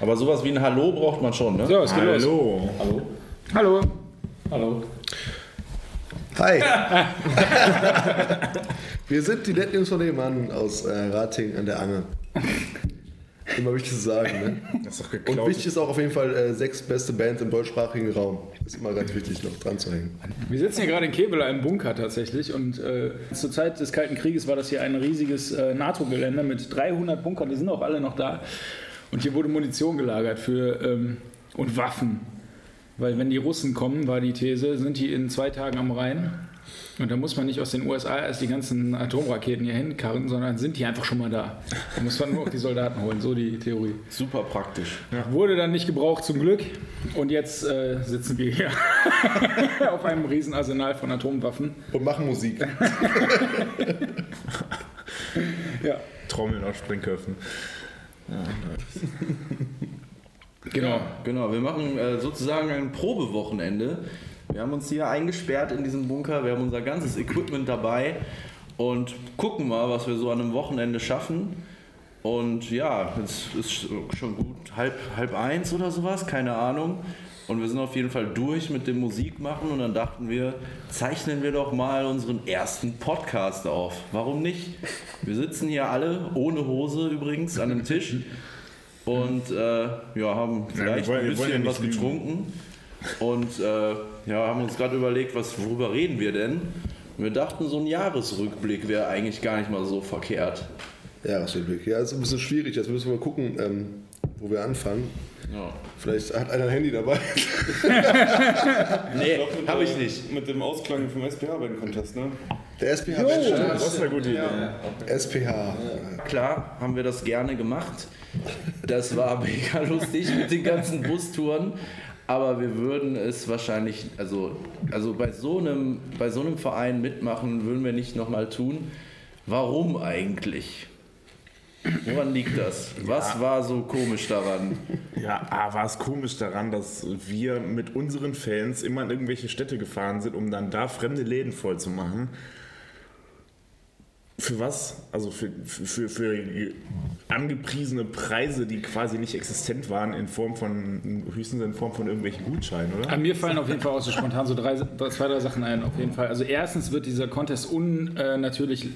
Aber sowas wie ein Hallo braucht man schon, ne? So, es geht los. Hallo. Hallo. Hallo. Hallo. Hi! Wir sind die netten Jungs von nebenan aus äh, Rating an der Angel. Immer wichtig zu sagen, ne? Das ist doch Und geklaut. wichtig ist auch auf jeden Fall äh, sechs beste Bands im deutschsprachigen Raum. Ist immer ganz wichtig, noch dran zu hängen. Wir sitzen hier gerade in Kevela im Bunker tatsächlich und äh, zur Zeit des Kalten Krieges war das hier ein riesiges äh, NATO-Gelände mit 300 Bunkern, die sind auch alle noch da. Und hier wurde Munition gelagert für, ähm, und Waffen. Weil wenn die Russen kommen, war die These, sind die in zwei Tagen am Rhein. Und da muss man nicht aus den USA erst die ganzen Atomraketen hier hinkarren, sondern sind die einfach schon mal da. Da muss man nur auch die Soldaten holen, so die Theorie. Super praktisch. Wurde dann nicht gebraucht zum Glück. Und jetzt äh, sitzen wir hier auf einem Riesenarsenal von Atomwaffen. Und machen Musik. Ja, Trommeln auf Springköpfen. Genau. Genau, wir machen äh, sozusagen ein Probewochenende. Wir haben uns hier eingesperrt in diesem Bunker, wir haben unser ganzes Equipment dabei und gucken mal, was wir so an einem Wochenende schaffen. Und ja, es ist schon gut halb, halb eins oder sowas, keine Ahnung. Und wir sind auf jeden Fall durch mit dem Musikmachen und dann dachten wir, zeichnen wir doch mal unseren ersten Podcast auf. Warum nicht? Wir sitzen hier alle, ohne Hose übrigens, an einem Tisch und äh, ja, haben vielleicht wollen- ein wir wollen ja bisschen nicht was lügen. getrunken und äh, ja, haben uns gerade überlegt, was, worüber reden wir denn? Und wir dachten, so ein Jahresrückblick wäre eigentlich gar nicht mal so verkehrt. Jahresrückblick. Ja, ist ein bisschen schwierig. Jetzt müssen wir mal gucken, ähm, wo wir anfangen. Ja. Vielleicht hat einer ein Handy dabei. Nee, habe ich nicht. Mit dem Ausklang vom SPH-Contest, ne? Der SPH. Mensch, Das ist eine gute Idee. SPH. Klar, haben wir das gerne gemacht. Das war mega lustig mit den ganzen Bustouren. Aber wir würden es wahrscheinlich, also, also bei, so einem, bei so einem Verein mitmachen, würden wir nicht nochmal tun. Warum eigentlich? Woran liegt das? Was war so komisch daran? Ja, A, war es komisch daran, dass wir mit unseren Fans immer in irgendwelche Städte gefahren sind, um dann da fremde Läden voll zu machen. Für was? Also für, für, für angepriesene Preise, die quasi nicht existent waren, in Form von, höchstens in Form von irgendwelchen Gutscheinen, oder? An mir fallen auf jeden Fall auch so spontan so drei, zwei, drei Sachen ein, auf jeden Fall. Also erstens wird dieser Contest unnatürlich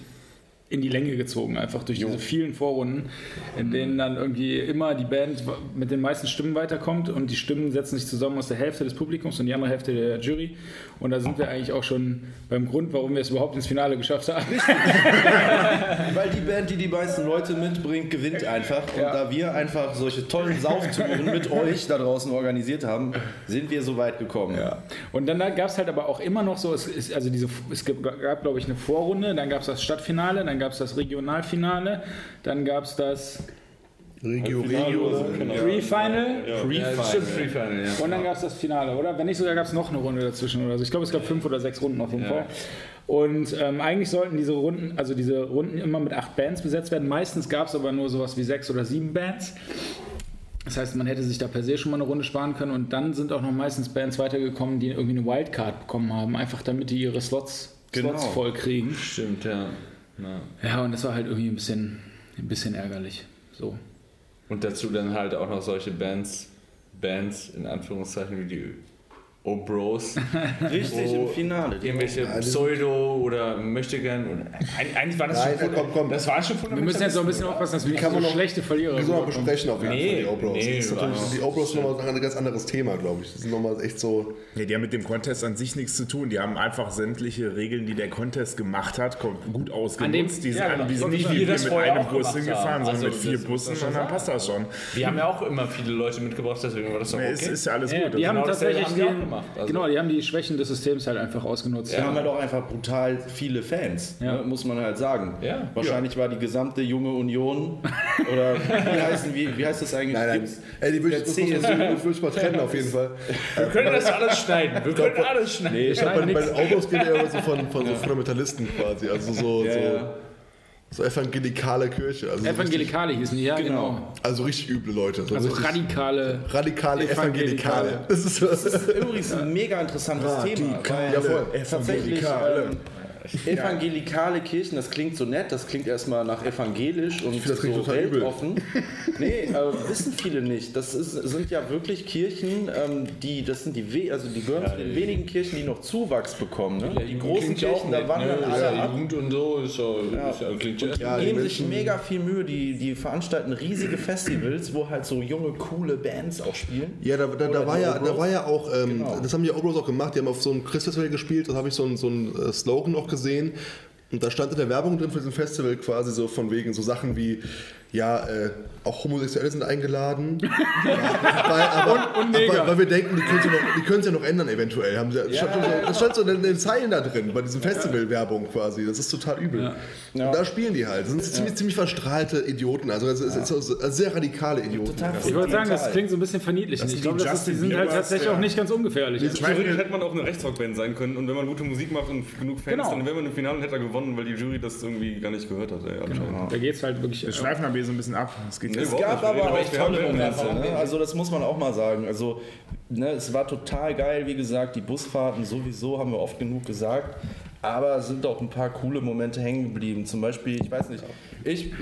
in die Länge gezogen, einfach durch diese vielen Vorrunden, in denen dann irgendwie immer die Band mit den meisten Stimmen weiterkommt und die Stimmen setzen sich zusammen aus der Hälfte des Publikums und die andere Hälfte der Jury. Und da sind wir eigentlich auch schon beim Grund, warum wir es überhaupt ins Finale geschafft haben. Weil die Band, die die meisten Leute mitbringt, gewinnt einfach. Und Ja. da wir einfach solche tollen Sauftouren mit euch da draußen organisiert haben, sind wir so weit gekommen. Ja. Und dann gab es halt aber auch immer noch so, es, ist, also diese, es gab, gab glaube ich, eine Vorrunde, dann gab es das Stadtfinale, dann gab es das Regionalfinale, dann gab es das Regio, Regio. Pre-Final und dann gab es das Finale, oder? Wenn nicht sogar gab es noch eine Runde dazwischen oder so. Ich glaube, es gab fünf oder sechs Runden auf jeden. Fall. Und ähm, eigentlich sollten diese Runden, also diese Runden immer mit acht Bands besetzt werden. Meistens gab es aber nur sowas wie sechs oder sieben Bands. Das heißt, man hätte sich da per se schon mal eine Runde sparen können und dann sind auch noch meistens Bands weitergekommen, die irgendwie eine Wildcard bekommen haben, einfach damit die ihre Slots, Genau. Slots voll kriegen. Stimmt, ja. Ja. Ja, und das war halt irgendwie ein bisschen, ein bisschen ärgerlich. So. Und dazu dann halt auch noch solche Bands, Bands in Anführungszeichen wie die O-Bros, Richtig, Wo im Finale. irgendwelche Pseudo oder Möchtegern. Eig- eigentlich waren das Nein, schon komm, komm. Das waren schon Wir müssen jetzt noch ein bisschen aufpassen, dass wir nicht kann so man noch- schlechte Verlierer sollen wir bekommen. besprechen auf jeden Nee, Fall, die Obros. nee, das ist natürlich, also- die Obros sind nochmal ein ganz anderes Thema, glaube ich. Das sind nochmal echt so. Nee, die haben mit dem Contest an sich nichts zu tun. Die haben einfach sämtliche Regeln, die der Contest gemacht hat, gut ausgenutzt. die sind, ja, genau. die sind nicht wir wie wir das mit vorher einem Bus hingefahren, sondern mit Also, vier Bussen und dann passt das schon. Wir haben ja auch immer viele Leute mitgebracht, deswegen war das doch okay. ist, ist ja alles Ja, gut. Die haben Genau tatsächlich den, gemacht, also. genau, die haben die Schwächen des Systems halt einfach ausgenutzt. Wir haben halt auch einfach brutal viele Fans, Ja. ne, muss man halt sagen. Ja. Wahrscheinlich war die gesamte junge Union oder wie, heißen, wie, wie heißt das eigentlich? Nein, nein. Ey, die würde ich, das muss man- CSU. das würde ich mal trennen, auf jeden Fall. Wir können das alles schneiden. Wir können alles schneiden. Nee, Ich glaube, bei, bei den Obros geht immer so von, von so Fundamentalisten quasi. Also so, Ja, so, ja. So evangelikale Kirche. Also so richtig, Evangelikale hießen die, ja, genau. also richtig üble Leute. So Also radikale. radikale Evangelikale. Evangelikale. Das ist so. Übrigens ein mega interessantes Thema. Ja, voll. tatsächlich Evangelikale. ähm, evangelikale Kirchen, das klingt so nett, das klingt erstmal nach evangelisch und klingt so weltoffen. Nee, äh, wissen viele nicht. Das ist, sind ja wirklich Kirchen, ähm, die, das sind die, we also die gehören zu den wenigen Kirchen, die noch Zuwachs bekommen. Ne? Die großen ja auch Kirchen, da wandern ne? alle ja, ab. Jugend und so ist ja, ist ja klingt ja Ja, Die die geben sich mega viel Mühe, die, die veranstalten riesige Festivals, wo halt so junge, coole Bands auch spielen. Ja, da, da, da, war, die ja, da war ja auch, ähm, Genau. das haben die Obros auch gemacht, die haben auf so einem Christfestival gespielt, da habe ich so einen so äh, Slogan auch gesehen. Und da stand in der Werbung drin für diesen Festival quasi so von wegen so Sachen wie, ja, äh, auch Homosexuelle sind eingeladen. ja, weil, aber, Und- und aber, weil wir denken, die können es ja, ja noch ändern eventuell. Haben sie, das, stand so, das stand so in den Zeilen da drin, bei diesem Festival-Werbung quasi. Das ist total übel. Ja. Und da spielen die halt. Das sind ziemlich, ziemlich verstrahlte Idioten, also, es es ist so sehr radikale Idioten. Total Ich wollte sagen, das klingt so ein bisschen verniedlichend. Das Ich glaube, die sind halt tatsächlich ja. auch nicht ganz ungefährlich. Ich finde, hätte man auch eine Rechtsrockband sein können und wenn man gute Musik macht und genug Fans, Genau. dann wäre man im Finale und hätte er gewonnen, weil die Jury das irgendwie gar nicht gehört hat. Ey, anscheinend. Da geht es halt wirklich. Wir schweifen aber hier so ein bisschen ab. Es geht Nee, Es gab nicht. Aber auch tolle. Momente. Ne? Also das muss man auch mal sagen. Also ne, es war total geil, wie gesagt, die Busfahrten sowieso haben wir oft genug gesagt. Aber es sind auch ein paar coole Momente hängen geblieben. Zum Beispiel, ich weiß nicht, ich,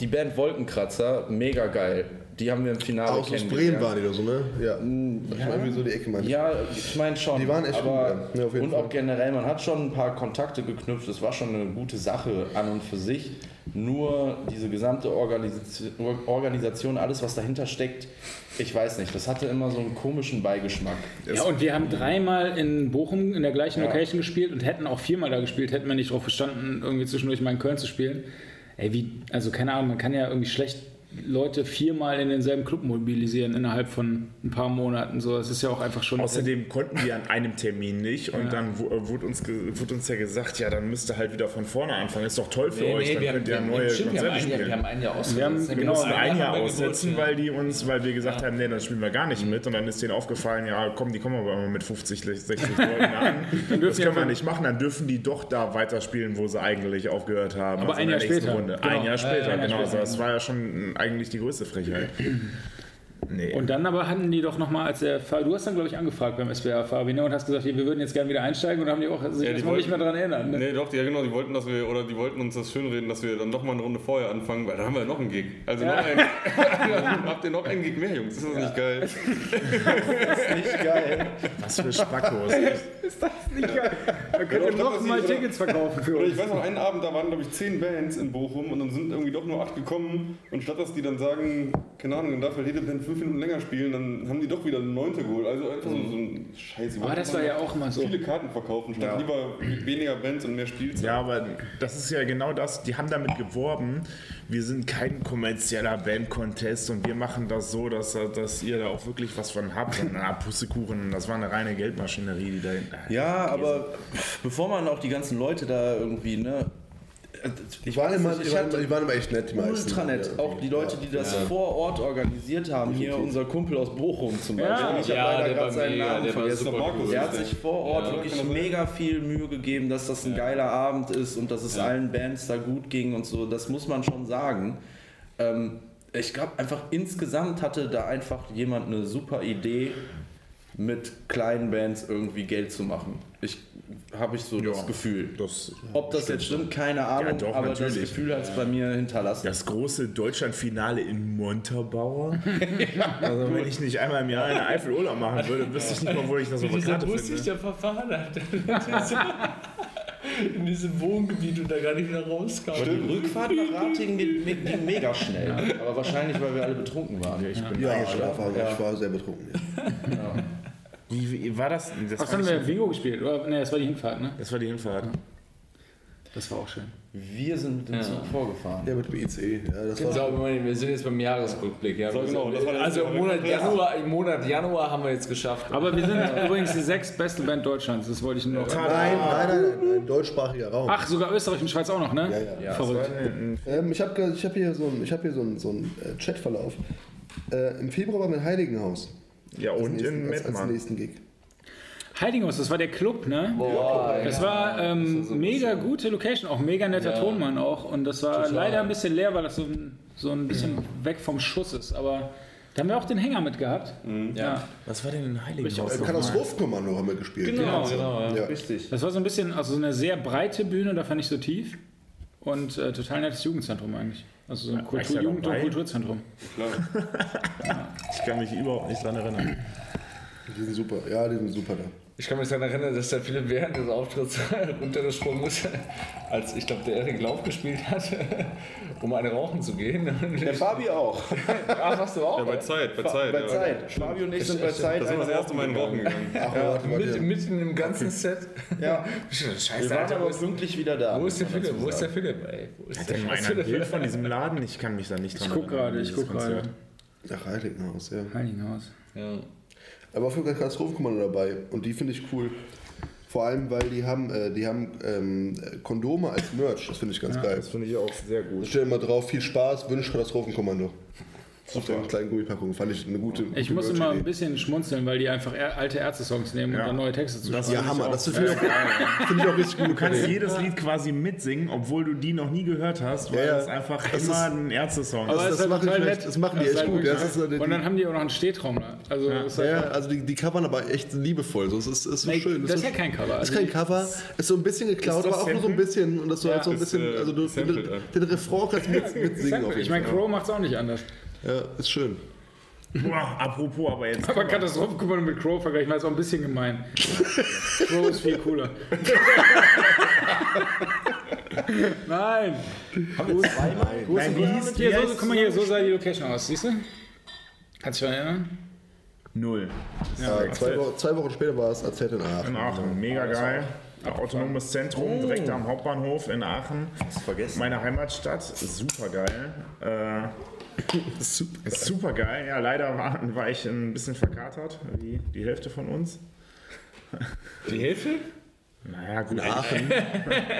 die Band Wolkenkratzer, mega geil. Die haben wir im Finale Aus. Bremen waren die oder so, ne? Ja. Ich meine, wie so die Ecke meine ich. Ja, ich meine schon. Die waren echt aber, gut, ja. Ja, auf jeden Und Fall. auch generell, man hat schon ein paar Kontakte geknüpft. Es war schon eine gute Sache an und für sich. Nur diese gesamte Organisation, Organisation alles, was dahinter steckt, ich weiß nicht. Das hatte immer so einen komischen Beigeschmack. Ja, und wir haben dreimal in Bochum in der gleichen Ja. Location gespielt und hätten auch viermal da gespielt, hätten wir nicht drauf bestanden, irgendwie zwischendurch mal in Köln zu spielen. Ey, wie, also keine Ahnung, man kann ja irgendwie schlecht Leute viermal in denselben Club mobilisieren innerhalb von ein paar Monaten. So, das ist ja auch einfach schon. Außerdem konnten wir an einem Termin nicht und Ja. dann äh, wurde uns, wurde uns ja gesagt, ja, dann müsst ihr halt wieder von vorne anfangen. Ist doch toll für Nee, euch, nee, dann wir haben, könnt ihr wir haben, neue stimmt, wir haben Konzerte ein Jahr, spielen. wir haben ein Jahr Wir ausgesetzt. haben- Ne? Wir genau, mussten ein Jahr wir aussetzen, weil die uns, weil wir gesagt haben, nee, dann spielen wir gar nicht mit. Und dann ist denen aufgefallen, ja, komm, die kommen aber immer mit 50, 60 Leuten an. Das können wir nicht machen. Dann dürfen die doch da weiterspielen, wo sie eigentlich aufgehört haben. Aber also ein Jahr später. Runde. Genau. Ein Jahr später, ein Jahr genau. später. Also das war ja schon eigentlich die größte Frechheit. Nee. Und dann aber hatten die doch nochmal, als der Fall, du hast dann glaube ich angefragt beim SBR Fabian und hast gesagt, hier, wir würden jetzt gerne wieder einsteigen und haben die auch sich Ja, die erstmal nicht mehr wollten- daran erinnern. Ne? Nee, doch, ja genau, die wollten, dass wir, oder die wollten uns das schönreden, dass wir dann doch mal eine Runde vorher anfangen, weil da haben wir noch einen Gig. Also noch einen. Habt ihr noch einen Gig mehr, Jungs? Ist das nicht geil? Nicht geil. Was für Spackos. Ist das nicht geil? Da könnt ihr doch, noch das mal ist- oder- Tickets verkaufen für Oder uns. ich weiß noch, einen Abend, da waren glaube ich zehn Bands in Bochum und dann sind irgendwie doch nur acht gekommen und statt dass die dann sagen, keine Ahnung, dann darf halt jede Band fünf Minuten länger spielen, dann haben die doch wieder eine neunte geholt. Also einfach so, so ein Scheiß. Aber das war ja auch immer so. Viele Karten verkaufen, statt lieber weniger Bands und mehr Spielzeit. Ja, aber das ist ja genau das. Die haben damit geworben, wir sind kein kommerzieller Band-Contest und wir machen das so, dass, dass ihr da auch wirklich was von habt. Und, na, Pussekuchen, das war eine reine Geldmaschinerie, die da Ja, aber bevor man auch die ganzen Leute da irgendwie, ne. Die waren, immer, ich die, waren, die waren immer echt nett, die meisten. ultra nett. Ja. Auch die Leute, die das vor Ort organisiert haben. Hier unser Kumpel aus Bochum zum Ja. Beispiel. Ich Ja, habe leider der gerade war seinen mega, Namen der war vergessen. cool. Der hat sich vor Ort Ja, wirklich mega viel Mühe gegeben, dass das ein geiler Abend ist und dass es allen Bands da gut ging und so. Das muss man schon sagen. Ähm, ich glaube einfach insgesamt hatte da einfach jemand eine super Idee, mit kleinen Bands irgendwie Geld zu machen. Ich habe ich so Ja. das Gefühl. Das, Ob das jetzt stimmt, keine Ahnung, doch, aber das natürlich. Gefühl hat es bei mir hinterlassen. das große Deutschlandfinale in Montabaur. Also wenn ich nicht einmal im Jahr eine Eifel Urlaub machen würde, wüsste ich nicht mal, wo ich das auf der Karte finde. da verfahren hat. In diesem Wohngebiet und da gar nicht wieder rauskam. Aber die Rückfahrt nach Ratingen ging, ging mega schnell. Aber wahrscheinlich, weil wir alle betrunken waren. Ich bin Ja, eingeschlafen. ich war, ich war sehr betrunken. Ja. Wie, wie war das? Das Was war, haben wir? Bingo gespielt? Oder? Nee, das war die Hinfahrt, ne? das war die Hinfahrt. Das war auch schön. Wir sind mit dem Zug vorgefahren. ja, mit dem ICE. Ja, das war So, Moment, wir sind jetzt beim Jahresrückblick. Ja. So, genau, das war der also im Monat. Januar, im Monat Januar haben wir jetzt geschafft. Aber wir sind übrigens die sechs beste Band Deutschlands. Das wollte ich nur noch. Nein, nein, nein, nein, ein deutschsprachiger Raum. Ach, sogar Österreich und Schweiz auch noch, ne? Ja, ja. Verrückt. Ähm, ich habe ich hab hier so einen so so äh, Chatverlauf. Äh, Im Februar war mein Heiligenhaus. Ja, Als und nächsten- in als, als nächsten Gig. Heiligenhaus, das war der Club, ne? Boah, Das ja. war ähm, mega gute Location, auch mega netter Ja. Tonmann auch. Und das war Total. leider ein bisschen leer, weil das so ein, so ein bisschen weg vom Schuss ist. Aber Da haben wir auch den Hänger mit gehabt. Ja. Was war denn in Heiligenhaus? Äh, Katastrophenkommando haben wir gespielt. Genau, genau, ja. Ja. richtig. Das war so ein bisschen, also so eine sehr breite Bühne, dafür nicht so tief. Und äh, total nettes Jugendzentrum eigentlich. Also so ein Kultur, Jugend- und? Kulturzentrum. Ich kann mich überhaupt nicht dran erinnern. Die sind super. Ja, die sind super da. Ich kann mich daran erinnern, dass der Philipp während des Auftritts runtergesprungen ist, als ich glaube, der Erik Lauf gespielt hat, um eine rauchen zu gehen. Der Fabi auch. Ach, hast du auch? Ja, bei Zeit, bei Zeit. bei ja. Zeit. Fabi und ich sind bei Zeit. Das ist das erste Mal in Rauchen gegangen. Ach, warte. Mit, mitten im ganzen Set. Ja. Scheiße, Wir waren Alter, aber ist, pünktlich wieder da. wo ist der Philipp? dazu Wo ist der. Philipp? Ey, wo ist Hat der ein Philipp? Bild von diesem Laden? Ich kann mich da nicht dran Ich guck gerade, ich guck gerade. Ach, Heiligenhaus, ja. Heiligenhaus. Ja. Aber auf jeden Fall Katastrophenkommando dabei. Und die finde ich cool. Vor allem, weil die haben, äh, die haben ähm, Kondome als Merch. Das finde ich ganz geil. Das finde ich auch sehr Da gut. steht immer drauf, viel Spaß, Wünsch Katastrophenkommando. Auf der kleinen Gummipackung fand ich eine gute, gute Ich muss immer ein bisschen schmunzeln, weil die einfach alte Ärzte-Songs nehmen und Ja. dann neue Texte zu Das- schreiben. Ja, Hammer. Das finde ich, auch- finde ich auch richtig gut. Du kannst jedes Lied quasi mitsingen, obwohl du die noch nie gehört hast, weil Ja, es einfach Das immer ist- ein Ärzte-Song Aber ist. es das ist halt machen die total echt- nett. das machen die ist echt halt gut. Das ist so die- und dann haben die auch noch einen Stehtraum. Also ist Ja, halt, ja, also die, die covern aber echt liebevoll. So, es ist, ist so Nee, schön. das ist ja kein Cover. Das Also ist kein Cover. Ist so ein bisschen geklaut, Ist das aber auch nur so ein bisschen. Und das so, Ja. halt so ein Ist, bisschen. äh, Also den, den Refrain kannst mitsingen. Ich meine. Crow macht es auch nicht anders. Ja, ist schön. Boah, apropos, aber jetzt. Aber Katastrophenkommando mit Crow vergleichen war jetzt auch ein bisschen gemein. Crow ist viel cooler. Nein. Haben wir zweimal? Nein, wie hieß Hier, so, guck mal hier, so sah die Location aus, siehst du? Kannst du dich erinnern? Null. Ja, zwei, Wo zwei Wochen später war es erzählt in Aachen. In Aachen, mega geil. Autonomes Zentrum, direkt am Hauptbahnhof in Aachen. Hast vergessen. Meine Heimatstadt, super geil. Äh, super geil. Ja, leider war, war ich ein bisschen verkatert, wie die Hälfte von uns. Die Hälfte? Naja, gut. In Aachen.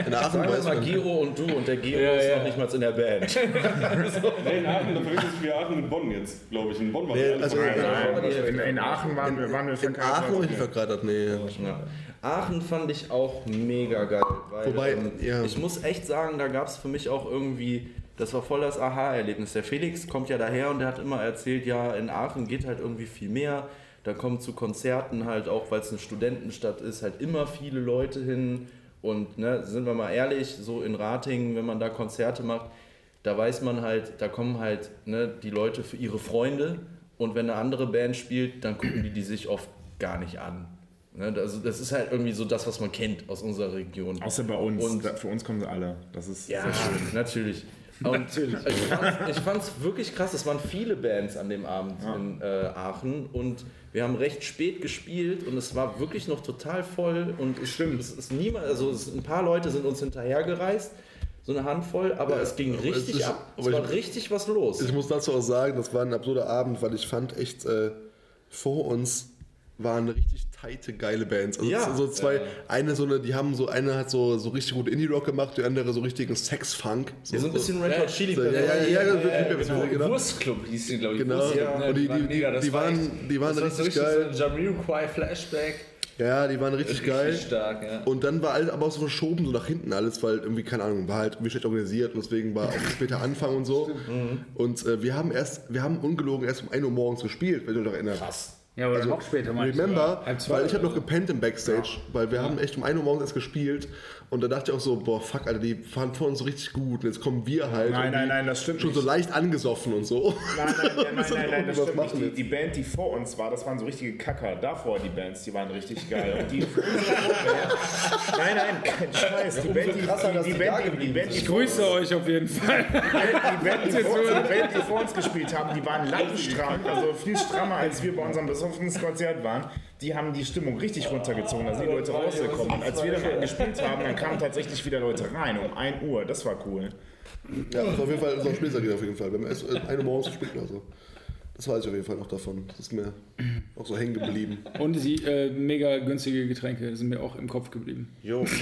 In Aachen Sagen wir mal. Giro und du und der Giro Ja, ist ja. noch nicht mal in der Band. Nee, in Aachen, da verwechselst du wie Aachen mit Bonn jetzt, glaube ich. In Bonn war Nee, alles also- voll. Nein, also in, in Aachen waren wir, waren wir In. Aachen habe ich nicht verkratert, nee. Ja. Aachen fand ich auch mega geil. Weil, Wobei, ähm, ja. ich muss echt sagen, da gab es für mich auch irgendwie, das war voll das Aha-Erlebnis. Der Felix kommt ja daher und der hat immer erzählt, ja, in Aachen geht halt irgendwie viel mehr. Da kommen zu Konzerten halt auch, weil es eine Studentenstadt ist, halt immer viele Leute hin. Und ne, sind wir mal ehrlich, so in Ratingen, wenn man da Konzerte macht, da weiß man halt, da kommen halt ne, die Leute für ihre Freunde und wenn eine andere Band spielt, dann gucken die die sich oft gar nicht an. Ne, also das ist halt irgendwie so das, was man kennt aus unserer Region. Außer bei uns. Und- für uns kommen sie alle. Das ist Ja, sehr schön. natürlich. Und Ich fand es wirklich krass. Es waren viele Bands an dem Abend in äh, Aachen und wir haben recht spät gespielt und es war wirklich noch total voll und es stimmt. Es ist niemand, also es, ein paar Leute sind uns hinterhergereist, so eine Handvoll, aber es ging richtig es ist- ab. Es war ich- richtig was los. Ich muss dazu auch sagen, das war ein absurder Abend, weil ich fand echt, äh, vor uns waren richtig tighte, geile Bands. Also Ja. so zwei, eine so eine, die haben so, eine hat so, so richtig gut Indie-Rock gemacht, die andere so richtigen Sex-Funk. So, Wir sind ein bisschen Red Hot Chili so, ja, ja, ja, ja, ja, ja, genau. Wurstclub hieß die, glaube ich. Genau. Ne? Und die- die- mega, das die war waren- echt- die waren das war so richtig geil. So ein Jamiroquai Flashback. Ja, die waren richtig geil. Richtig stark, ja. Und dann war alles aber auch so verschoben, so nach hinten alles, weil irgendwie, keine Ahnung, war halt irgendwie schlecht organisiert und deswegen war auch später Anfang und so. Und äh, wir haben erst, wir haben ungelogen erst um 1 Uhr morgens gespielt, wenn du dich noch erinnerst. Krass. Ja, oder noch später mal. Remember, weil ich habe noch gepennt im Backstage, weil wir haben echt um 1 Uhr morgens erst gespielt und da dachte ich auch so, boah, fuck, Alter, die fahren vor uns so richtig gut und jetzt kommen wir halt Nein, nein, nein, das stimmt schon so nicht. leicht angesoffen und so. Nein, nein, nein, nein, nein, nein, das stimmt nicht. Die, die Band, die vor uns war, das waren so richtige Kacker. Davor die Bands, die waren richtig geil. Und die nein, nein, kein Scheiß. Die Band, die, die, die, die da Band, die, Band, die Ich grüße euch auf jeden Fall. Die Band, die, Band, die vor uns gespielt haben, die waren lattenstramm, also viel strammer, als wir bei unserem Besoffenskonzert waren. Die haben die Stimmung richtig runtergezogen, da sind die Leute rausgekommen. Und als wir dann gespielt haben, dann kamen tatsächlich wieder Leute rein um 1 Uhr. Das war cool. Ja, das war auf jeden Fall so ein Spieltag auf jeden Fall. Wir haben erst äh, 1 Uhr morgens gespielt oder so. Das weiß ich auf jeden Fall noch davon. Das ist mir auch so hängen geblieben. Und die äh, mega günstige Getränke sind mir auch im Kopf geblieben. Jo.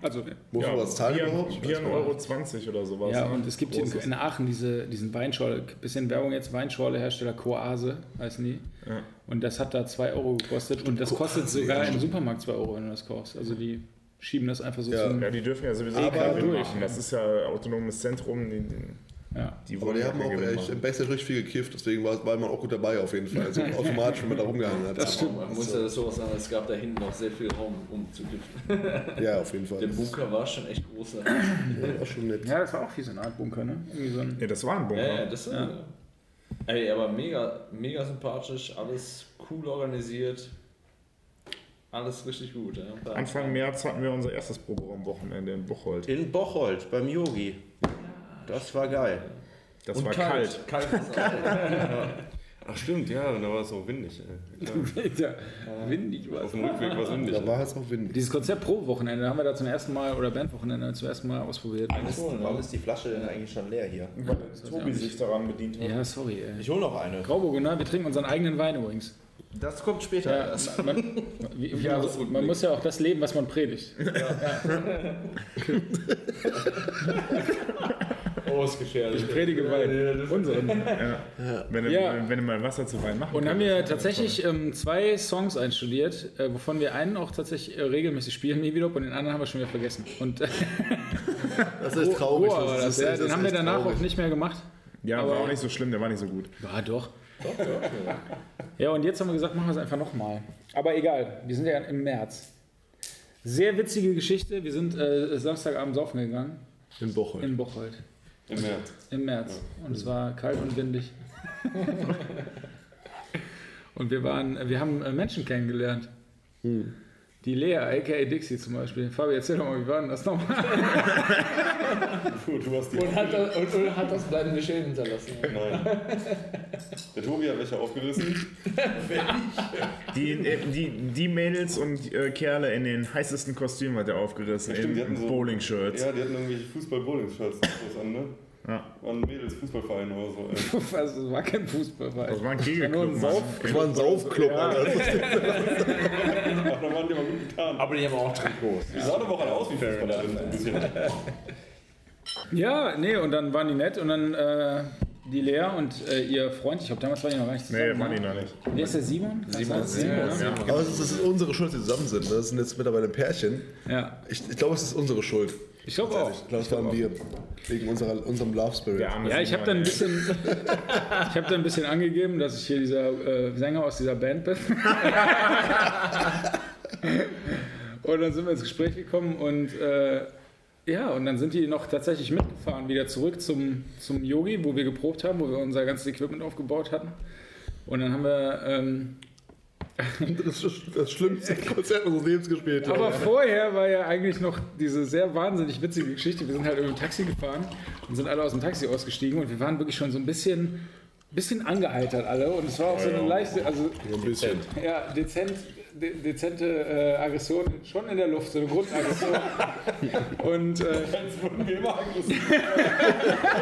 Also, Muss man was zahlen Bier, überhaupt? Bier weiß 1,20 gar nicht. Euro oder sowas. ja, und es gibt in, Großes. in Aachen diese, diesen Weinschorle, bisschen Werbung jetzt, Weinschorle-Hersteller Coase heißen die. Und das hat da 2 Euro gekostet und das kostet sogar ja, im Supermarkt 2 Euro, wenn du das kaufst. Also die schieben das einfach so Ja. zum... Ja, die dürfen ja sowieso Aber durch. machen. Das ist ja autonomes Zentrum. Die, die, Ja. Die Aber wollen die ja haben auch echt im Backstage richtig viel gekifft, deswegen war, war man auch gut dabei auf jeden Fall. Also automatisch, wenn man da rumgehangen hat. Das stimmt. Man muss ja so sagen, es gab da hinten noch sehr viel Raum, um zu giften. Ja, auf jeden Fall. Der Bunker war schon echt groß. Ja, war schon nett. Ja, das war auch wie so eine Art Bunker, ne? Irgendwie so ein Ja, das war ein Bunker. Ja, ja, das ist. Ey, aber mega, mega sympathisch, alles cool organisiert. Alles richtig gut. Ja. Anfang März hatten wir unser erstes Proberaum-Wochenende in Bocholt. In Bocholt beim Yogi. Das war geil. Das Und war kalt. Kalt ist auch. Ach stimmt, ja, da war es auch windig. ey. ja, windig war Auf dem Rückweg war es windig. Da war es auch windig. Dieses Konzept Pro-Wochenende haben wir da zum ersten Mal, oder Bandwochenende zum ersten Mal ausprobiert. Warum ist die Flasche denn eigentlich schon leer hier? Weil Tobi sich daran bedient hat. Ja, sorry, ey. Ich hole noch eine. Grauburgunder, wir trinken unseren eigenen Wein übrigens. Das kommt später Ja, erst. man, wie, wie, man, man muss ja auch das leben, was man predigt. Oh, gefährlich. Ich predige Wein. Unseren. Wenn, du, Ja. wenn du mal Wasser zu Wein machen Und haben wir das tatsächlich ähm, zwei Songs einstudiert, äh, wovon wir einen auch tatsächlich äh, regelmäßig spielen, Mivilop, und den anderen haben wir schon wieder vergessen. Und Das ist traurig. Goa war das, ist- ja, das den ist haben wir danach traurig. auch nicht mehr gemacht. Ja, aber- war auch nicht so schlimm, der war nicht so gut. Ja, doch. Ja, und jetzt haben wir gesagt, machen wir es einfach nochmal. Aber egal, wir sind ja im März. Sehr witzige Geschichte. Wir sind äh, Samstagabend saufen gegangen In Bocholt. in Bocholt Im März. im März. Und es war kalt und windig. und wir waren, wir haben Menschen kennengelernt. Die Lea, aka Dixie zum Beispiel. Fabi, erzähl doch mal, wie war denn das nochmal? Du hast die. Und hat, das, und, und hat das bleibende Schäden hinterlassen. Nein. Der Tobi hat welche aufgerissen. Die, äh, die, die Mädels und äh, Kerle in den heißesten Kostümen hat er aufgerissen, Stimmt, die in hatten so- Bowling-Shirts. Ja, die hatten irgendwelche Fußball-Bowling-Shirts an, ne? Ja. Waren Mädels-Fußballverein oder so. Ey. Also, es war kein Fußballverein. Das war ein nur Kegelclub. ein Das war ein Saufclub, Alter. Ach, da waren die aber gut getan. Aber die haben auch Trikots. Die sahen aber auch alle aus wie Fußballerinnen. Ein bisschen. Ja, nee, und dann waren die nett und dann äh, die Lea und äh, ihr Freund, ich glaube, damals waren die noch gar nicht zusammen. Nee, waren ne? die noch nicht. Wer ist der Simon? Simon. Simon, Ja. Aber es ist, es ist unsere Schuld, dass sie zusammen sind. ne? Das sind jetzt mittlerweile ein Pärchen. ja. Ich, ich glaube, es ist unsere Schuld. Ich glaube auch. Ich glaube, waren wir. Wegen unserer, unserem Love Spirit. Ja, ich habe dann ein bisschen, ich habe dann ein bisschen angegeben, dass ich hier dieser äh, Sänger aus dieser Band bin. und dann sind wir ins Gespräch gekommen und äh, ja, und dann sind die noch tatsächlich mitgefahren wieder zurück zum, zum Yogi, wo wir geprobt haben, wo wir unser ganzes Equipment aufgebaut hatten. Und dann haben wir ähm, Das ist das schlimmste Konzert unseres Lebens gespielt. Aber vorher war ja eigentlich noch diese sehr wahnsinnig witzige Geschichte. Wir sind halt irgendwie Taxi gefahren und sind alle aus dem Taxi ausgestiegen und wir waren wirklich schon so ein bisschen, bisschen angeheitert alle und es war auch so eine leichte, also ein bisschen. ja, dezent, de, dezente äh, Aggression schon in der Luft, so eine Grundaggression. und äh, Jetzt wurden wir immer aggressiv.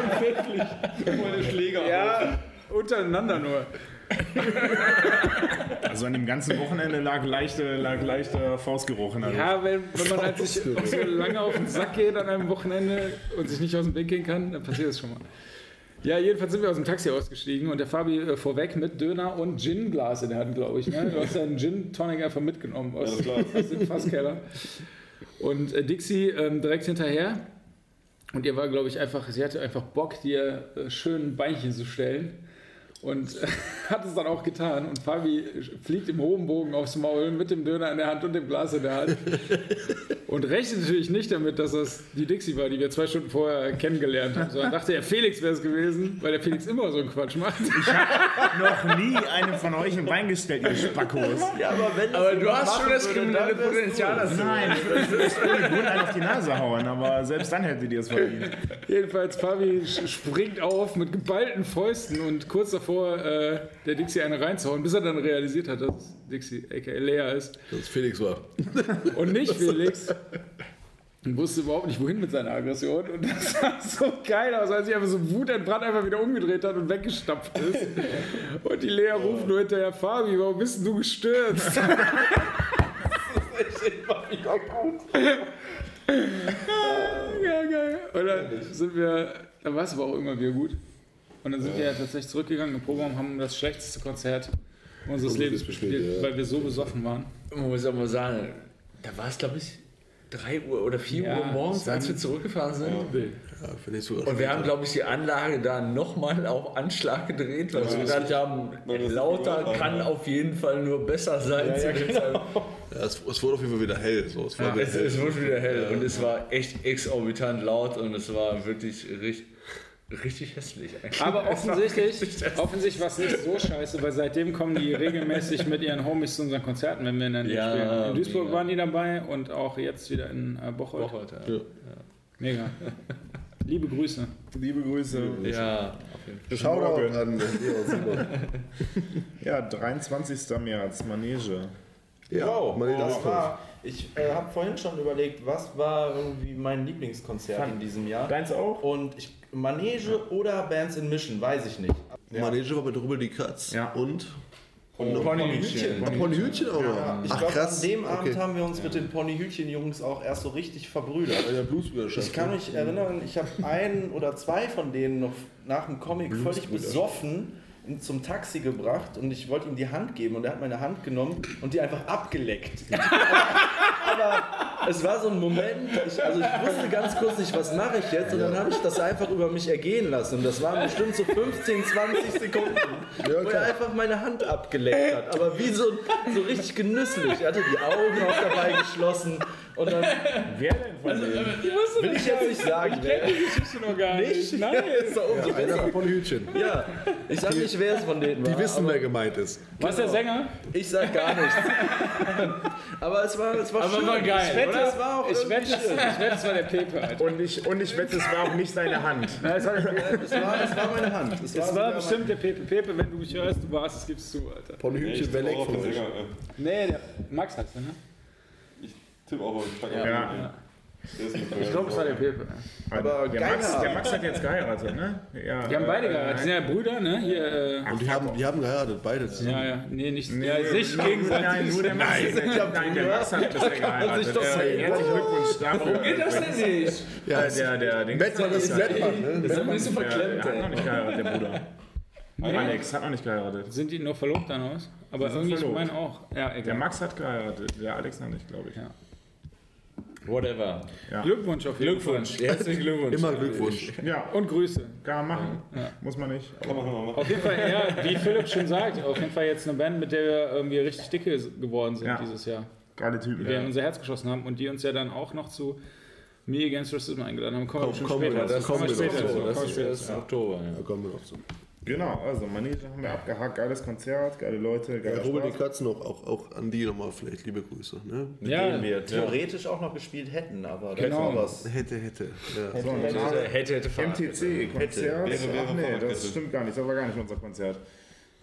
Tatsächlich. Schläger. ja, untereinander nur. Also an dem ganzen Wochenende lag leichte, lag leichter Faustgeruch in der Luft. Ja, wenn, wenn man halt sich so lange auf den Sack geht an einem Wochenende und sich nicht aus dem Weg gehen kann, dann passiert das schon mal. Ja, jedenfalls sind wir aus dem Taxi ausgestiegen und der Fabi äh, vorweg mit Döner und Gin-Glas in der Hand, glaube ich. Ne? Du hast deinen Gin-Tonic einfach mitgenommen aus, Ja, klar. aus dem Fasskeller. Und äh, Dixie ähm, direkt hinterher. Und ihr war, glaube ich, einfach, sie hatte einfach Bock, dir äh, schön Beinchen zu stellen. Und hat es dann auch getan. Und Fabi fliegt im hohen Bogen aufs Maul mit dem Döner in der Hand und dem Glas in der Hand. Und rechnet natürlich nicht damit, dass das die Dixie war, die wir zwei Stunden vorher kennengelernt haben. Sondern dachte er, Felix wäre es gewesen, weil der Felix immer so einen Quatsch macht. Noch nie einem von euch ein Bein gestellt, ihr Spackos. Ja, aber wenn Aber du hast schon das kriminelle Potenzial dazu. Nein, ich würde ich einen auf die Nase hauen, aber selbst dann hättet ihr es verdient. Jedenfalls, Fabi springt auf mit geballten Fäusten und kurz davor äh, der Dixie eine reinzuhauen, bis er dann realisiert hat, dass es Dixie, aka Lea ist. Das Felix war. Und nicht Felix. Und wusste überhaupt nicht, wohin mit seiner Aggression. Und das sah so geil aus, als sich einfach so wutentbrannt einfach wieder umgedreht hat und weggestapft ist. Und die Lea ruft nur hinterher, Fabi, warum bist denn du gestürzt? ja, geil. Und dann sind wir, dann war es aber auch immer wieder gut. Und dann sind wir ja tatsächlich zurückgegangen im Programm, haben das schlechteste Konzert unseres Lebens gespielt, ja. weil wir so besoffen waren. Man muss mal sagen, da war es, glaube ich, 3 Uhr oder 4 Ja, Uhr morgens, als wir zurückgefahren sind. Ja, finde ich sogar Und wir haben, glaube ich, die Anlage da nochmal auf Anschlag gedreht, weil wir gedacht haben, lauter kann ja. auf jeden Fall nur besser sein. Zeitpunkt. Ja, es, es wurde auf jeden Fall wieder hell. So. Es wieder Es, hell. es wurde wieder hell und es war echt exorbitant laut und es war wirklich richtig, richtig hässlich. eigentlich. Aber offensichtlich, richtig hässlich. offensichtlich war es nicht so scheiße, weil seitdem kommen die regelmäßig mit ihren Homies zu unseren Konzerten, wenn wir in der Nähe Ja, spielen. In Duisburg mega. waren die dabei und auch jetzt wieder in äh, Bocholt. Bocholt, ja. Mega. Liebe Grüße. Liebe Grüße. Ja, auf jeden Fall. Shoutout an. Ja, 23. März, Manege. Ja, Wow, mal das das war, ich äh, habe vorhin schon überlegt, was war irgendwie mein Lieblingskonzert in diesem Jahr. Deins auch? Und ich, Manege oder Bands in Mission, weiß ich nicht. Manege war mit Rubel die Katz Ja. und Ponyhütchen. Ponyhütchen auch noch. Ich Ach glaube, an dem Abend okay. haben wir uns mit den Ponyhütchen-Jungs auch erst so richtig verbrüdert. Der Bluesbrüderschaft. Ich kann mich erinnern, ich habe einen oder zwei von denen noch nach dem Comic völlig besoffen zum Taxi gebracht und ich wollte ihm die Hand geben und er hat meine Hand genommen und die einfach abgeleckt. Aber es war so ein Moment, ich, also ich wusste ganz kurz nicht, was mache ich jetzt? Und dann habe ich das einfach über mich ergehen lassen. Und das waren bestimmt so 15, 20 Sekunden, wo er einfach meine Hand abgeleckt hat, aber wie so, so richtig genüsslich. Er hatte die Augen auch dabei geschlossen und dann Wer denn von denen? will ich jetzt nicht sagen, wer Die Geschichte noch gar nicht. Nein. ist doch umso Einer besser. von Ponyhütchen. Ja, ich sag nicht, wer es von denen war. Die wissen, wer gemeint ist. Was der Sänger? Ich sag gar nichts. aber es war, es war Aber schön. war geil, ich wette, oder? es war auch Ich wette, schön. ich wette, es war der Pepe, Alter. Und ich, und ich wette, es war auch nicht seine Hand. Nein, es war. Es war, es war meine Hand. Es war, es war bestimmt der Pepe. Pepe, wenn du mich hörst, du warst, es gibst du, Alter. Leck auch von euch. Sänger. äh, Nee, der Max heißt er, ne? Ich tippe auch Stark. Ja. Ich glaube, es war der Pepe. Aber der, Max, der. Max hat jetzt geheiratet, ne? Ja, Die haben beide äh, geheiratet. Die sind ja Brüder, ne? Hier, äh, Und die haben, die haben geheiratet, beide zusammen. ja, ja. Nee, nicht. Nee, ja, sich gegenseitig. Nein, nur der Max. Nein, der Max hat bisher geheiratet. sich doch Äh. Herzlichen Glückwunsch dafür. Geht das denn nicht? Ja, Der, der, den Bettmann ist Bettmann, ne? Das ist ein bisschen der, verklemmt, der hat noch nicht geheiratet, der Bruder. Alex hat noch nicht geheiratet. Sind die noch verlobt dann aus? Aber irgendwie, ich meine auch. Ja, Der egal. Max hat geheiratet, der Alex noch nicht, glaube ich. Ja. Whatever. Glückwunsch auf jeden Glückwunsch. Herzlichen Glückwunsch. Immer Glückwunsch. Ja, Fall. Und Grüße. kann man machen. Muss man nicht. Kann man machen. Auf jeden Fall, ja, wie Philipp schon sagt, auf jeden Fall jetzt eine Band, mit der wir irgendwie richtig dicke geworden sind Ja. dieses Jahr. Geile Typen. Wir in unser Herz geschossen haben und die uns ja dann auch noch zu Me Against Racism eingeladen haben. Kommen wir schon wir später. noch, das kommen wir später. das Kommen wir ist Oktober. Da Ja. kommen wir noch zu. Genau, also Manege haben wir abgehakt. Geiles Konzert, geile Leute, Ja, geiler Robert die Spaß. Katzen auch, auch, auch an die nochmal vielleicht liebe Grüße. Ne? Ja, den wir theoretisch auch noch gespielt hätten, aber das Genau. war was. Hätte, hätte. Ja. So, und Hätte, hätte, hätte fahren. MTC-Konzert. Wäre, wäre Ach nee, das Fahrradkette. stimmt gar nicht. Das war gar nicht unser Konzert.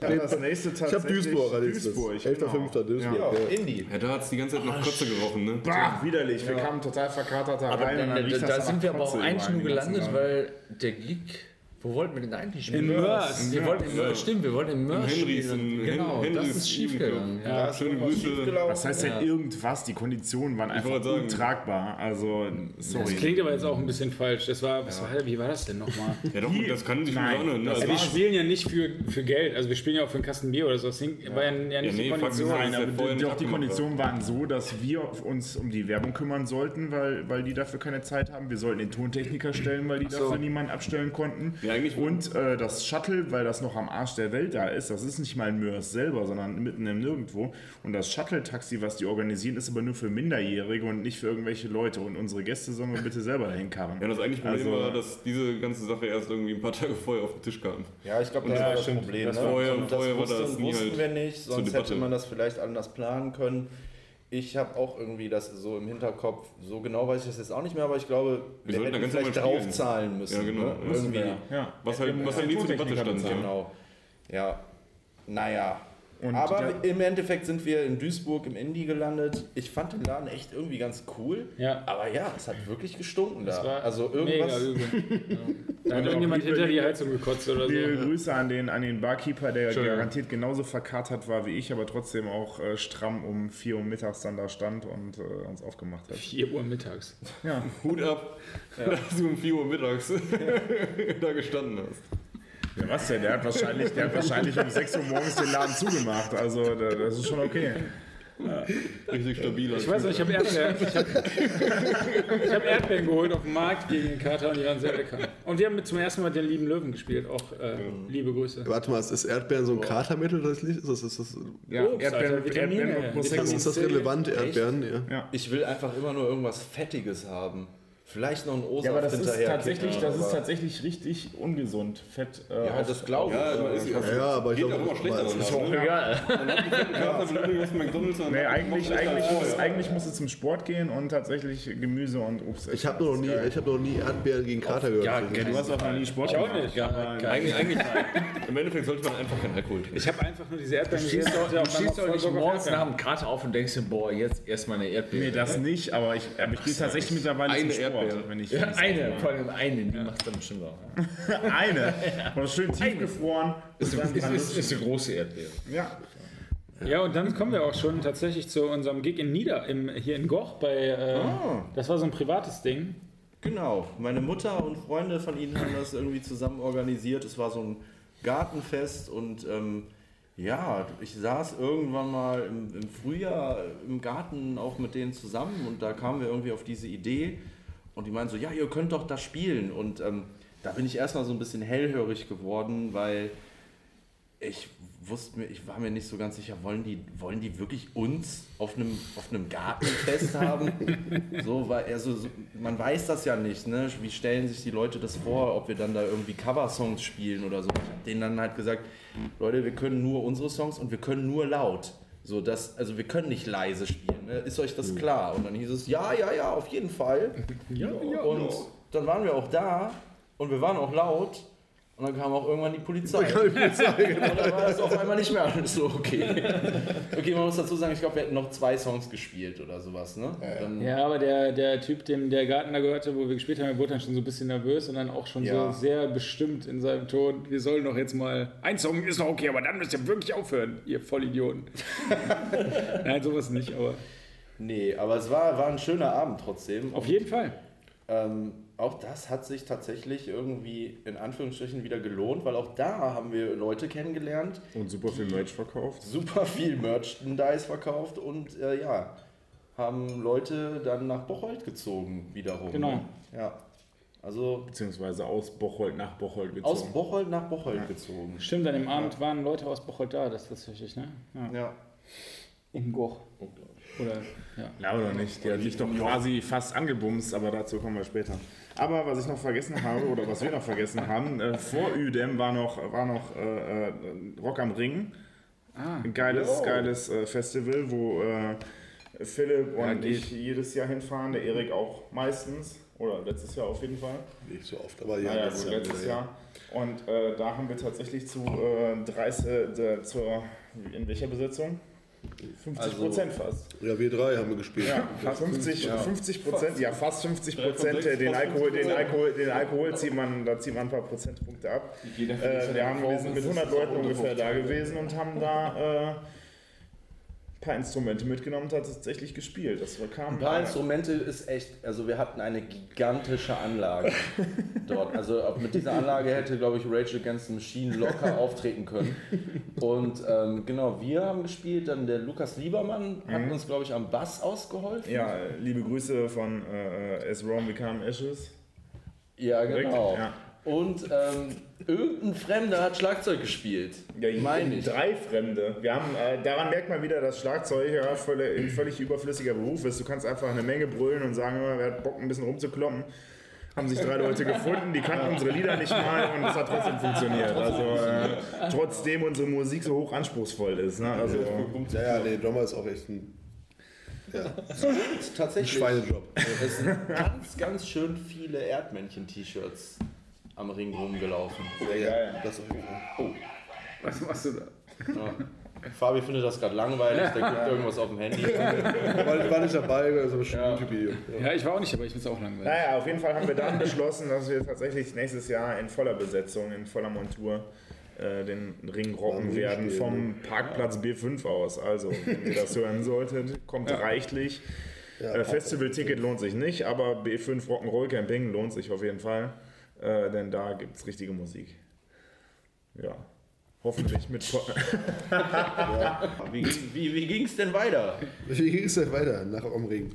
Ja, das nächste Ich habe tatsächlich Duisburg als. Duisburg, 11.05. genau. Duisburg. Ja. Ja. Indie. Ja, da hat es die ganze Zeit noch Kotze gerochen, ne? Bah, widerlich. Wir kamen total verkatert da Aber rein. und da, da, das da sind wir aber auch eigentlich nur gelandet, weil der Geek. Wo wollten wir denn eigentlich spielen? In Mörs. Wir wollten in Mörs, stimmt, wir wollten in Mörs Henrys, spielen. Genau, Hen- das Henrys ist schiefgegangen. Jugendclub. Ja. Schöne Grüße. Was heißt denn irgendwas? Die Konditionen waren einfach untragbar. Also, Das sorry. klingt aber jetzt auch ein bisschen falsch. Das war, was war, wie war das denn nochmal? Ja, doch, das kann sich anhören. Ne? das Also, wir spielen ja nicht für, für Geld, also wir spielen ja auch für einen Kasten Bier oder so. Das war ja, ja nicht nee, die Kondition. das Nein, ja aber doch die Konditionen waren so, dass wir uns um die Werbung kümmern sollten, weil, weil die dafür keine Zeit haben. Wir sollten den Tontechniker stellen, weil die dafür niemanden abstellen konnten. Ja, eigentlich- Und äh, das Shuttle, weil das noch am Arsch der Welt da ist, das ist nicht mal in Mörs selber, sondern mitten im Nirgendwo. Und das Shuttle-Taxi, was die organisieren, ist aber nur für Minderjährige und nicht für irgendwelche Leute. Und unsere Gäste sollen wir bitte selber dahin karren. Ja, das eigentliche Problem Also- war, dass diese ganze Sache erst irgendwie ein paar Tage vorher auf den Tisch kam. Ja, ich glaube, das war das Problem. Das ne? war- vorher- Und vorher war wussten, das nie wussten halt wir nicht, sonst hätte man das vielleicht anders planen können. Ich habe auch irgendwie das so im Hinterkopf, so genau weiß ich das jetzt auch nicht mehr, aber ich glaube, wir, sollten da hätten ganz vielleicht draufzahlen müssen. Ja, genau. Ne? Müssen Irgendwie. Ja. Was halt, was halt nie zur Debatte stand. Ja. Genau. Ja, naja. Und Aber im Endeffekt sind wir in Duisburg im Indie gelandet. Ich fand den Laden echt irgendwie ganz cool. Ja. Aber ja, es hat wirklich gestunken da. Das war also mega irgendwas. übel. Ja. Da hat irgendjemand hinter die Heizung gekotzt oder so. Liebe Grüße an den, an den Barkeeper, der garantiert genauso verkatert war wie ich, aber trotzdem auch äh, stramm um 4 Uhr mittags dann da stand und äh, uns aufgemacht hat. 4 Uhr mittags. Ja, Hut ab, dass du um 4 Uhr mittags da gestanden hast. Ja was denn? Der hat wahrscheinlich, der hat wahrscheinlich um 6 Uhr morgens den Laden zugemacht. Also da- das ist schon okay. Richtig stabiler. Ich weiß nicht, ich habe Erdbeeren, ich hab, ich hab Erdbeeren geholt auf dem Markt gegen den Kater und die waren sehr lecker. Und wir haben zum ersten Mal den lieben Löwen gespielt. Auch äh, liebe Grüße. Warte mal, ist Erdbeeren so ein Katermittel? Das ist, ist, ist, ist, Ja, Obst, Alter, Vitamine, Erdbeeren Prosecco. ist das relevant, Erdbeeren? Ja. Ich will einfach immer nur irgendwas Fettiges haben. Vielleicht noch ein Osaf Ja, aber das ist hinterher. tatsächlich, kicken, das ist tatsächlich richtig ungesund. Fett. Äh, Ja, das glaube ich. Ja, man ist Ja, ja, aber ich glaube, auch immer schlechter aber- danach. ne? Egal. Du was McDonalds und Nee, eigentlich, schlechter eigentlich, muss eigentlich muss es zum Sport gehen und tatsächlich Gemüse und Obst. Ich habe noch nie, ich habe noch nie Erdbeeren gegen Kater gehört. Ja, Ja, du hast auch noch nie Sport Ich auch gemacht. nicht. Eigentlich, eigentlich Im Endeffekt sollte man einfach keinen Alkohol trinken. Ich habe einfach nur diese Erdbeeren Du stehst doch, Ja, du stehst doch nicht morgens nach dem Kater auf und denkst dir, boah, jetzt erstmal eine Erdbeere. Nee, das nicht, aber ich, aber ich gehe tatsächlich mittlerweile zum Sport. Erdbeere. Wenn ich, ja, eine, vor allem eine, die macht dann bestimmt auch. Eine. Und schön tiefgefroren. Ist, ist, ist, ist eine große Erdbeere. Ja. Ja, und dann kommen wir auch schon tatsächlich zu unserem Gig in Nieder, im, hier in Goch. Bei, äh, Das war so ein privates Ding. Genau, meine Mutter und Freunde von ihnen haben das irgendwie zusammen organisiert. Es war so ein Gartenfest und ähm, ja, ich saß irgendwann mal im, im Frühjahr im Garten auch mit denen zusammen und da kamen wir irgendwie auf diese Idee und die meinten so, ja, ihr könnt doch das spielen und ähm, da bin ich erstmal so ein bisschen hellhörig geworden, weil ich wusste mir, ich war mir nicht so ganz sicher, wollen die, wollen die wirklich uns auf einem, auf einem Gartenfest haben? so, weil, also, so, man weiß das ja nicht, ne? Wie stellen sich die Leute das vor, ob wir dann da irgendwie Coversongs spielen oder so. Ich habe denen dann halt gesagt, Leute, wir können nur unsere Songs und wir können nur laut. So, das, also wir können nicht leise spielen, ne? ist euch das klar? Und dann hieß es, ja, ja, ja, auf jeden Fall. Ja, ja, Und dann waren wir auch da und wir waren auch laut. Und dann kam auch irgendwann die Polizei. Und dann war das auf einmal nicht mehr alles so okay. Okay, man muss dazu sagen, ich glaube, wir hätten noch zwei Songs gespielt oder sowas, ne? Dann, Ja, aber der, der Typ, dem der Garten da gehörte, wo wir gespielt haben, der wurde dann schon so ein bisschen nervös und dann auch schon Ja. so sehr bestimmt in seinem Ton. Wir sollen doch jetzt mal. Ein Song ist noch okay, aber dann müsst ihr wirklich aufhören, ihr Vollidioten. Nein, sowas nicht, aber Nee, aber es war, war ein schöner Abend trotzdem. auf jeden Fall. Ähm, auch das hat sich tatsächlich irgendwie in Anführungsstrichen wieder gelohnt, weil auch da haben wir Leute kennengelernt, Und super viel Merch verkauft. super viel Merchandise verkauft und äh, ja, haben Leute dann nach Bocholt gezogen wiederum. Genau. Ne? Ja. Also Beziehungsweise aus Bocholt nach Bocholt gezogen. aus Bocholt nach Bocholt gezogen. Stimmt, an dem Abend waren Leute aus Bocholt da, das ist tatsächlich, ne? Ja. Ja. In Goch. Oder, ja. Ja, oder nicht? Die hat sich doch quasi fast angebumst, aber dazu kommen wir später. Aber was ich noch vergessen habe, oder was wir noch vergessen haben, äh, vor Udem war noch, war noch äh, äh, Rock am Ring. Ah, Ein geiles, geiles äh, Festival, wo äh, Philipp und ich jedes Jahr hinfahren, der Erik auch meistens. Oder letztes Jahr auf jeden Fall. Nicht so oft, aber ja, Ja, ja, letztes Jahr letztes ja. Jahr. Und äh, da haben wir tatsächlich zu äh, 30, äh, zur, in welcher Besetzung? 50 Prozent fast. Ja, wir drei haben wir gespielt. Ja, fast 50, 50 Prozent, ja fast 50 Prozent. äh, Den Alkohol, den Alkohol, den Alkohol zieht man, da zieht man ein paar Prozentpunkte ab. Äh, wir, haben, wir sind mit 100 Leuten ungefähr da gewesen und haben da äh, paar Instrumente mitgenommen und tatsächlich gespielt. Das war kam. Ein paar Instrumente ist echt, also wir hatten eine gigantische Anlage dort. Also mit dieser Anlage hätte, glaube ich, Rage Against the Machine locker auftreten können. Und ähm, genau, wir haben gespielt, dann der Lukas Liebermann hat uns, glaube ich, am Bass ausgeholfen. Ja, äh, liebe Grüße von äh, As Rome Become Ashes. Ja, Direkt, genau. ja. Und ähm, irgendein Fremder hat Schlagzeug gespielt. Ja, meine ich. Drei Fremde. Wir haben, äh, daran merkt man wieder, dass Schlagzeug ja völlig, ein völlig überflüssiger Beruf ist. Du kannst einfach eine Menge brüllen und sagen, wer hat Bock, ein bisschen rumzukloppen. Haben sich drei Leute gefunden, die kannten unsere Lieder nicht mal und es hat trotzdem funktioniert. Also äh, trotzdem unsere Musik so hoch anspruchsvoll ist. Ne? Also, Ja, ja, nee, Drummer ist auch echt ein ja, Tatsächlich. Schweinejob. Es sind ganz, ganz schön viele Erdmännchen-T-Shirts am Ring rumgelaufen. Ja, ja, das auf jeden Fall. Was machst du da? Ja. Fabi findet das gerade langweilig, der guckt irgendwas auf dem Handy. War, war nicht dabei, das ist aber schon Ja. ein YouTube-Video. Ja. Ja, ich war auch nicht, aber ich finde es auch langweilig. naja, auf jeden Fall haben wir dann beschlossen, dass wir tatsächlich nächstes Jahr in voller Besetzung, in voller Montur äh, den Ring rocken werden vom Parkplatz B5 aus. Also, wenn ihr das hören solltet, kommt reichlich. Ja, Äh, Festival-Ticket lohnt sich nicht, aber B5 Rock'n'Roll Camping lohnt sich auf jeden Fall, äh, denn da gibt es richtige Musik. Ja. hoffentlich mit. Po Wie, ging- wie, wie ging es denn weiter? Wie ging es denn weiter nach Omring?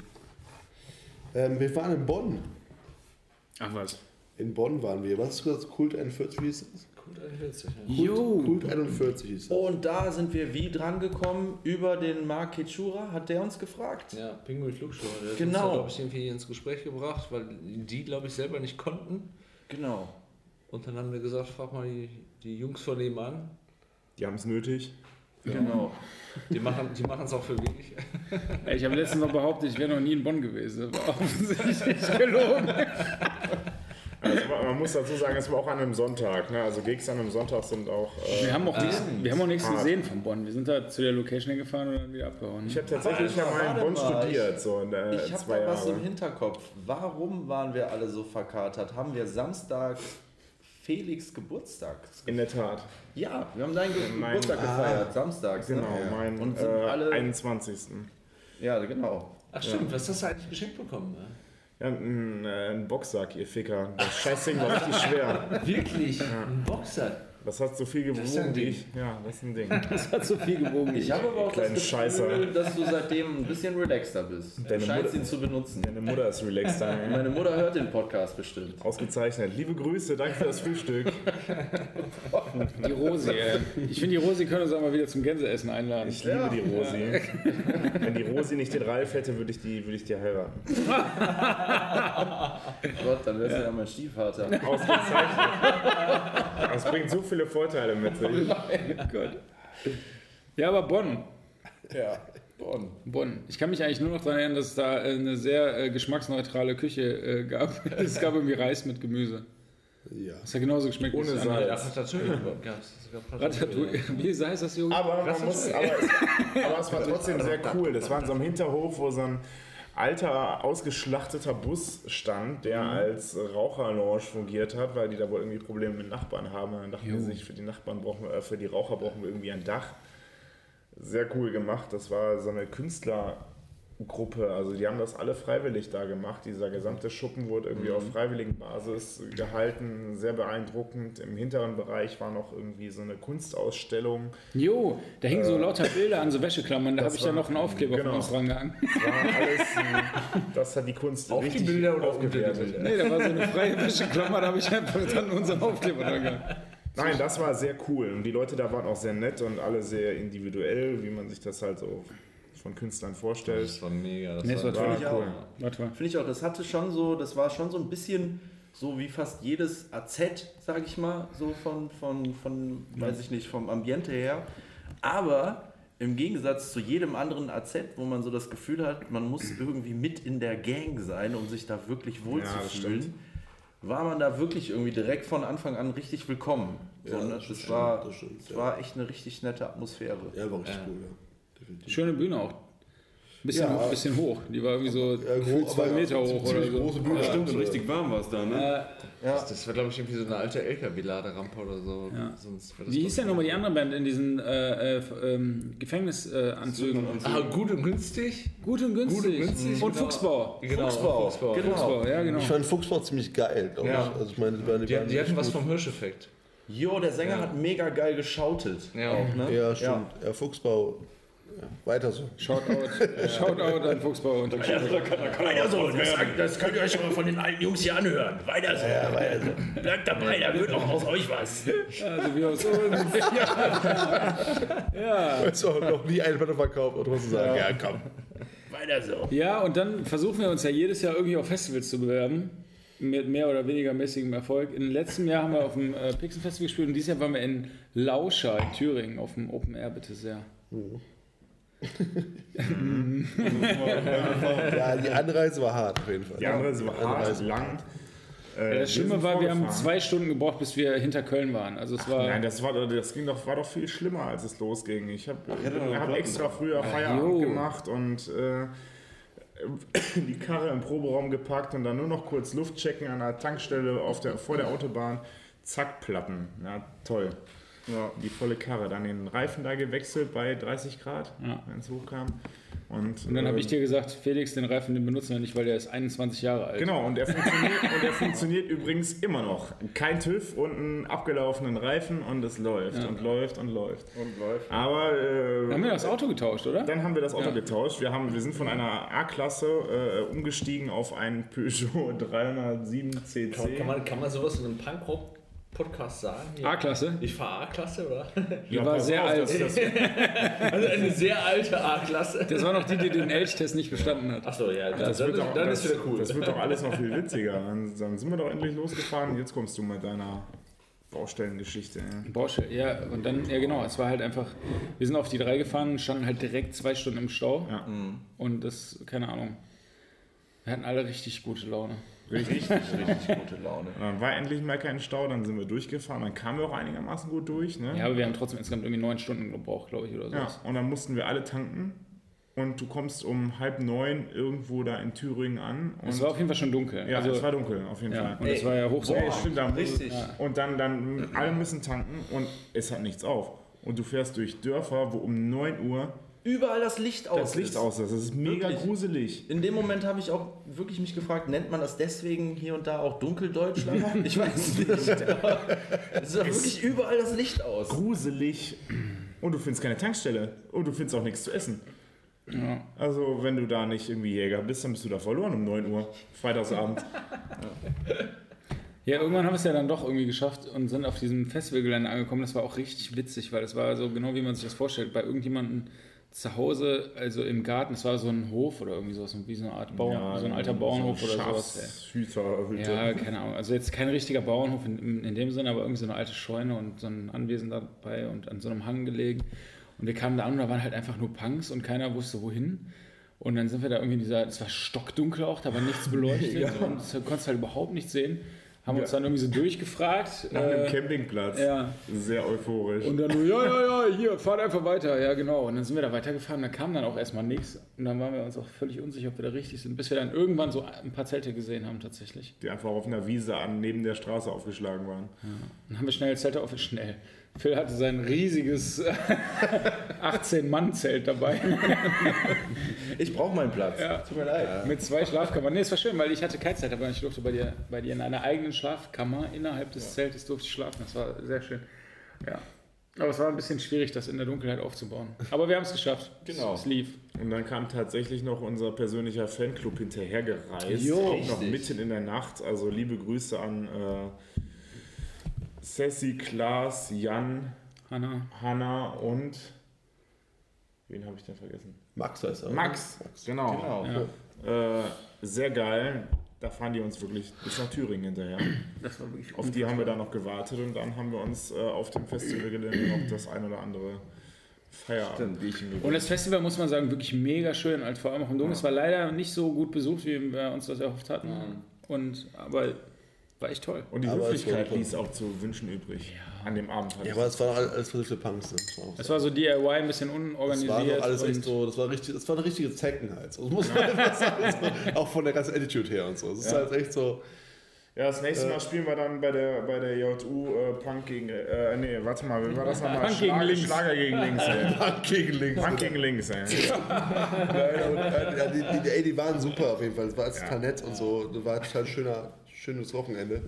Ähm, wir waren in Bonn. Ach was. In Bonn waren wir. Was hast du gesagt? Kult 41 hieß es? Gut, 41. Ja. Jo. Kult 41 hieß es. Und da sind wir wie dran gekommen? Über den Mark Ketschura hat der uns gefragt. Ja, Pinguin Flugshow. Der hat Genau. uns, glaube ich, irgendwie ins Gespräch gebracht, weil die, glaube ich, selber nicht konnten. Genau. Und dann haben wir gesagt, frag mal die, die Jungs von nebenan. Die haben es nötig. Genau. Die machen die es auch für wenig. Ich habe letztens noch behauptet, ich wäre noch nie in Bonn gewesen. Das war offensichtlich nicht gelogen. Also, man muss dazu sagen, es war auch an einem Sonntag. Ne? Also Gigs an einem Sonntag sind auch. Äh, Wir haben auch nichts, wir haben auch nichts Ah. gesehen von Bonn. Wir sind da zu der Location gefahren und dann wieder abgehauen. ich habe tatsächlich ja mal in Bonn mal, studiert, so in äh, Ich habe da was Jahre. im Hinterkopf. Warum waren wir alle so verkatert? Haben wir Samstag Felix Geburtstag? In der Tat. Ja, wir haben deinen Mein- Geburtstag gefeiert, samstags. Genau, ne? mein Und sind äh, alle. 21. ja, genau. Ach stimmt, was hast du eigentlich geschenkt bekommen? Ne? Ja, ein, äh, ein Boxsack, ihr Ficker. Das Scheißding war richtig schwer. Wirklich? Ein Boxer? Das hat so viel ja gewogen wie ich. Ja, das ist ein Ding. Das hat so viel gewogen. Ich habe aber auch das Gefühl, Scheißer. dass du seitdem ein bisschen relaxter bist. Du Deine scheinst Mutter- ihn zu benutzen. Deine Mutter ist ne? Meine Mutter hört den Podcast bestimmt. Ausgezeichnet. Liebe Grüße, danke für das Frühstück. Die Rosi, ey. Ich finde, die Rosi können uns auch mal wieder zum Gänseessen einladen. Ich liebe die Rosi. Wenn die Rosi nicht den Ralf hätte, würde ich, die, würde ich die heiraten. Gott, dann wärst du ja mein Stiefvater. Ausgezeichnet. Das bringt so viele Vorteile mit sich. Gott. Ja, aber Bonn. Ja, Bonn. Bonn. Ich kann mich eigentlich nur noch daran erinnern, dass es da äh, eine sehr äh, geschmacksneutrale Küche äh, gab. Es gab irgendwie Reis mit Gemüse. Ja. Das hat genauso geschmeckt Ohne wie das andere. Salz. Ratatouille Ratatouille. Wie heißt das, Junge? Aber, man muss, aber, es, aber es war trotzdem sehr cool. Das war in so einem Hinterhof, wo so ein alter, ausgeschlachteter Bus stand, der als Raucherlounge fungiert hat, weil die da wohl irgendwie Probleme mit Nachbarn haben. Und dann dachten sie sich, für die Nachbarn brauchen wir, äh, für die Raucher brauchen wir irgendwie ein Dach. Sehr cool gemacht. Das war so eine Künstlergruppe. Also die haben das alle freiwillig da gemacht. Dieser gesamte Schuppen wurde irgendwie auf freiwilligen Basis gehalten. Sehr beeindruckend. Im hinteren Bereich war noch irgendwie so eine Kunstausstellung. Jo, da hingen so lauter Bilder an so Wäscheklammern. Da habe ich ja noch einen Aufkleber genau. von uns dran gehangen. war alles, äh, das hat die Kunst Auf die richtig Bilder oder die aufgewertet. Bilder? Nee, da war so eine freie Wäscheklammer, da habe ich einfach dann unseren Aufkleber dran gehangen. Nein, das war sehr cool und die Leute da waren auch sehr nett und alle sehr individuell, wie man sich das halt so von Künstlern vorstellt. Das war mega. Das Nee, das war War ich cool. Finde ich auch, das hatte schon so, das war schon so ein bisschen so wie fast jedes AZ, sage ich mal, so von, von, von, weiß ich nicht, vom Ambiente her. Aber im Gegensatz zu jedem anderen AZ, wo man so das Gefühl hat, man muss irgendwie mit in der Gang sein, um sich da wirklich wohl Ja, war man da wirklich irgendwie direkt von Anfang an richtig willkommen. So, Ja, ne? das das, stimmt, war, das stimmt, ja. war echt eine richtig nette Atmosphäre. Ja, war richtig cool, ja. Definitiv. Schöne Bühne auch. Bisschen, Ja. bisschen hoch. Die war irgendwie so Ja, gefühlt gro- zwei ja, Meter so hoch oder so. große Bühne. Stimmt, und richtig warm war es da, ne? Das, das war, glaube ich, irgendwie so eine alte LKW-Laderampe oder so. Das Wie hieß denn nochmal die andere Band in diesen äh, äh, ähm, Gefängnisanzügen? Ah, gut und günstig? Gut und günstig. Gut und günstig, Und genau. Fuchsbau. Genau, Fuchsbau. Fuchsbau. Genau. Fuchsbau, ja genau. Ich fand Fuchsbau ziemlich geil, glaube Ja. ich. Also ich meine, die, die, Die, hatten echt was gut. vom Hirscheffekt. Jo, der Sänger hat mega geil geschautet. Ja. Auch, ne? Ja, stimmt. Ja, Fuchsbau. Ja, weiter so. Shoutout, Shoutout an Fuchsbau und Weiter so, das, das könnt ihr euch schon mal von den alten Jungs hier anhören. Weiter so. Ja, weiter so. Bleibt dabei, da wird auch aus euch was. Also wie aus uns. ja. Ist auch noch nie eine Platte verkauft, oder was zu sagen. Ja, komm. Weiter so. ja, und dann versuchen wir uns ja jedes Jahr irgendwie auf Festivals zu bewerben. Mit mehr oder weniger mäßigem Erfolg. Im letzten Jahr haben wir auf dem äh, Pixel Festival gespielt und dieses Jahr waren wir in Lauscha in Thüringen auf dem Open Air, bitte sehr. Ja, die Anreise war hart auf jeden Fall. Die andere war hart, Anreise. lang. Äh, Ja, das Schlimme war, wir haben zwei Stunden gebraucht, bis wir hinter Köln waren. Also es war. Nein, das, war, das ging doch, war doch viel schlimmer, als es losging. Ich habe hab Platten extra früher Feierabend jo. gemacht und äh, die Karre im Proberaum gepackt und dann nur noch kurz Luft checken an der Tankstelle auf der, vor der Autobahn. Zack, Platten. Ja, toll. Die volle Karre. Dann den Reifen da gewechselt bei 30 Grad, Ja. wenn es hochkam. Und, Und dann habe ähm, ich dir gesagt, Felix, den Reifen, den benutzen wir nicht, weil der ist 21 Jahre alt. Genau, und der funktioniert, und der funktioniert übrigens immer noch. Kein TÜV und einen abgelaufenen Reifen und es läuft Ja. und läuft und läuft. Und läuft. Aber äh, Haben wir das Auto getauscht, oder? dann haben wir das Auto Ja. getauscht. Wir, haben, wir sind von einer A-Klasse äh, umgestiegen auf einen Peugeot 307 CC. Kann, kann, man, kann man sowas in einem Punkrock-Podcast sagen? Hier, A-Klasse. Ich fahre A-Klasse, oder? Die war pass sehr auf, alt. Also eine sehr alte A-Klasse. Das war noch die, die den Elchtest nicht bestanden hat. Achso, ja, dann, das, dann, wird ist, doch, dann das, ist wieder cool. das wird doch alles noch viel witziger. Dann, dann sind wir doch endlich losgefahren und jetzt kommst du mit deiner Baustellengeschichte. Ja. Baustelle, ja, und dann, ja genau, es war halt einfach, wir sind auf die drei gefahren, standen halt direkt zwei Stunden im Stau. Ja. Und das, keine Ahnung. Wir hatten alle richtig gute Laune. Richtig. Richtig gute Laune. Und Dann war endlich mal kein Stau, dann sind wir durchgefahren, dann kamen wir auch einigermaßen gut durch. Ne? Ja, aber wir haben trotzdem insgesamt irgendwie neun Stunden gebraucht, glaube ich, oder so. Ja, und dann mussten wir alle tanken und du kommst um halb neun irgendwo da in Thüringen an. Und Es war auf jeden Fall schon dunkel. ja, also, es war dunkel, auf jeden ja, Fall. und es war ja Hochsommer. Ja, stimmt, da richtig. Und dann, dann alle müssen tanken und es hat nichts auf. Und du fährst durch Dörfer, wo um 9 Uhr Überall das Licht aus. das Licht ist. aus. Das ist mega Wirklich? gruselig. In dem Moment habe ich auch wirklich mich gefragt, nennt man das deswegen hier und da auch Dunkeldeutschland? Ich weiß es nicht. aber Es ist doch wirklich überall das Licht aus. Gruselig. Und du findest keine Tankstelle. Und du findest auch nichts zu essen. Ja. Also, wenn du da nicht irgendwie Jäger bist, dann bist du da verloren um 9 Uhr, Freitagsabend. Ja, irgendwann haben wir es ja dann doch irgendwie geschafft und sind auf diesem Festivalgelände angekommen. Das war auch richtig witzig, weil das war so genau wie man sich das vorstellt. Bei irgendjemandem zu Hause, also im Garten, es war so ein Hof oder irgendwie sowas, wie so eine Art Bauern, so ein alter Bauernhof so oder sowas. Schafshüterhütte. Ja, keine Ahnung. Also jetzt kein richtiger Bauernhof in, in, dem Sinne, aber irgendwie so eine alte Scheune und so ein Anwesen dabei und an so einem Hang gelegen. Und wir kamen da an und da waren halt einfach nur Punks und keiner wusste wohin. Und dann sind wir da irgendwie in dieser, es war stockdunkel auch, da war nichts beleuchtet und du konntest halt überhaupt nichts sehen. Haben uns Ja. dann irgendwie so durchgefragt. Nach einem äh, Campingplatz. ja. Sehr euphorisch. Und dann nur, ja, ja, ja, hier, fahrt einfach weiter. Ja, genau. Und dann sind wir da weitergefahren, da kam dann auch erstmal nichts. Und dann waren wir uns auch völlig unsicher, ob wir da richtig sind, bis wir dann irgendwann so ein paar Zelte gesehen haben tatsächlich. die einfach auf einer Wiese an neben der Straße aufgeschlagen waren. Dann haben wir schnell Zelte auf, schnell. Phil hatte sein riesiges 18-Mann-Zelt dabei Ich brauche meinen Platz. Ja. Tut mir leid. mit zwei Schlafkammern. Nee, es war schön, weil ich hatte kein Zelt, aber ich durfte bei dir, bei dir in einer eigenen Schlafkammer innerhalb des Zeltes durfte ich schlafen. Das war sehr schön. Ja. Aber es war ein bisschen schwierig, das in der Dunkelheit aufzubauen. Aber wir haben es geschafft. Genau. Es lief. Und dann kam tatsächlich noch unser persönlicher Fanclub hinterhergereist. Jo, auch noch richtig. mitten in der Nacht. Also liebe Grüße an äh, Sassy, Klaas, Jan, Hanna. Hanna und wen habe ich denn vergessen? Max heißt er. Max, genau. Genau. Ja. Äh, sehr geil. Da fahren die uns wirklich bis nach Thüringen hinterher. Das war wirklich Auf die haben wir dann noch gewartet und dann haben wir uns äh, auf dem Festivalgelände noch das ein oder andere Feierabendbierchen gegeben. Und das Festival muss man sagen, wirklich mega schön, als vor allem auch im Dunkeln. Es war leider nicht so gut besucht, wie wir uns das erhofft hatten. Und, aber war echt toll. Und die Aber Höflichkeit war- ließ auch zu wünschen übrig. An dem Abend. Ja, aber es war doch alles für Punks. Ne? Das war Es so. war so DIY, ein bisschen Das unorganisiert. war doch alles echt so, das war richtig, das war eine richtige Zeckenhals. Das muss man einfach sagen. So, auch von der ganzen Attitude her und so. Es ist Ja. halt echt so. ja, das nächste Mal spielen wir dann bei der, bei der JU äh, Punk gegen. Äh, nee, warte mal, wie war das nochmal? Punk gegen links. Schlager gegen links, ey. Punk gegen links. Punk gegen links, ey. Nein, und, äh, ja, die, die, ey, die waren super auf jeden Fall. Es war total nett und so. Das war total schöner, schönes Wochenende.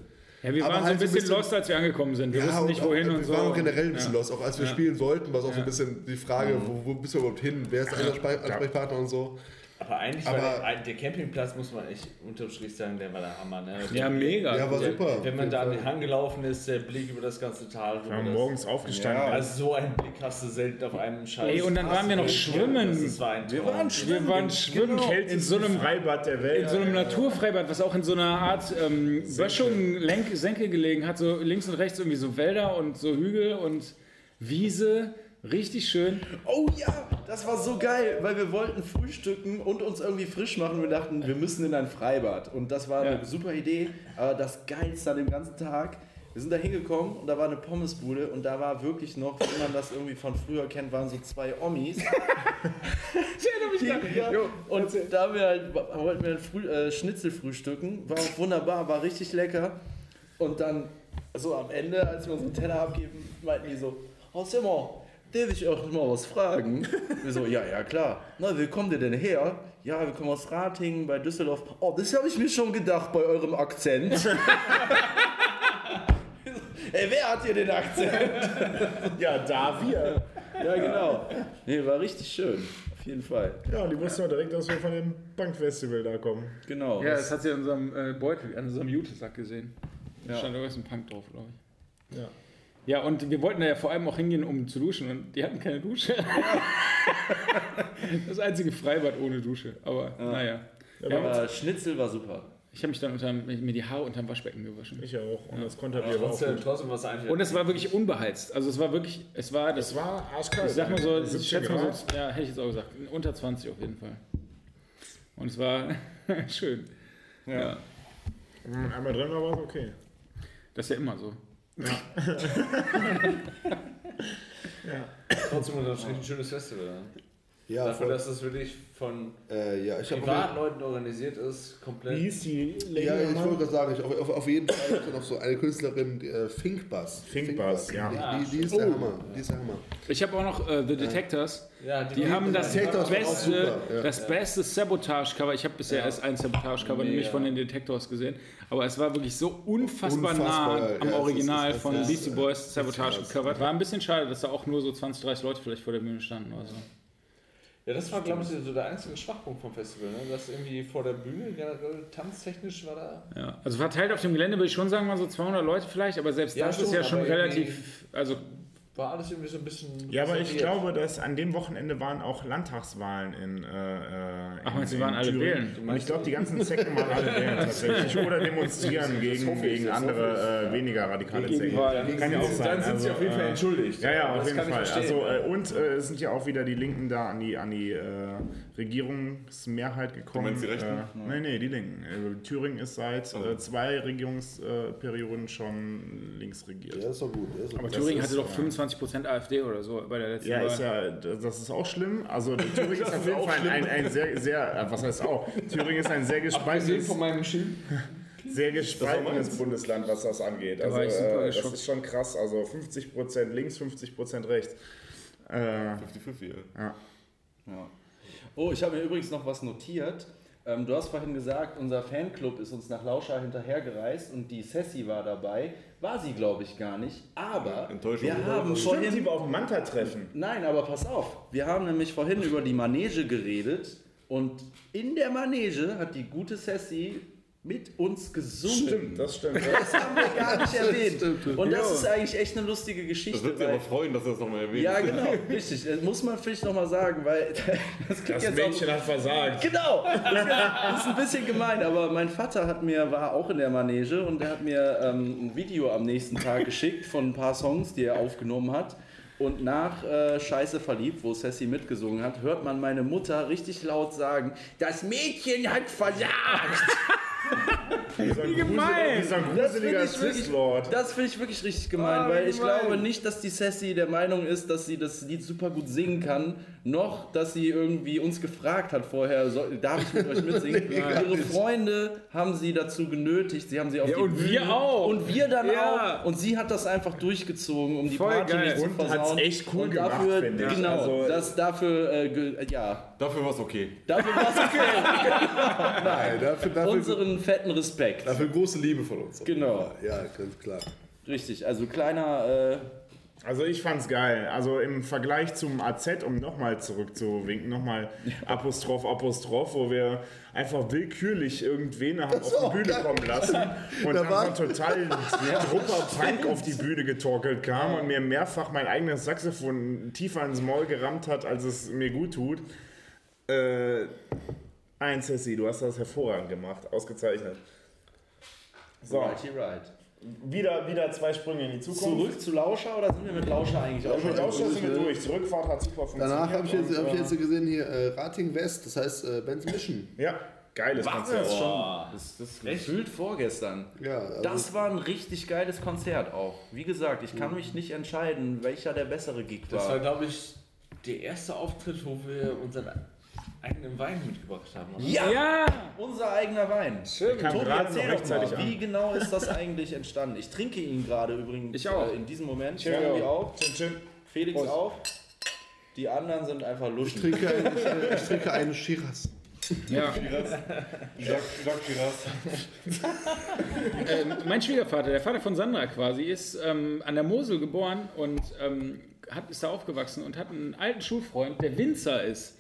ja, wir aber waren so halt ein so ein bisschen, bisschen- lost, als wir angekommen sind. Wir Ja, wussten nicht, wohin und wir so. waren auch generell ein bisschen ja. lost. Auch als wir Ja. spielen wollten, war es auch so ein bisschen die Frage, wo, wo bist du überhaupt hin? Wer ist der Ansprech- Ansprechpartner und so. Aber eigentlich Aber- war der, der Campingplatz, muss man echt unterm Strich sagen, der war der Hammer. Ne? Ja, mega. Ja, war Der, super. Wenn man da an den. Hang gelaufen ist, der Blick über das ganze Tal. Wir haben morgens aufgestanden. Ja. Also so einen Blick hast du selten auf einem Scheiß. Ey, und dann waren wir noch schwimmen. Das, war ein Wir waren Wir waren schwimmen in so einem Freibad der Welt. in so einem Naturfreibad, was auch in so einer Art ähm, Böschung, Lenk, Senke gelegen hat, so links und rechts irgendwie so Wälder und so Hügel und Wiese, richtig schön. Oh ja, das war so geil, weil wir wollten frühstücken und uns irgendwie frisch machen. Wir dachten, wir müssen in ein Freibad. Und das war Ja. eine super Idee. Aber das Geilste an dem ganzen Tag, wir sind da hingekommen und da war eine Pommesbude und da war wirklich noch, wie man das irgendwie von früher kennt, waren so zwei Omis. Die- ja, und da wir halt, wollten wir Früh, äh, Schnitzel frühstücken. War auch wunderbar, war richtig lecker. Und dann, so am Ende, als wir unseren Teller abgeben, meinten die so, oh Simon, darf ich auch mal was fragen? Wir so, ja, ja, klar. Na, wie kommt ihr denn her? Ja, wir kommen aus Ratingen bei Düsseldorf. Oh, das habe ich mir schon gedacht bei eurem Akzent. Ey, wer hat hier den Akzent? Ja, da wir. Ja, genau. Nee, war richtig schön. Auf jeden Fall. Ja, die wussten ja direkt, dass wir von dem Bankfestival da kommen. Genau. Ja, das hat sie an unserem äh, Beutel, an unserem Jutesack gesehen. Da Ja. stand irgendwas ein Punk drauf, glaube ich. Ja. Ja, und wir wollten da ja vor allem auch hingehen, um zu duschen und die hatten keine Dusche. das einzige Freibad ohne Dusche. Aber naja. Ja, Aber Schnitzel war super. ich habe mich dann unter, mir die Haare unterm Waschbecken gewaschen. Ich auch. Und das konnte Aber wir aber auch trotzdem, gut. trotzdem was. Und es war wirklich unbeheizt. Also es war wirklich, es war das. Es war arschkalt. Ich sag mal so, ich 17 schätze mal so, ja, hätte ich jetzt auch gesagt, unter 20 auf jeden Fall. Und es war schön. Ja. Man einmal drin war, war es okay. Das ist ja immer so. trotzdem unterm Strich ein schönes Festival. Ja, Dafür, dass es wirklich von Äh, ja, ich habe Privatleuten organisiert ist, Wie komplett. hieß die Lady Ja, ich wollte gerade sagen, ich, auf, auf, auf jeden Fall ist da noch so eine Künstlerin, die, äh, Finkbass. Finkbass, ja. Die, die, die ist der Hammer. Die ist der Hammer. Ich habe auch noch äh, The Detectors. Ja, Die haben das Detectors beste, ja. das beste Sabotage-Cover. Ich habe bisher erst ein Sabotage-Cover, nämlich von den Detectors gesehen. Aber es war wirklich so unfassbar, Unfassbar, nah am Original ist- von Beastie Boys es ist Sabotage krass. gecovert. War ein bisschen schade, dass da auch nur so 20, 30 Leute vielleicht vor der Bühne standen oder so. Ja, das war, glaube ich, so der einzige Schwachpunkt vom Festival. Ne? Dass irgendwie vor der Bühne, generell tanztechnisch war da. Ja. Also verteilt auf dem Gelände würde ich schon sagen, mal so 200 Leute vielleicht, aber selbst Ja, das ist schon, ja schon relativ, also War alles irgendwie so ein bisschen. Ja, aber ich glaube, dass an dem Wochenende waren auch Landtagswahlen in. Äh, äh, Ach, meinst du, in- waren in alle Thüringen. wählen? Und ich glaube, die ganzen Zecken waren alle wählen tatsächlich. Oder demonstrieren gegen, gegen andere, äh, weniger radikale. Wahlen. Kann ja auch sein. Dann sind sie Also, auf jeden Fall äh, entschuldigt. Ja, ja, auf jeden Fall. Also, äh, und es sind ja auch wieder die Linken da an die, an die Regierungsmehrheit gekommen. Du meinst die Rechten? Äh, nee, nee, die Linken. Äh, Thüringen ist seit äh, zwei Regierungsperioden schon links regiert. Ja, ist doch gut. Ist aber gut. Thüringen hatte doch ja. 25% AfD oder so bei der letzten Ja, Wahl. ist ja, das ist auch schlimm. Also Thüringen ist auf jeden Fall ein, ein, ein sehr, sehr, äh, was heißt auch? Thüringen ist ein sehr gespaltenes, von meinem Schild. sehr gespaltenes Bundesland, was das angeht. Also war ich super äh, das ist schon krass. Also 50% links, 50% rechts. Äh, 50-50, ja. ja. Ja. Oh, ich habe mir übrigens noch was notiert. Ähm, du hast vorhin gesagt, unser Fanclub ist uns nach Lauscha hinterhergereist und die Sassy war dabei. War sie, glaube ich, gar nicht. Aber wir haben Stimmt, vorhin... die war auf dem Manta-Treffen. Nein, aber pass auf. Wir haben nämlich vorhin über die Manege geredet und in der Manege hat die gute Sassy mit uns gesungen. Stimmt, das stimmt. Das haben wir gar nicht erwähnt. Und das ist eigentlich echt eine lustige Geschichte. Das wird sich aber freuen, dass er das nochmal erwähnt. ja, genau, richtig. Das muss man vielleicht nochmal sagen, weil das klingt Das jetzt auch Mädchen hat versagt. Genau, das ist ein bisschen gemein, aber mein Vater hat mir, war auch in der Manege und der hat mir ähm, ein Video am nächsten Tag geschickt von ein paar Songs, die er aufgenommen hat. Und nach äh, Scheiße verliebt, wo Sassy mitgesungen hat, hört man meine Mutter richtig laut sagen, das Mädchen hat versagt. Wie gemein. Das gruseliger finde ich, wirklich- Cis-Lord. das finde ich wirklich richtig gemein, Ah, weil ich gemein. glaube nicht, dass die Sassy der Meinung ist, dass sie das Lied super gut singen kann, noch dass sie irgendwie uns gefragt hat vorher, soll, darf ich mit euch mitsingen? Ihre Freunde haben sie dazu genötigt, sie haben sie auf Ja, die und Bühne wir auch. und wir dann Ja. auch und sie hat das einfach durchgezogen, um die Voll Party geil. nicht zu Und hat's versauen. echt cool und dafür, gemacht, finde ich. Genau, Also- das dafür, äh, ge, ja, Dafür war es okay. dafür war es okay. Nein, dafür, dafür, Unseren fetten Respekt. dafür große Liebe von uns. Genau. Ja, ganz klar. Richtig, also kleiner, äh, Also ich fand's geil. Also im Vergleich zum AZ, um nochmal zurückzuwinken, nochmal Apostroph, Apostroph, wo wir einfach willkürlich irgendwen haben auf war die Bühne geil. kommen lassen und Da dann war- total Trupper Punk auf die Bühne getorkelt kam und mir mehrfach mein eigenes Saxophon tiefer ins Maul gerammt hat, als es mir gut tut. Äh, ein Sessi, du hast das hervorragend gemacht, ausgezeichnet. So, righty right. wieder, wieder zwei Sprünge in die Zukunft. Zurück zu Lauscher oder sind wir mit Lauscher eigentlich auch Mit schon? Lauscher sind wir durch. Zurückfahrt hat super funktioniert. Danach habe ich, jetzt, und, hab ich äh, jetzt gesehen hier äh, Rating West, das heißt äh, Ben's Mission. Ja, geiles Das Konzert. ist schon, das, das gefühlt vorgestern. Ja, also Das war ein richtig geiles Konzert auch. Wie gesagt, ich kann mich nicht entscheiden, welcher der bessere Gig Das war, war. glaube ich, der erste Auftritt, wo wir unseren eigenen Wein mitgebracht haben. oder? Ja, Ja! unser eigener Wein. kam Tobi, gerade erzähl doch mal, an. wie genau ist das eigentlich entstanden? Ich trinke ihn gerade übrigens Ich auch. Äh, in diesem Moment. Ja. Tobi auch. Chin, chin. Felix Prost. auch. Die anderen sind einfach Ich Luschen. trinke, ich, äh, ich trinke eine Shiraz. Ja. Jacques, Jacques Giras. Ähm, mein Schwiegervater, der Vater von Sandra quasi, ist ähm, an der Mosel geboren und ähm, hat, ist da aufgewachsen und hat einen alten Schulfreund, der Winzer ist.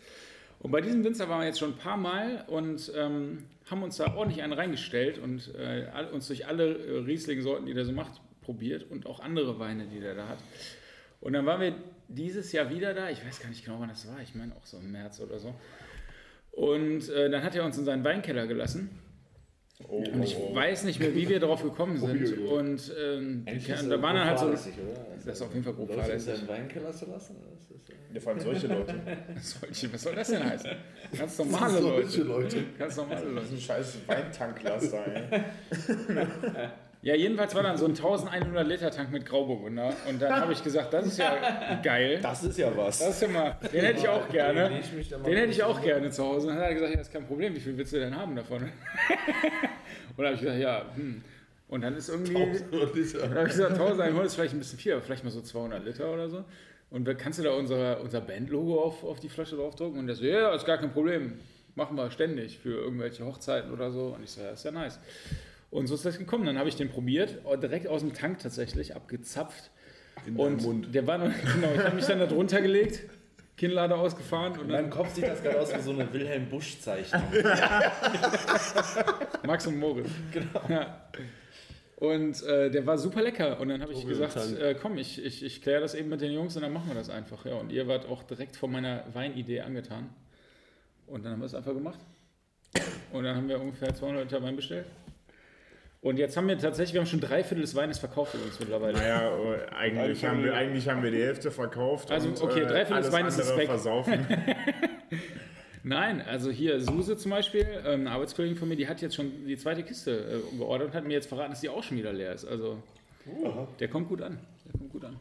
Und bei diesem Winzer waren wir jetzt schon ein paar Mal und ähm, haben uns da ordentlich einen reingestellt und äh, uns durch alle äh, Riesling-Sorten, die der so macht, probiert und auch andere Weine, die der da hat. Und dann waren wir dieses Jahr wieder da. Ich weiß gar nicht genau, wann das war. Ich meine auch so im März oder so. Und äh, dann hat er uns in seinen Weinkeller gelassen. Und ich weiß nicht mehr, wie wir darauf gekommen sind. Und ähm, da waren dann halt so. Das ist auf jeden Fall grob Leute in fahrlässig. seinen Weinkeller zu lassen? Das ist, äh, Ja, vor allem solche Leute. Was soll, ich- was soll das denn heißen? Ganz normale Solche Leute. Leute. Ganz normale Leute. ein scheiß Weintanklaster, ey. Ja, jedenfalls war dann so ein 1100 Liter Tank mit Grauburgunder. Und dann habe ich gesagt, das ist ja geil. das ist ja was. Das ist ja mal, den hätte ich auch gerne. Den hätte ich auch gerne zu Hause. Und dann hat er gesagt, ja, das ist kein Problem, wie viel willst du denn haben davon? Und dann habe ich gesagt, ja, hm. Und dann ist irgendwie, dann habe ich gesagt, 1100 ist vielleicht ein bisschen viel, aber vielleicht mal so 200 Liter oder so. Und kannst du da unser, unser Bandlogo auf, auf die Flasche draufdrucken? Und der so, ja, ist gar kein Problem. Machen wir ständig für irgendwelche Hochzeiten oder so. Und ich so, ja, ist ja nice. Und so ist das gekommen. Dann habe ich den probiert, oh, direkt aus dem Tank tatsächlich, abgezapft. in Und Mund. der war noch, genau, ich habe mich dann da drunter gelegt, Kinnlade ausgefahren und In dann meinem Kopf sieht das gerade aus wie so eine Wilhelm Busch-Zeichnung. Max und Moritz. Genau. Ja. Und äh, der war super lecker. Und dann habe ich Vogel gesagt, äh, komm, ich, ich, ich kläre das eben mit den Jungs und dann machen wir das einfach. Ja, und ihr wart auch direkt von meiner Weinidee angetan. Und dann haben wir es einfach gemacht. Und dann haben wir ungefähr 200 Liter Wein bestellt. Und jetzt haben wir tatsächlich, wir haben schon drei Viertel des Weines verkauft übrigens mittlerweile. Naja, äh, eigentlich haben, wir, eigentlich haben wir die Hälfte verkauft. Also, und, okay, äh, drei Viertel des Weines ist weg. versaufen. Nein, also hier Suse zum Beispiel, ähm, eine Arbeitskollegin von mir, die hat jetzt schon die zweite Kiste äh, geordert und hat mir jetzt verraten, dass die auch schon wieder leer ist. Also der kommt gut an. Der kommt gut an.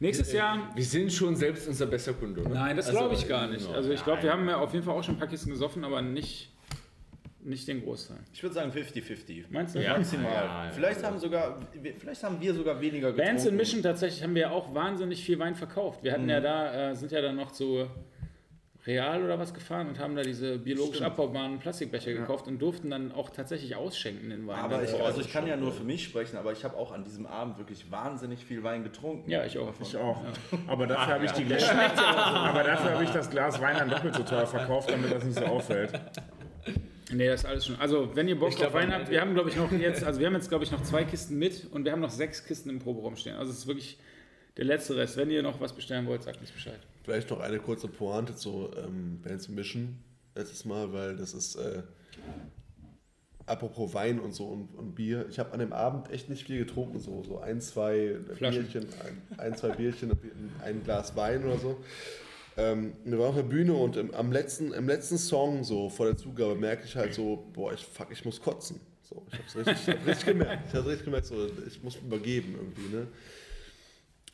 Nächstes Jahr. Wir sind schon selbst unser bester Kunde, oder? Nein, das Also, glaube ich gar nicht. genau. Also ich glaube, wir haben ja auf jeden Fall auch schon ein paar Kisten gesoffen, aber nicht, nicht den Großteil. Ich würde sagen 50-50. Meinst du? Maximal. Ja, ja, ja. vielleicht, haben sogar, vielleicht haben wir sogar weniger getrunken. Bands in Mission tatsächlich haben wir ja auch wahnsinnig viel Wein verkauft. Wir hatten Mhm. ja da, äh, sind ja dann noch zu Real oder was gefahren und haben da diese biologisch abbaubaren Plastikbecher gekauft und durften dann auch tatsächlich ausschenken den Wein. Aber ich, also ich kann ja nur für mich sprechen, aber ich habe auch an diesem Abend wirklich wahnsinnig viel Wein getrunken. ja, ich auch. Ich auch. Aber dafür habe ich die Gläser. Aber dafür habe ich das Glas Wein dann doppelt so teuer verkauft, damit das nicht so auffällt. Nee, das ist alles schon. Also, wenn ihr Bock Ich auf Wein habt, wir haben, glaube ich, noch jetzt, also wir haben jetzt, glaube ich, noch zwei Kisten mit und wir haben noch sechs Kisten im Proberaum stehen. Also, es ist wirklich der letzte Rest. Wenn ihr noch was bestellen wollt, sagt uns Bescheid. Vielleicht noch eine kurze Pointe zu ähm, Bands Mission letztes Mal, weil das ist äh, apropos Wein und so und, und Bier. Ich habe an dem Abend echt nicht viel getrunken, so, so ein, zwei Flaschen. Bierchen, ein, ein, zwei Bierchen, ein Glas Wein oder so. Ähm, wir waren auf der Bühne und im, am letzten, im letzten Song, so vor der Zugabe, merke ich halt so, boah, ich, fuck, ich muss kotzen. So, ich hab's richtig, ich hab richtig gemerkt. Ich habe richtig gemerkt, so, ich muss übergeben irgendwie, ne?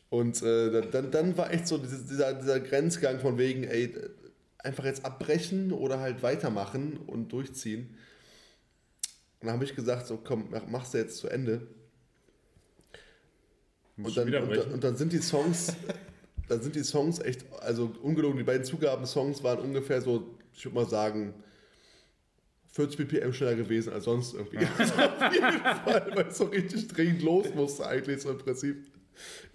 Und äh, dann, dann war echt so dieser, dieser Grenzgang von wegen, ey, einfach jetzt abbrechen oder halt weitermachen und durchziehen. Und dann habe ich gesagt, so komm, mach- mach's jetzt zu Ende. Und dann, und, und dann sind die Songs, dann sind die Songs echt, also ungelogen, die beiden Zugaben-Songs waren ungefähr so, ich würde mal sagen, 40 ppm schneller gewesen als sonst irgendwie. Also auf jeden Fall, weil es so richtig dringend los musste eigentlich so im Prinzip.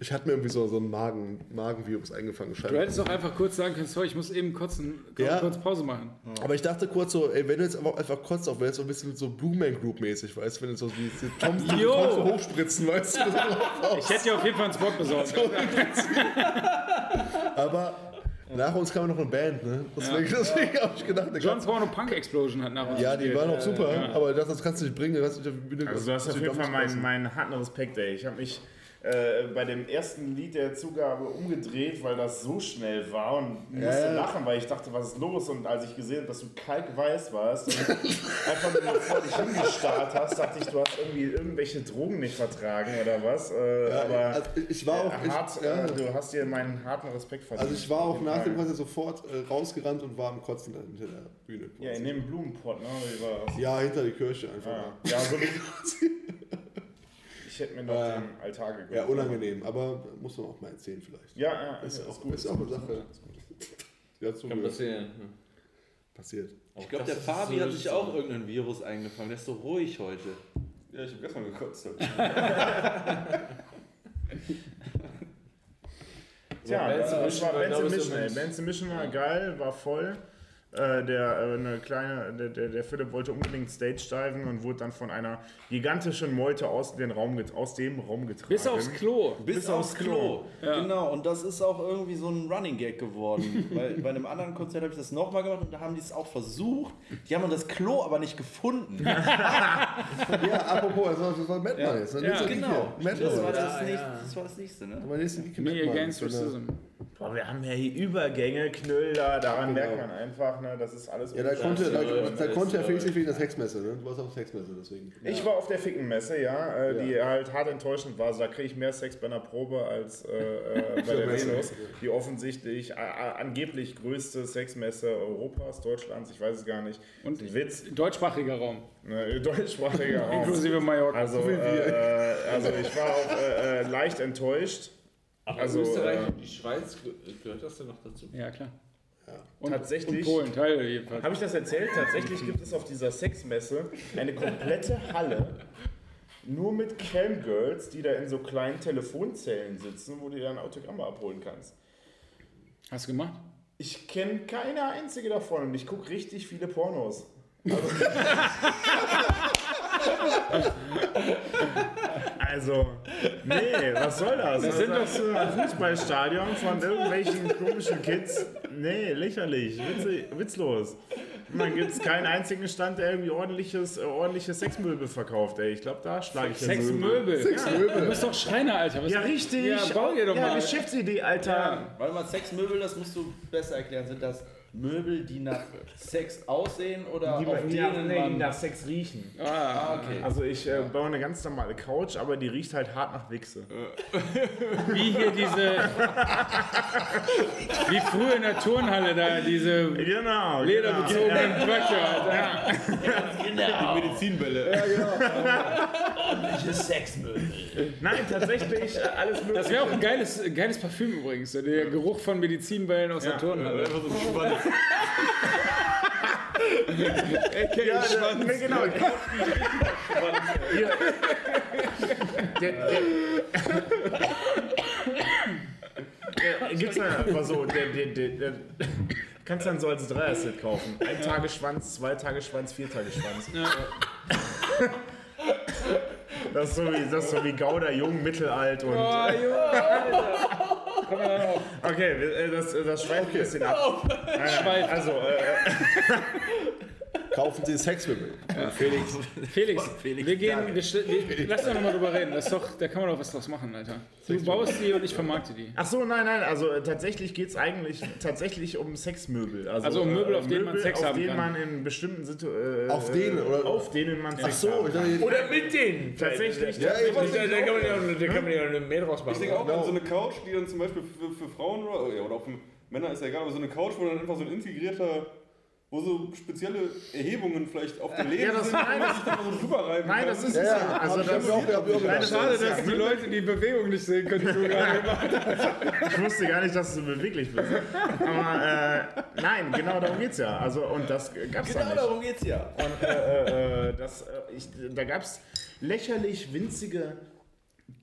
Ich hatte mir irgendwie so, so ein Magen, Magenvirus eingefangen. Du hättest auch einfach kurz sagen können, sorry, ich muss eben kotzen, Ja. kurz Pause machen. Aber ich dachte kurz so, ey, wenn du jetzt einfach, einfach kotzt, auch wäre es so ein bisschen so Blue Man Group mäßig, weißt du, wenn du so die, die. Toms so hochspritzen, weißt du. Ich hätte dir auf jeden Fall einen Spot besorgt. Aber nach uns kam noch eine Band, ne? Deswegen, deswegen habe ich gedacht, der John Porno Punk Explosion hat nach uns ja, die waren auch super, aber das, das kannst du nicht bringen, das kannst du nicht Also du hast auf jeden Fall meinen, meinen harten Respekt, ey. Ich habe mich äh, bei dem ersten Lied der Zugabe umgedreht, weil das so schnell war und musste Ja. lachen, weil ich dachte, was ist los? Und als ich gesehen habe, dass du kalkweiß warst und einfach nur vor dich hingestarrt hast, dachte ich, du hast irgendwie irgendwelche Drogen nicht vertragen oder was. Äh, Ja, aber also ich war auch, äh, hart, ich, ja, äh, du hast dir meinen harten Respekt verdient. also ich war auch nach dem. Konzert sofort äh, rausgerannt und war am Kotzen hinter der Bühne. Ja, in quasi. dem Blumenpott, ne? Ja, hinter die Kirche einfach. Ja, ja so wie, Ich hätte mir noch Äh, den Altar gegönnt. Ja, unangenehm, aber muss man auch mal erzählen vielleicht. Ja, ja, Ist, ist, auch, gut. ist auch eine Sache. Ja, Kann passieren. Passiert. Ich glaube, der ist Fabi so hat sich auch irgendein Virus eingefangen. Der ist so ruhig heute. Ja, ich habe gestern gekotzt. Tja, Benson das Mission war ich, Mission. ey. Benson Mission war geil, war voll. Äh, der, äh, eine kleine, der, der, der Philipp wollte unbedingt Stage diven und wurde dann von einer gigantischen Meute aus, den Raum, aus dem Raum getragen. Bis aufs Klo. Bis, Bis aufs aufs Klo. Klo. Genau, und das ist auch irgendwie so ein Running Gag geworden. Weil bei einem anderen Konzert habe ich das nochmal gemacht und da haben die es auch versucht. Die haben das Klo aber nicht gefunden. Ja, apropos, das war, das war jetzt. ne? Ja, Nächster genau. Geek hier. Das war das, nächste, das war das nächste, ne? Aber nächste Me Madman. against racism. Boah, wir haben ja hier Übergänge, Knüller, daran Genau. merkt man einfach, ne, das ist alles Ja, da konnte, da, Ja, da ja, konnte ja, er Felix ja. nicht wegen der Sexmesse, ne? Du warst auf der Sexmesse, deswegen. Ich war auf der Fickenmesse, ja, äh, die halt hart enttäuschend war. Also da kriege ich mehr Sex bei einer Probe als äh, äh, bei der Messe. Venus, die offensichtlich angeblich größte Sexmesse Europas, Deutschlands, ich weiß es gar nicht. Und Ein Witz, Deutschsprachiger Raum. ne, deutschsprachiger Raum. Inklusive Mallorca. Also, äh, also ich war auch äh, leicht enttäuscht. Aber Also, Österreich äh, und die Schweiz, ge- gehört das denn noch dazu? Ja, klar. Und, Tatsächlich- Und Polen, Teile jedenfalls. Habe ich das erzählt? Tatsächlich gibt es auf dieser Sexmesse eine komplette Halle nur mit Camgirls, die da in so kleinen Telefonzellen sitzen, wo du dir dann Autogramme abholen kannst. Hast du gemacht? Ich kenne keine einzige davon und ich gucke richtig viele Pornos. Also, also nee, was soll das? Das sind doch ein Fußballstadion von irgendwelchen komischen Kids. Nee, lächerlich, witzlos. Dann gibt es keinen einzigen Stand, der irgendwie ordentliches, äh, ordentliche Sexmöbel verkauft. Ey. Ich glaube, da schlage ich den Sexmöbel. Sexmöbel. Du bist doch Schreiner, Alter. Was Ja, richtig. Ja, bau dir doch ja, mal. Geschäftsidee, Alter. Warte mal, Sexmöbel, das musst du besser erklären. Sind das Möbel, die nach Sex aussehen oder Die, auf die, denen nee, die man... nach Sex riechen. Ah, okay. Also ich äh, baue eine ganz normale Couch, aber die riecht halt hart nach Wichse. wie hier diese. wie früher in der Turnhalle da, diese Genau. lederbezogenen Blöcke, Alter. Die Medizinbälle. Nein, tatsächlich äh, alles mögliche. Das wäre auch ein geiles, geiles Parfüm übrigens. Der Geruch von Medizinbällen aus Ja. der Turnhalle. Einfach so Schwanz. ja, der, nee, genau. Hier. Der, der, der, gibt's ja immer so, der, der, der, der, kannst dann so als Dreier-Set kaufen. Ein Tagesschwanz, zwei Tagesschwanz, vier Tagesschwanz. Das ist so wie, das so wie Gouda, jung, mittelalt und. Oh, Junge, Alter. Okay, wir- äh, das, das schweift ein bisschen ab. Äh, Schweift. Also, äh, Kaufen Sie Sexmöbel. Felix. Felix, Felix, wir gehen, wir, wir, lass doch nochmal drüber reden. Das ist doch, da kann man doch was draus machen, Alter. Du baust die und ich vermarkte die. Ach so, nein, nein, also äh, tatsächlich geht es eigentlich tatsächlich um Sexmöbel. Also um Möbel, auf denen man Sex auf haben denen kann. man in bestimmten Situationen. Auf denen, oder? Auf denen man Sex Ach so, haben ich kann. Oder mit denen! Tatsächlich, Ja, tatsächlich. Da, da kann man ja da kann man ja Mail draus Ich machen. denke auch an so eine Couch, die dann zum Beispiel für, für Frauen oder, ja, oder auch für Männer ist ja egal, aber so eine Couch, wo dann einfach so ein integrierter, wo so spezielle Erhebungen vielleicht auf der Lehne Ja, das- sind, nein, das- sich dann so drüber reiben Nein, das ist Ja, ja, ja. Also hab ich das, auch- auch gedacht. Schade, dass die Leute die Bewegung nicht sehen können, die du gerade gemacht hast. ich wusste gar nicht, dass du so beweglich bist. Aber äh, nein, genau darum geht's ja. Also, und das gab's da Genau nicht. darum geht's ja. Und äh, äh, das, äh, ich, da gab es lächerlich winzige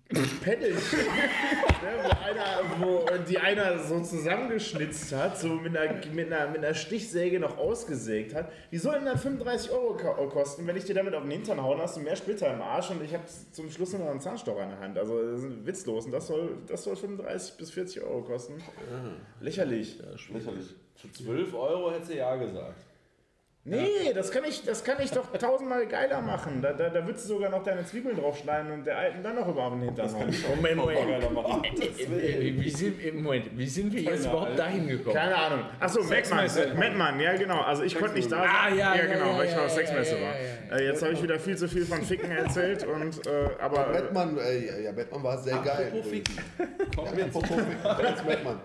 Pedalchen, ne, wo, einer, wo die einer so zusammengeschnitzt hat, so mit einer, mit, einer, mit einer Stichsäge noch ausgesägt hat. Die sollen dann 35 Euro ko- kosten. Wenn ich dir damit auf den Hintern hauen, hast du mehr Splitter im Arsch und ich habe zum Schluss noch einen Zahnstocher in der Hand. Also das ist witzlos und das soll, das soll 35 bis 40 Euro kosten. Lächerlich. Lächerlich. Für 12 Euro hätte sie ja gesagt. Nee, das kann ich, das kann ich doch tausendmal geiler machen. Da, da, da würdest du sogar noch deine Zwiebeln draufschneiden und der alten dann noch über den Hintern hauen. Moment, Moment. Wie, sind, im Moment, wie sind wir jetzt überhaupt dahin gekommen? Keine Ahnung. Achso, Madman. Sexmesse. Madman, ja genau. Also ich konnte nicht da sein. Ah, ja, ja, genau, ja, weil ich ja, noch auf ja, Sexmesse ja, war. Äh, Jetzt habe ich wieder viel zu viel von Ficken erzählt und äh, aber Batman, äh, ja, Batman war sehr geil. Apropos. Ficken. Ja, apropos Ficken. Wer ist Batman?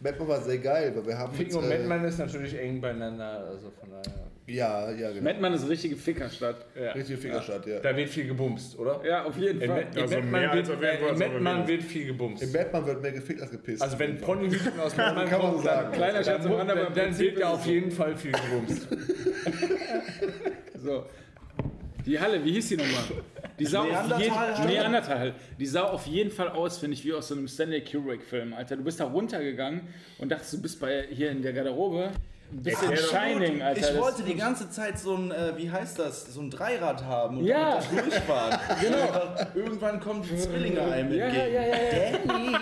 Batman war sehr geil, weil wir haben jetzt, und äh, Madman ist natürlich eng beieinander, also von daher. Ja, ja, genau. Mettmann ist eine richtige Fickerstadt. Ja. Richtige Fingerstadt, ja. Da wird viel gebumst, oder? Ja, auf jeden In, Fall. Met- in Also Mettmann mehr als wird, auf jeden Fall in so Mettmann wird viel Im gebumst. Batman wird mehr gefickt als gepisst. Also wenn Ponyhüten aus Mettmann Kann man so kommt, sagen. dann, Kleiner Scherz am aber dann, wird ist auf jeden Fall viel gebumst. So. Die Halle, wie hieß die nochmal? Die sah auf jeden. Neandertal. Die sah auf jeden Fall aus, finde ich, wie aus so einem Stanley Kubrick-Film, Alter. Du bist da runtergegangen und dachtest, du bist bei hier in der Garderobe. Ein bisschen Shining, Alter. Ich Das- wollte die ganze Zeit so ein, äh, wie heißt das, so ein Dreirad haben und Ja. damit da durchfahren. genau. Irgendwann kommen die Zwillinge einem Ja, entgegen. ja, ja, ja. Danny,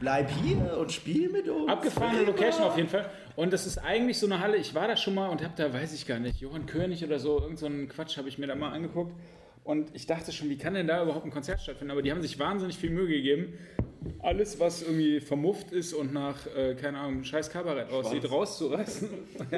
bleib hier und spiel mit uns. Abgefahrene Location auf jeden Fall. Und das ist eigentlich so eine Halle, ich war da schon mal und habe da, weiß ich gar nicht, Johann König oder so, irgend so einen Quatsch habe ich mir da mal angeguckt. Und ich dachte schon, wie kann denn da überhaupt ein Konzert stattfinden? Aber die haben sich wahnsinnig viel Mühe gegeben. Alles, was irgendwie vermufft ist und nach, äh, keine Ahnung, scheiß Kabarett aussieht, rauszureißen.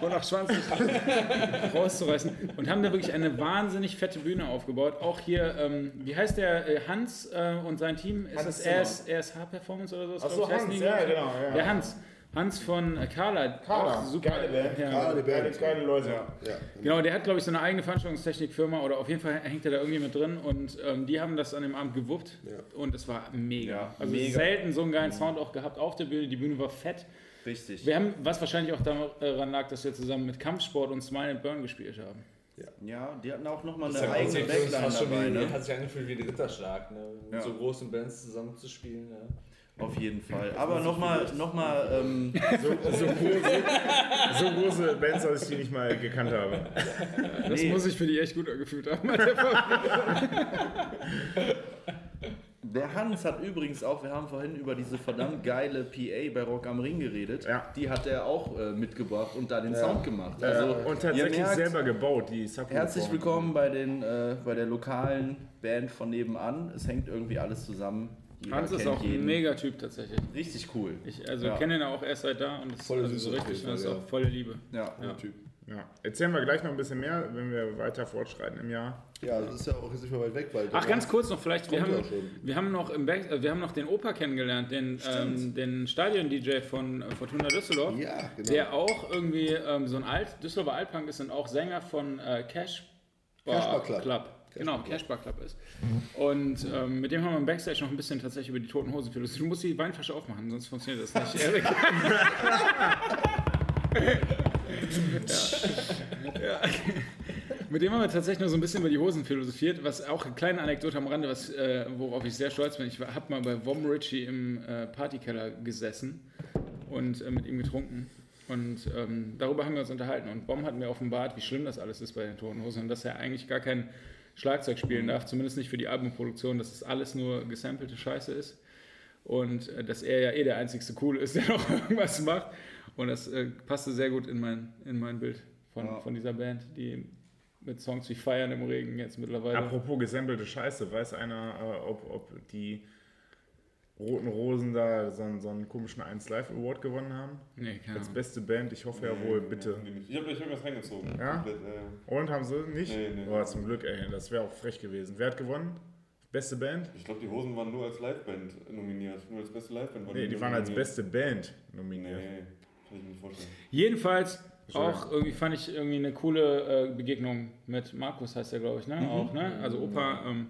Und nach Schwanz rauszureißen. Und haben da wirklich eine wahnsinnig fette Bühne aufgebaut. Auch hier, ähm, wie heißt der, äh, Hans äh, und sein Team? Ist Hans das RS, RSH-Performance oder so? Ach so, glaub ich, heißen Hans, ja, ich. genau, ja. Der Hans. Hans von äh, Carla. Carla, super. geile Band. Ja. Ah, die Geile, Band. geile Leute. Ja. Genau, der hat, glaube ich, so eine eigene Veranstaltungstechnikfirma oder auf jeden Fall hängt er da irgendwie mit drin und ähm, die haben das an dem Abend gewuppt und es war mega. Ja, also mega. selten so einen geilen Sound auch gehabt auf der Bühne. Die Bühne war fett. Richtig. Wir haben, was wahrscheinlich auch daran lag, dass wir zusammen mit Kampfsport und Smile and Burn gespielt haben. Ja, die hatten auch nochmal eine eigene Backline dabei. wie, Ne? hat sich angefühlt wie ein Ritterschlag, ne? mit Ja. so großen Bands zusammenzuspielen. Ne? Auf jeden Fall. Aber nochmal, nochmal, ähm, So, so, große, so große Bands, dass ich die nicht mal gekannt habe. Das Nee. muss ich für die echt gut angefühlt haben. der Hans hat übrigens auch, wir haben vorhin über diese verdammt geile PA bei Rock am Ring geredet. Ja. Die hat er auch äh, mitgebracht und da den Sound gemacht. Also, Also, und tatsächlich merkt, selber gebaut, die Subwoofer. Herzlich willkommen bei, den, äh, bei der lokalen Band von nebenan. Es hängt irgendwie alles zusammen. Hans ist auch ein jeden. Mega-Typ tatsächlich. Richtig cool. Ich also Ja. kenne ihn auch erst seit da und das Volle ist also auf richtig, jeden das ist auch volle Liebe. Ja. Ja. Typ. Ja. Erzählen wir gleich noch ein bisschen mehr, wenn wir weiter fortschreiten im Jahr. Ja, das ist ja auch jetzt nicht mehr weit weg, weil. Ach, ganz kurz noch vielleicht, wir haben, ja wir haben noch im Back, äh, wir haben noch den Opa kennengelernt, den, ähm, den Stadion-DJ von äh, Fortuna Düsseldorf, Ja, genau. der auch irgendwie ähm, so ein Alt, Düsseldorfer Altpunk ist und auch Sänger von äh, Cash Bar. Club. Genau, Cashbar Club ist. Und ähm, mit dem haben wir im Backstage noch ein bisschen tatsächlich über die Toten Hosen philosophiert. Du musst die Weinflasche aufmachen, sonst funktioniert das nicht. Erik. ja. Ja. Mit dem haben wir tatsächlich nur so ein bisschen über die Hosen philosophiert, was auch eine kleine Anekdote am Rande, was, äh, worauf ich sehr stolz bin. Ich habe mal bei Vom Ritchie im äh, Partykeller gesessen und äh, mit ihm getrunken. Und ähm, darüber haben wir uns unterhalten. Und Bom hat mir offenbart, wie schlimm das alles ist bei den Toten Hosen und dass er eigentlich gar kein Schlagzeug spielen darf, zumindest nicht für die Albumproduktion, dass es alles nur gesampelte Scheiße ist. Und äh, dass er ja eh der einzigste Cool ist, der noch irgendwas macht. Und das äh, passte sehr gut in mein, in mein Bild von, Ja. von dieser Band, die mit Songs wie Feiern im Regen jetzt mittlerweile. Apropos gesampelte Scheiße, weiß einer, äh, ob, ob die Roten Rosen da so einen, so einen komischen 1 Live Award gewonnen haben? nee, keine Als beste Band, ich hoffe ja wohl, bitte. Ich habe ich hab was reingezogen. Ja? Komplett, ja. Und haben sie nicht? Nee, nee. Oh, zum Glück, ey, das wäre auch frech gewesen. Wer hat gewonnen? Beste Band? Ich glaube, die Hosen waren nur als Liveband nominiert. Nur als beste Liveband Nee, die waren als beste Band nominiert. Nee, kann ich mir nicht vorstellen. Jedenfalls auch irgendwie fand ich irgendwie eine coole äh, Begegnung mit Markus, heißt er, glaube ich, ne? Auch, ne? Also Opa, ähm,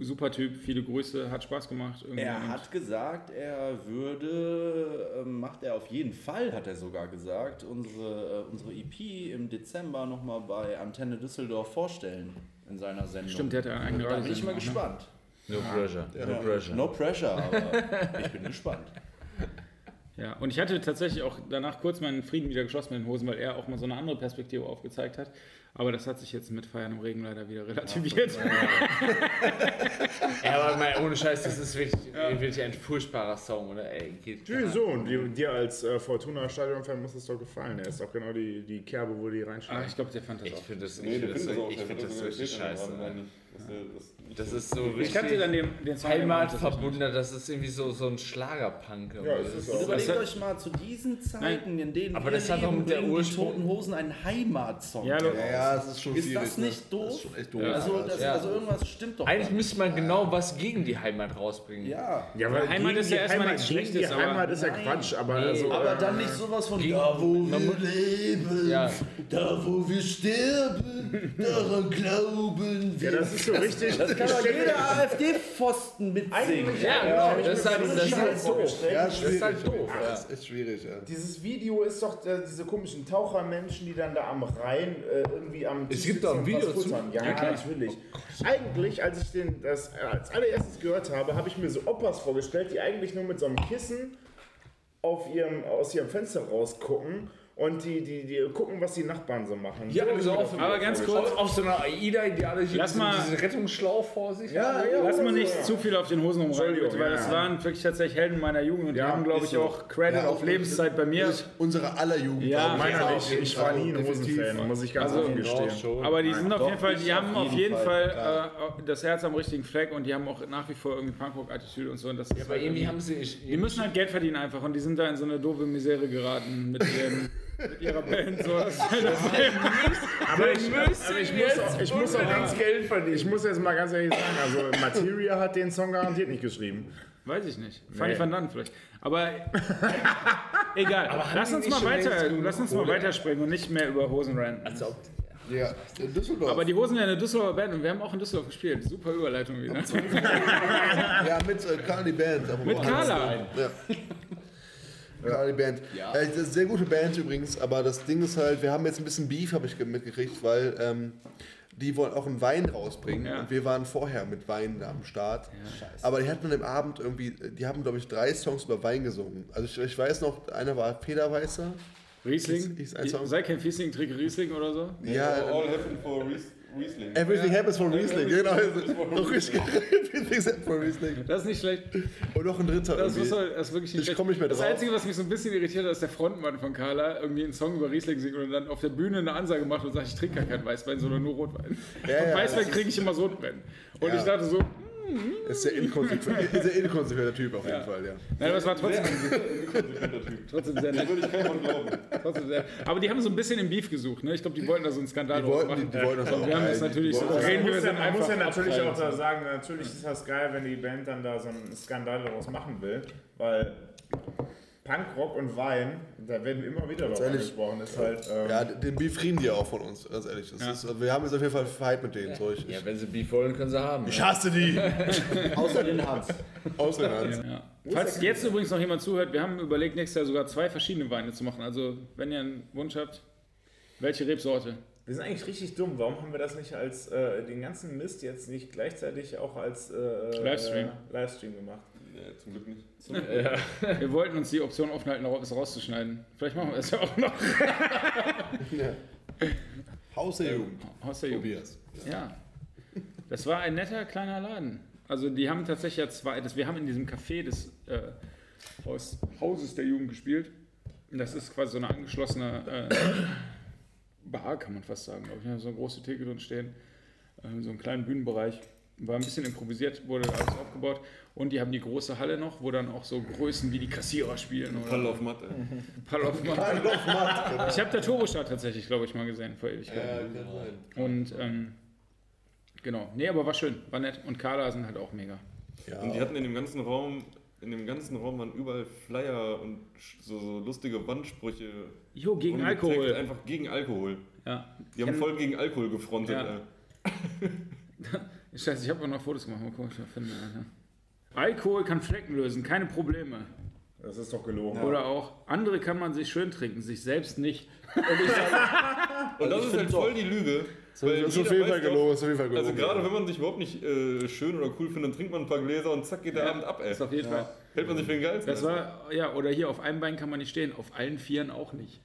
super Typ, viele Grüße, hat Spaß gemacht. Irgendwie. Er hat gesagt, er würde, ähm, macht er auf jeden Fall, hat er sogar gesagt, unsere, äh, unsere EP im Dezember nochmal bei Antenne Düsseldorf vorstellen in seiner Sendung. Stimmt, der hat eine eigene Da bin ich mal ne? gespannt. No pressure. No pressure. No pressure, aber ich bin gespannt. Ja, und ich hatte tatsächlich auch danach kurz meinen Frieden wieder geschlossen mit den Hosen, weil er auch mal so eine andere Perspektive aufgezeigt hat. Aber das hat sich jetzt mit Feiern im Regen leider wieder relativiert. Ja, aber mal ohne Scheiß, das ist wirklich, wirklich ein furchtbarer Song, oder? Ey, geht Ja, so, und dir, dir als äh, Fortuna-Stadion-Fan muss es doch gefallen. Er ist auch genau die, die Kerbe, wo die Ah, reinschlagen. ich glaube, der fand das Ich auch. finde das, ich Nee, find der das, das ich find das sogar richtig scheiße. Aber nicht, er das Das ist so Ich kannte dann richtig den, den Song Heimatverbundener, das ist irgendwie so, so ein Schlagerpunk. Ja, das ist auch. Überlegt euch mal zu diesen Zeiten, in denen Aber wir das hat doch mit der Ursprung- Toten Hosen einen Heimatsong. Ja, Ja, ja, das ist schon Ist das nicht ne? doof? Das ist schon echt doof. Also, das, Ja. also irgendwas stimmt doch. Eigentlich müsste man genau was gegen die Heimat rausbringen. Ja. Ja, weil Heimat ist ja erstmal Heimat- nichts Schlechtes, Die aber- Heimat ist ja. Quatsch, aber Nee. also, Aber dann nicht sowas von da, wo wir leben, da, wo wir sterben, daran glauben wir. ja, das ist so richtig. Das kann doch jeder AfD-Pfosten mitsingen. Ja, genau. Das ist halt, das ist halt doof. Ja, Das ist schwierig. halt doof. Ja. Das ist echt schwierig, ja. Dieses Video ist doch äh, diese komischen Tauchermenschen, die dann da am Rhein äh, irgendwie am Es Tisch gibt doch ein Video zu. Ja, Ja, klar. natürlich. Eigentlich, als ich den das als allererstes gehört habe, habe ich mir so Opas vorgestellt, die eigentlich nur mit so einem Kissen auf ihrem, aus ihrem Fenster rausgucken und die, die, die gucken, was die Nachbarn so machen. Ja, so also auf, aber ganz kurz- auf, auf so einer AIDA, die alle Lass diesen, mal- diesen Rettungsschlauch vor sich Ja, haben. ja, Lass mal nicht so. zu viel auf den Hosen rumreiten, bitte, weil ja, das ja. waren wirklich tatsächlich Helden meiner Jugend und die Ja, haben, glaube ich, so. auch Credit Ja, auf Lebenszeit bei mir. Unsere aller Jugend. Ja. Meiner Ja, nicht. jeden Ich war nie ein Definitiv. Hosenfan, muss ich ganz Also, offen gestehen. Aber die sind auf jeden Fall, die haben auf jeden Fall, Fall, äh, das Herz am richtigen Fleck und die haben auch nach wie vor irgendwie Punkrock-Attitüde und so. Und das ist Aber halt irgendwie haben sie. die müssen halt Geld verdienen einfach und die sind da in so eine doofe Misere geraten mit, ihren, mit ihrer Band. So. Das halt Aber ich, aber ich muss auch, ich muss auch ganz Geld verdienen. ich muss jetzt mal ganz ehrlich sagen, also Materia hat den Song garantiert nicht geschrieben. Weiß ich nicht. Fanny Nee. van Dunn vielleicht. Aber egal. haben lass uns mal weiter, lass uns mal weiterspringen und nicht mehr über Hosen ranten. Als ob. Ja, in Düsseldorf. Aber die Hosen sind ja eine Düsseldorfer Band und wir haben auch in Düsseldorf gespielt. Super Überleitung wieder. ja, mit äh, Carly Band. aber Mit Carla. Ja. Carly Band. Ja. Äh, das ist eine sehr gute Band übrigens, aber das Ding ist halt, wir haben jetzt ein bisschen Beef, habe ich ge- mitgekriegt, weil ähm, die wollen auch einen Wein rausbringen Ja. und wir waren vorher mit Wein da am Start. aber die hatten an dem Abend irgendwie, die haben glaube ich drei Songs über Wein gesungen. Also ich, ich weiß noch, einer war Federweißer. Riesling? Ist- ist ein Song. Sei kein Fiesling, trinke Riesling oder so? Ja, All heaven for Ries- Riesling. Everything Happens for Riesling. Genau, richtig. Everything Happens for Riesling. Das ist nicht schlecht. Und noch ein dritter Das, irgendwie. muss halt, das ist wirklich nicht Ich schlecht. komm nicht mehr Das drauf. Einzige, was mich so ein bisschen irritiert hat, ist der Frontmann von Carla irgendwie einen Song über Riesling singt und dann auf der Bühne eine Ansage macht und sagt, ich trinke gar keinen Weißwein, sondern nur Rotwein. Ja, und ja, Weißwein das kriege ich immer Sodbrennen. Und Ja. ich dachte so, ist sehr inkonsequent. Ist sehr inkonsequenter Typ auf jeden Fall, ja. nein, aber es war trotzdem, Inkonsequenter Typ. trotzdem sehr Da nett. würde ich keinem Mann glauben. Trotzdem sehr, aber die haben so ein bisschen im Beef gesucht. Ne? Ich glaube, die wollten da so einen Skandal Die draus wollten, die, machen. die wollten das auch. Wir haben das Ja, natürlich so reden Man wir ja, man muss ja natürlich auch da sagen, natürlich ist das geil, wenn die Band dann da so einen Skandal daraus machen will, weil Punkrock und Wein, da werden immer wieder drauf ehrlich. angesprochen, ist halt. Ähm, Ja, den Beef kriegen die auch von uns, ganz ehrlich. Das Ja. ist, wir haben jetzt auf jeden Fall Fight mit denen. So, ich, Ja, wenn sie Beef wollen, können sie haben. ich hasse die! Außer den Hans. Ausländer. Ja. Falls jetzt übrigens noch jemand zuhört, wir haben überlegt, nächstes Jahr sogar zwei verschiedene Weine zu machen. Also, wenn ihr einen Wunsch habt, welche Rebsorte? Wir sind eigentlich richtig dumm. Warum haben wir das nicht als äh, den ganzen Mist jetzt nicht gleichzeitig auch als äh, Livestream. Äh, Livestream gemacht? Nee, zum Glück nicht. Wir wollten uns die Option offen halten, es rauszuschneiden. Vielleicht machen wir das ja auch noch. Haus der Jugend. Aus der Jugend. Tobias. Ja. Das war ein netter kleiner Laden. Also die haben tatsächlich ja zwei, das, wir haben in diesem Café des äh, Haus, Hauses der Jugend gespielt. Und Das ist quasi so eine angeschlossene äh, Bar, kann man fast sagen, glaube ich. So eine große Theke drin stehen, äh, so einen kleinen Bühnenbereich. War ein bisschen improvisiert, wurde alles aufgebaut. Und die haben die große Halle noch, wo dann auch so Größen wie die Kassierer spielen. Oder Pall auf Matte. Pall auf Matt. Ich habe der Turbostadt tatsächlich, glaube ich, mal gesehen vor Ewigkeiten. Und ähm, genau. Nee, aber war schön, war nett. Und Carla sind halt auch mega. Und die hatten in dem ganzen Raum, in dem ganzen Raum waren überall Flyer und so, so lustige Wandsprüche. Jo, gegen Und Text Alkohol. Einfach gegen Alkohol. Ja. Die haben voll gegen Alkohol gefrontet. Ja. Scheiße, ich habe noch Fotos gemacht. Mal gucken, was ich finde. Alter. Alkohol kann Flecken lösen, keine Probleme. Das ist doch gelogen. Oder auch, andere kann man sich schön trinken, sich selbst nicht. Und das ist halt voll die Lüge. Weil Das ist auf jeden Fall gelogen. ist auf jeden Fall gelogen. Also gerade wenn man sich überhaupt nicht äh, schön oder cool findet, dann trinkt man ein paar Gläser und zack geht der Abend ab, ey. Das auf jeden Fall. Hält man sich für den geilsten. Das war, ja, oder hier, auf einem Bein kann man nicht stehen, auf allen Vieren auch nicht.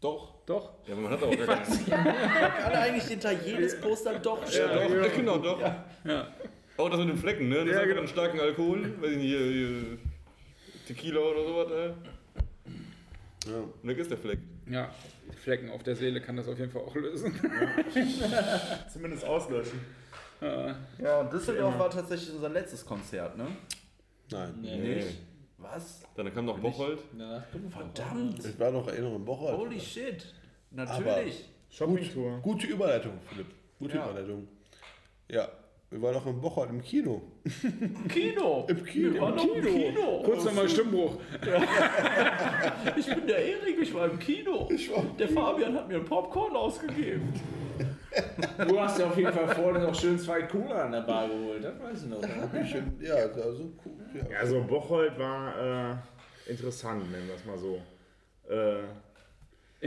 Doch. Doch. ja, aber man hat auch gar keinen. Kann eigentlich hinter jedes Poster doch stehen. Ja, doch, genau, doch. Ja. Auch das mit den Flecken, ne? Das Ja, ist einfach genau. einen starken Alkohol. Weiß ich nicht, hier, hier Tequila oder sowas, ey. Ja. Und weg ist der Fleck. Ja, Flecken auf der Seele kann das auf jeden Fall auch lösen. Zumindest auslöschen. Ja, und Düsseldorf war tatsächlich unser letztes Konzert, ne? Nein. Nee. Was? Dann kam noch Bocholt. Verdammt! Ich war noch erinnern im Woche. Holy shit! Natürlich! Shoppingtour. Gute Überleitung, Philipp. Gute Ja. Überleitung. Ja, wir waren noch im Bocholt im Kino. Kino! Im Kino. Wir waren noch im Kino! Kurz nochmal Stimmbruch. Ich bin der Erik, ich war im Kino. Der Fabian hat mir ein Popcorn ausgegeben. Du hast ja auf jeden Fall vorher noch schön zwei Cola an der Bar geholt, das weiß ich noch. Ne? Schön, ja, also cool. Ja. Also Bocholt war äh, interessant, nennen wir es mal so. Äh,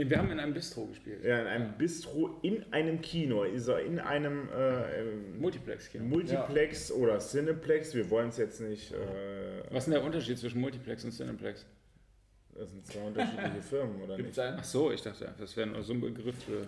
Wir haben in einem Bistro gespielt. ja, in einem Bistro in einem Kino, also in einem äh, ähm, Multiplex-Kino. Multiplex oder Cineplex. Wir wollen es jetzt nicht. Äh, Was ist denn der Unterschied zwischen Multiplex und Cineplex? das sind zwei unterschiedliche Firmen, oder Gibt's nicht? einen? Ach so, ich dachte, das wäre nur so ein Begriff für.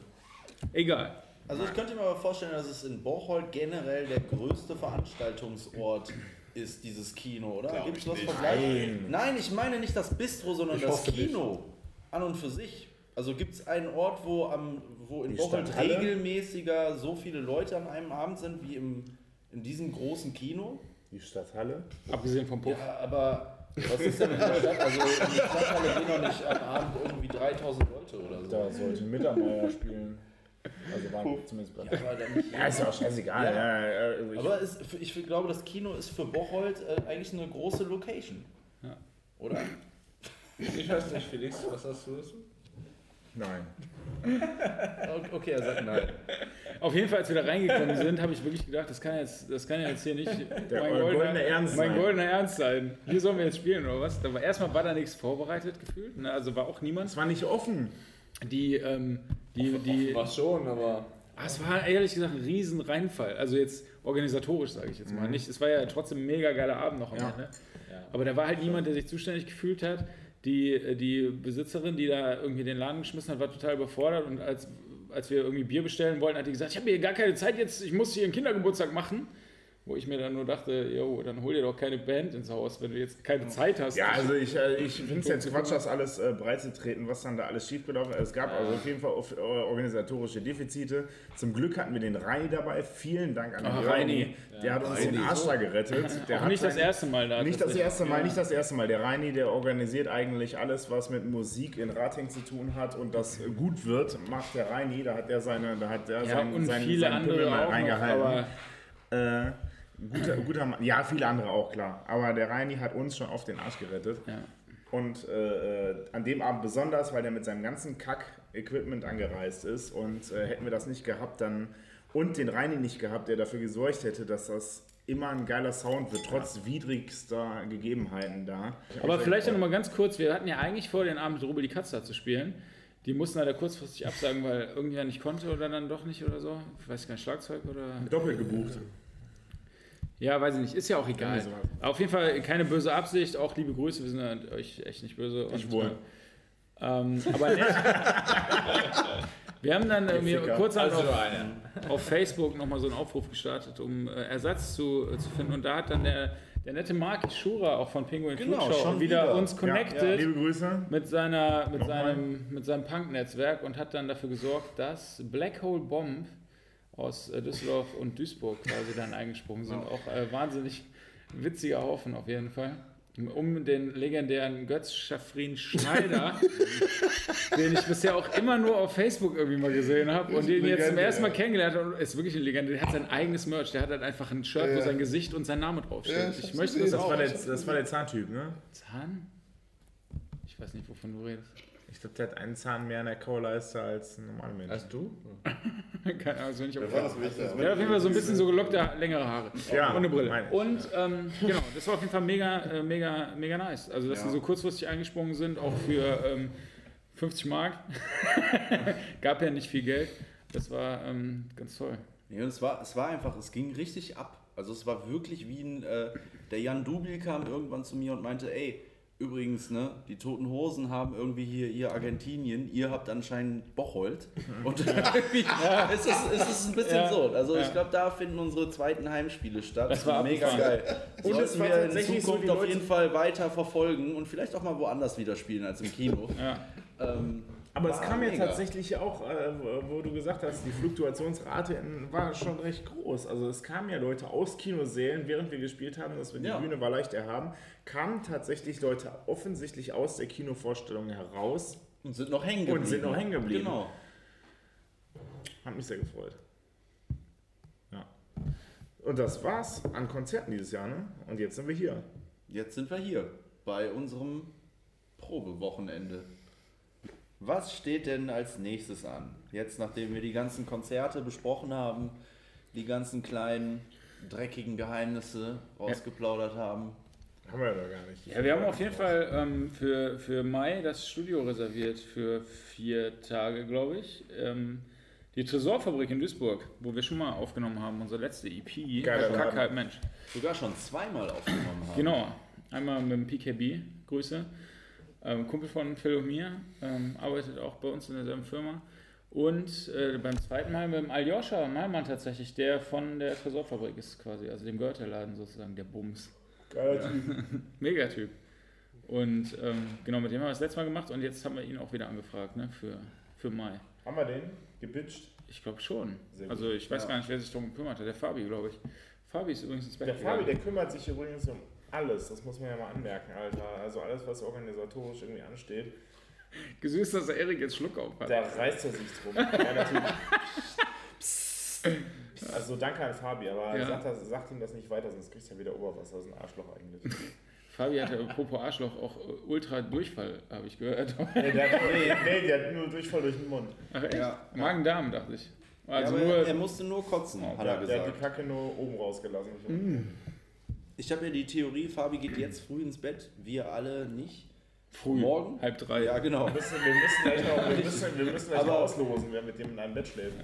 Egal. Also ich könnte mir aber vorstellen, dass es in Bocholt generell der größte Veranstaltungsort ist, dieses Kino, oder? Gibt es was Vergleichbares? Nein, ich meine nicht das Bistro, sondern das hoffe nicht. Kino an und für sich. Also gibt es einen Ort, wo, am, wo in Die Bocholt Stadthalle? regelmäßiger so viele Leute an einem Abend sind wie im, in diesem großen Kino? Die Stadthalle. Abgesehen vom Puff. Ja, aber was ist denn in der Stadt? Also in die Stadthalle gehen doch nicht am Abend irgendwie 3000 Leute oder so. Da sollte Mittermeier spielen. Also waren zumindest bei. Aber, dann nicht Ja, ist ja auch scheißegal. Ja. Ja. Ja, ich, aber es, ich glaube, das Kino ist für Bocholt äh, eigentlich eine große Location. Ja. Oder? Ich weiß nicht, Felix, was hast du dazu? nein. Okay, er sagt nein. Auf jeden Fall, als wir da reingekommen sind, habe ich wirklich gedacht, das kann, jetzt, das kann ja jetzt hier nicht Der mein, goldene Ernst mein sein. goldener Ernst sein. Hier sollen wir jetzt spielen oder was? Da war, erstmal war da nichts vorbereitet gefühlt. Ne? Also war auch niemand. Es war nicht offen. Die, ähm, die, die, War schon, aber. Ah, es war ehrlich gesagt ein riesen Reinfall. Also jetzt organisatorisch, sage ich jetzt mal. Nicht, es war ja trotzdem ein mega geiler Abend noch am Ja. Ende. Aber da war halt niemand, der sich zuständig gefühlt hat. Die, die Besitzerin, die da irgendwie den Laden geschmissen hat, war total überfordert. Und als, als wir irgendwie Bier bestellen wollten, hat die gesagt, ich habe hier gar keine Zeit jetzt, ich muss hier einen Kindergeburtstag machen. Wo ich mir dann nur dachte, jo, dann hol dir doch keine Band ins Haus, wenn du jetzt keine Zeit hast. Ja, also ich, äh, ich finde es jetzt Quatsch, das alles äh, breit zu treten, was dann da alles schiefgelaufen ist. Es gab also auf jeden Fall äh, organisatorische Defizite. Zum Glück hatten wir den Reini dabei. Vielen Dank an den Ah, Reini. Reini. Der hat uns den Arsch da gerettet. Der auch hat nicht das erste Mal da. Nicht das erste Mal, Ja. nicht das erste Mal. Der Reini, der organisiert eigentlich alles, was mit Musik in Rating zu tun hat und das gut wird, macht der Reini. Da hat er seine, da hat er Ja, sein, und sein, viele seinen andere Pimmel mal noch, reingehalten. Äh, guter, guter Mann. Ja, viele andere auch, klar. Aber der Reini hat uns schon auf den Arsch gerettet. Ja. Und äh, äh, an dem Abend besonders, weil der mit seinem ganzen Kack-Equipment angereist ist. Und äh, hätten wir das nicht gehabt, dann und den Reini nicht gehabt, der dafür gesorgt hätte, dass das immer ein geiler Sound wird, trotz widrigster Gegebenheiten da. Aber vielleicht noch mal ganz kurz, wir hatten ja eigentlich vor, den Abend Rubel die Katze zu spielen. Die mussten leider kurzfristig absagen, weil irgendjemand nicht konnte oder dann doch nicht oder so. Ich weiß gar nicht, Schlagzeug oder. doppelt gebucht. Ja, weiß ich nicht, ist ja auch egal. Irgendwie. Auf jeden Fall keine böse Absicht, auch liebe Grüße, wir sind ja euch echt nicht böse. Ich Und, wohl. äh, Ähm, aber nett. Wir haben dann irgendwie Ficker. kurz Also auf, auf Facebook nochmal so einen Aufruf gestartet, um äh, Ersatz zu, äh, zu finden. Und da hat dann der, der nette Mark Schura auch von Penguin Genau, Food Show wieder, wieder. uns connected Liebe Grüße. mit, seiner, mit, Nochmal. seinem, mit seinem Punk-Netzwerk und hat dann dafür gesorgt, dass Black Hole Bomb aus äh, Düsseldorf und Duisburg quasi dann eingesprungen sind. Auch äh, wahnsinnig witziger Haufen auf jeden Fall. Um den legendären Götz Schaffrin Schneider, den ich bisher auch immer nur auf Facebook irgendwie mal gesehen habe und den jetzt zum ersten Mal ja. kennengelernt habe. Ist wirklich eine Legende. Der hat sein eigenes Merch. Der hat halt einfach ein Shirt, wo sein Gesicht und sein Name draufsteht. Ja, ich möchte das Das auch. war, der, das war der Zahntyp, ne? Zahn? Ich weiß nicht, wovon du redest. Ich glaube, der hat einen Zahn mehr in der Kauleiste als ein normaler Mensch. Hast du? Keine Ahnung, also nicht auf War das? Der hat auf jeden Fall so ein bisschen so gelockte, längere Haare. Ja, und eine Brille. ich, Und ähm, genau, das war auf jeden Fall mega, äh, mega, mega nice. Also, dass Ja. sie so kurzfristig eingesprungen sind, auch für ähm, 50 Mark. Gab ja nicht viel Geld. Das war ähm, ganz toll. Nee, und es war, es war einfach, es ging richtig ab. Also es war wirklich wie ein, äh, der Jan Dubil kam irgendwann zu mir und meinte, ey, übrigens, ne, die Toten Hosen haben irgendwie hier ihr Argentinien, ihr habt anscheinend Bocholt. Und irgendwie es ist, es ist ein bisschen Ja. so. Also ich glaube, da finden unsere zweiten Heimspiele statt. Das war mega geil. Und war wir in so, Zukunft die auf jeden Fall weiter verfolgen und vielleicht auch mal woanders wieder spielen als im Kino. Ja. Ähm, Aber es kam ja mega. tatsächlich auch, äh, wo wo du gesagt hast, die Fluktuationsrate in- war schon recht groß. Also es kamen ja Leute aus Kinosälen, während wir gespielt haben, dass wir die Ja. Bühne war leicht erhaben, kamen tatsächlich Leute offensichtlich aus der Kinovorstellung heraus. Und sind noch hängen geblieben. Und sind noch hängen geblieben. Genau. Hat mich sehr gefreut. Ja. Und das war's an Konzerten dieses Jahr, ne? Und jetzt sind wir hier. Jetzt sind wir hier bei unserem Probewochenende. Was steht denn als nächstes an? Jetzt, nachdem wir die ganzen Konzerte besprochen haben, die ganzen kleinen, dreckigen Geheimnisse rausgeplaudert haben. Haben wir ja noch gar nicht. Ja, wir haben auf jeden Fall ähm, für, für Mai das Studio reserviert für vier Tage, glaube ich. Ähm, die Tresorfabrik in Duisburg, wo wir schon mal aufgenommen haben, unsere letzte EP. Geiler Kack Laden. halt Mensch. Sogar schon zweimal aufgenommen haben. Genau. Einmal mit dem PKB, Grüße. Ähm, Kumpel von Phil und mir, ähm, arbeitet auch bei uns in derselben Firma. Und äh, beim zweiten Mal mit dem Aljoscha Malmann tatsächlich, der von der Tresorfabrik ist quasi, also dem gehört der Laden sozusagen, der Bums. Geiler Typ. Megatyp. Und ähm, genau, mit dem haben wir das letzte Mal gemacht und jetzt haben wir ihn auch wieder angefragt, ne, für, für Mai. Haben wir den gepitcht? Ich glaube schon. Also ich weiß gar nicht, wer sich darum gekümmert hat. Der Fabi, glaube ich. Fabi ist übrigens ins Bett Der Fabi, gegangen. der kümmert sich übrigens um alles. Das muss man ja mal anmerken, Alter. Also alles, was organisatorisch irgendwie ansteht. Gesüßt, dass der Erik jetzt Schluck auf hat. Da reißt er sich drum. Ja, natürlich. Also danke an Fabi, aber Ja. sagt, das, sagt ihm das nicht weiter, sonst kriegt er wieder Oberwasser. Das ist ein Arschloch eigentlich. Fabi hatte apropos Arschloch auch äh, ultra Durchfall, habe ich gehört. nee, der hat, nee, nee, der hat nur Durchfall durch den Mund. Ach echt? Ja. Magen-Darm, dachte ich. Ja, Also aber nur, er musste nur kotzen, hat er Der, der hat gesagt. die Kacke nur oben rausgelassen. Ich habe ja die Theorie, Fabi geht jetzt früh ins Bett, wir alle nicht. früh, morgen? halb drei. Ja, genau. Wir müssen, wir müssen gleich noch, wir müssen, wir müssen gleich noch auslosen, wer mit dem in einem Bett schläft.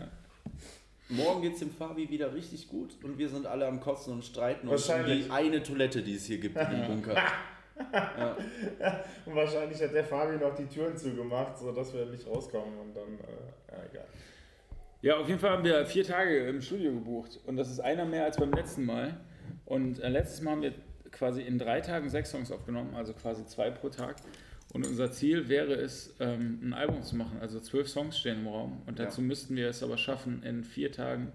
Morgen geht es dem Fabi wieder richtig gut und wir sind alle am Kotzen und streiten uns um die eine Toilette, die es hier gibt im Bunker. Und wahrscheinlich hat der Fabi noch die Türen zugemacht, sodass wir nicht rauskommen und dann, äh, ja, egal. Ja, auf jeden Fall haben wir vier Tage im Studio gebucht und das ist einer mehr als beim letzten Mal. Und äh, letztes Mal haben wir quasi in drei Tagen sechs Songs aufgenommen, also quasi zwei pro Tag. Und unser Ziel wäre es, ähm, ein Album zu machen. Also zwölf Songs stehen im Raum. Und dazu müssten wir es aber schaffen, in vier Tagen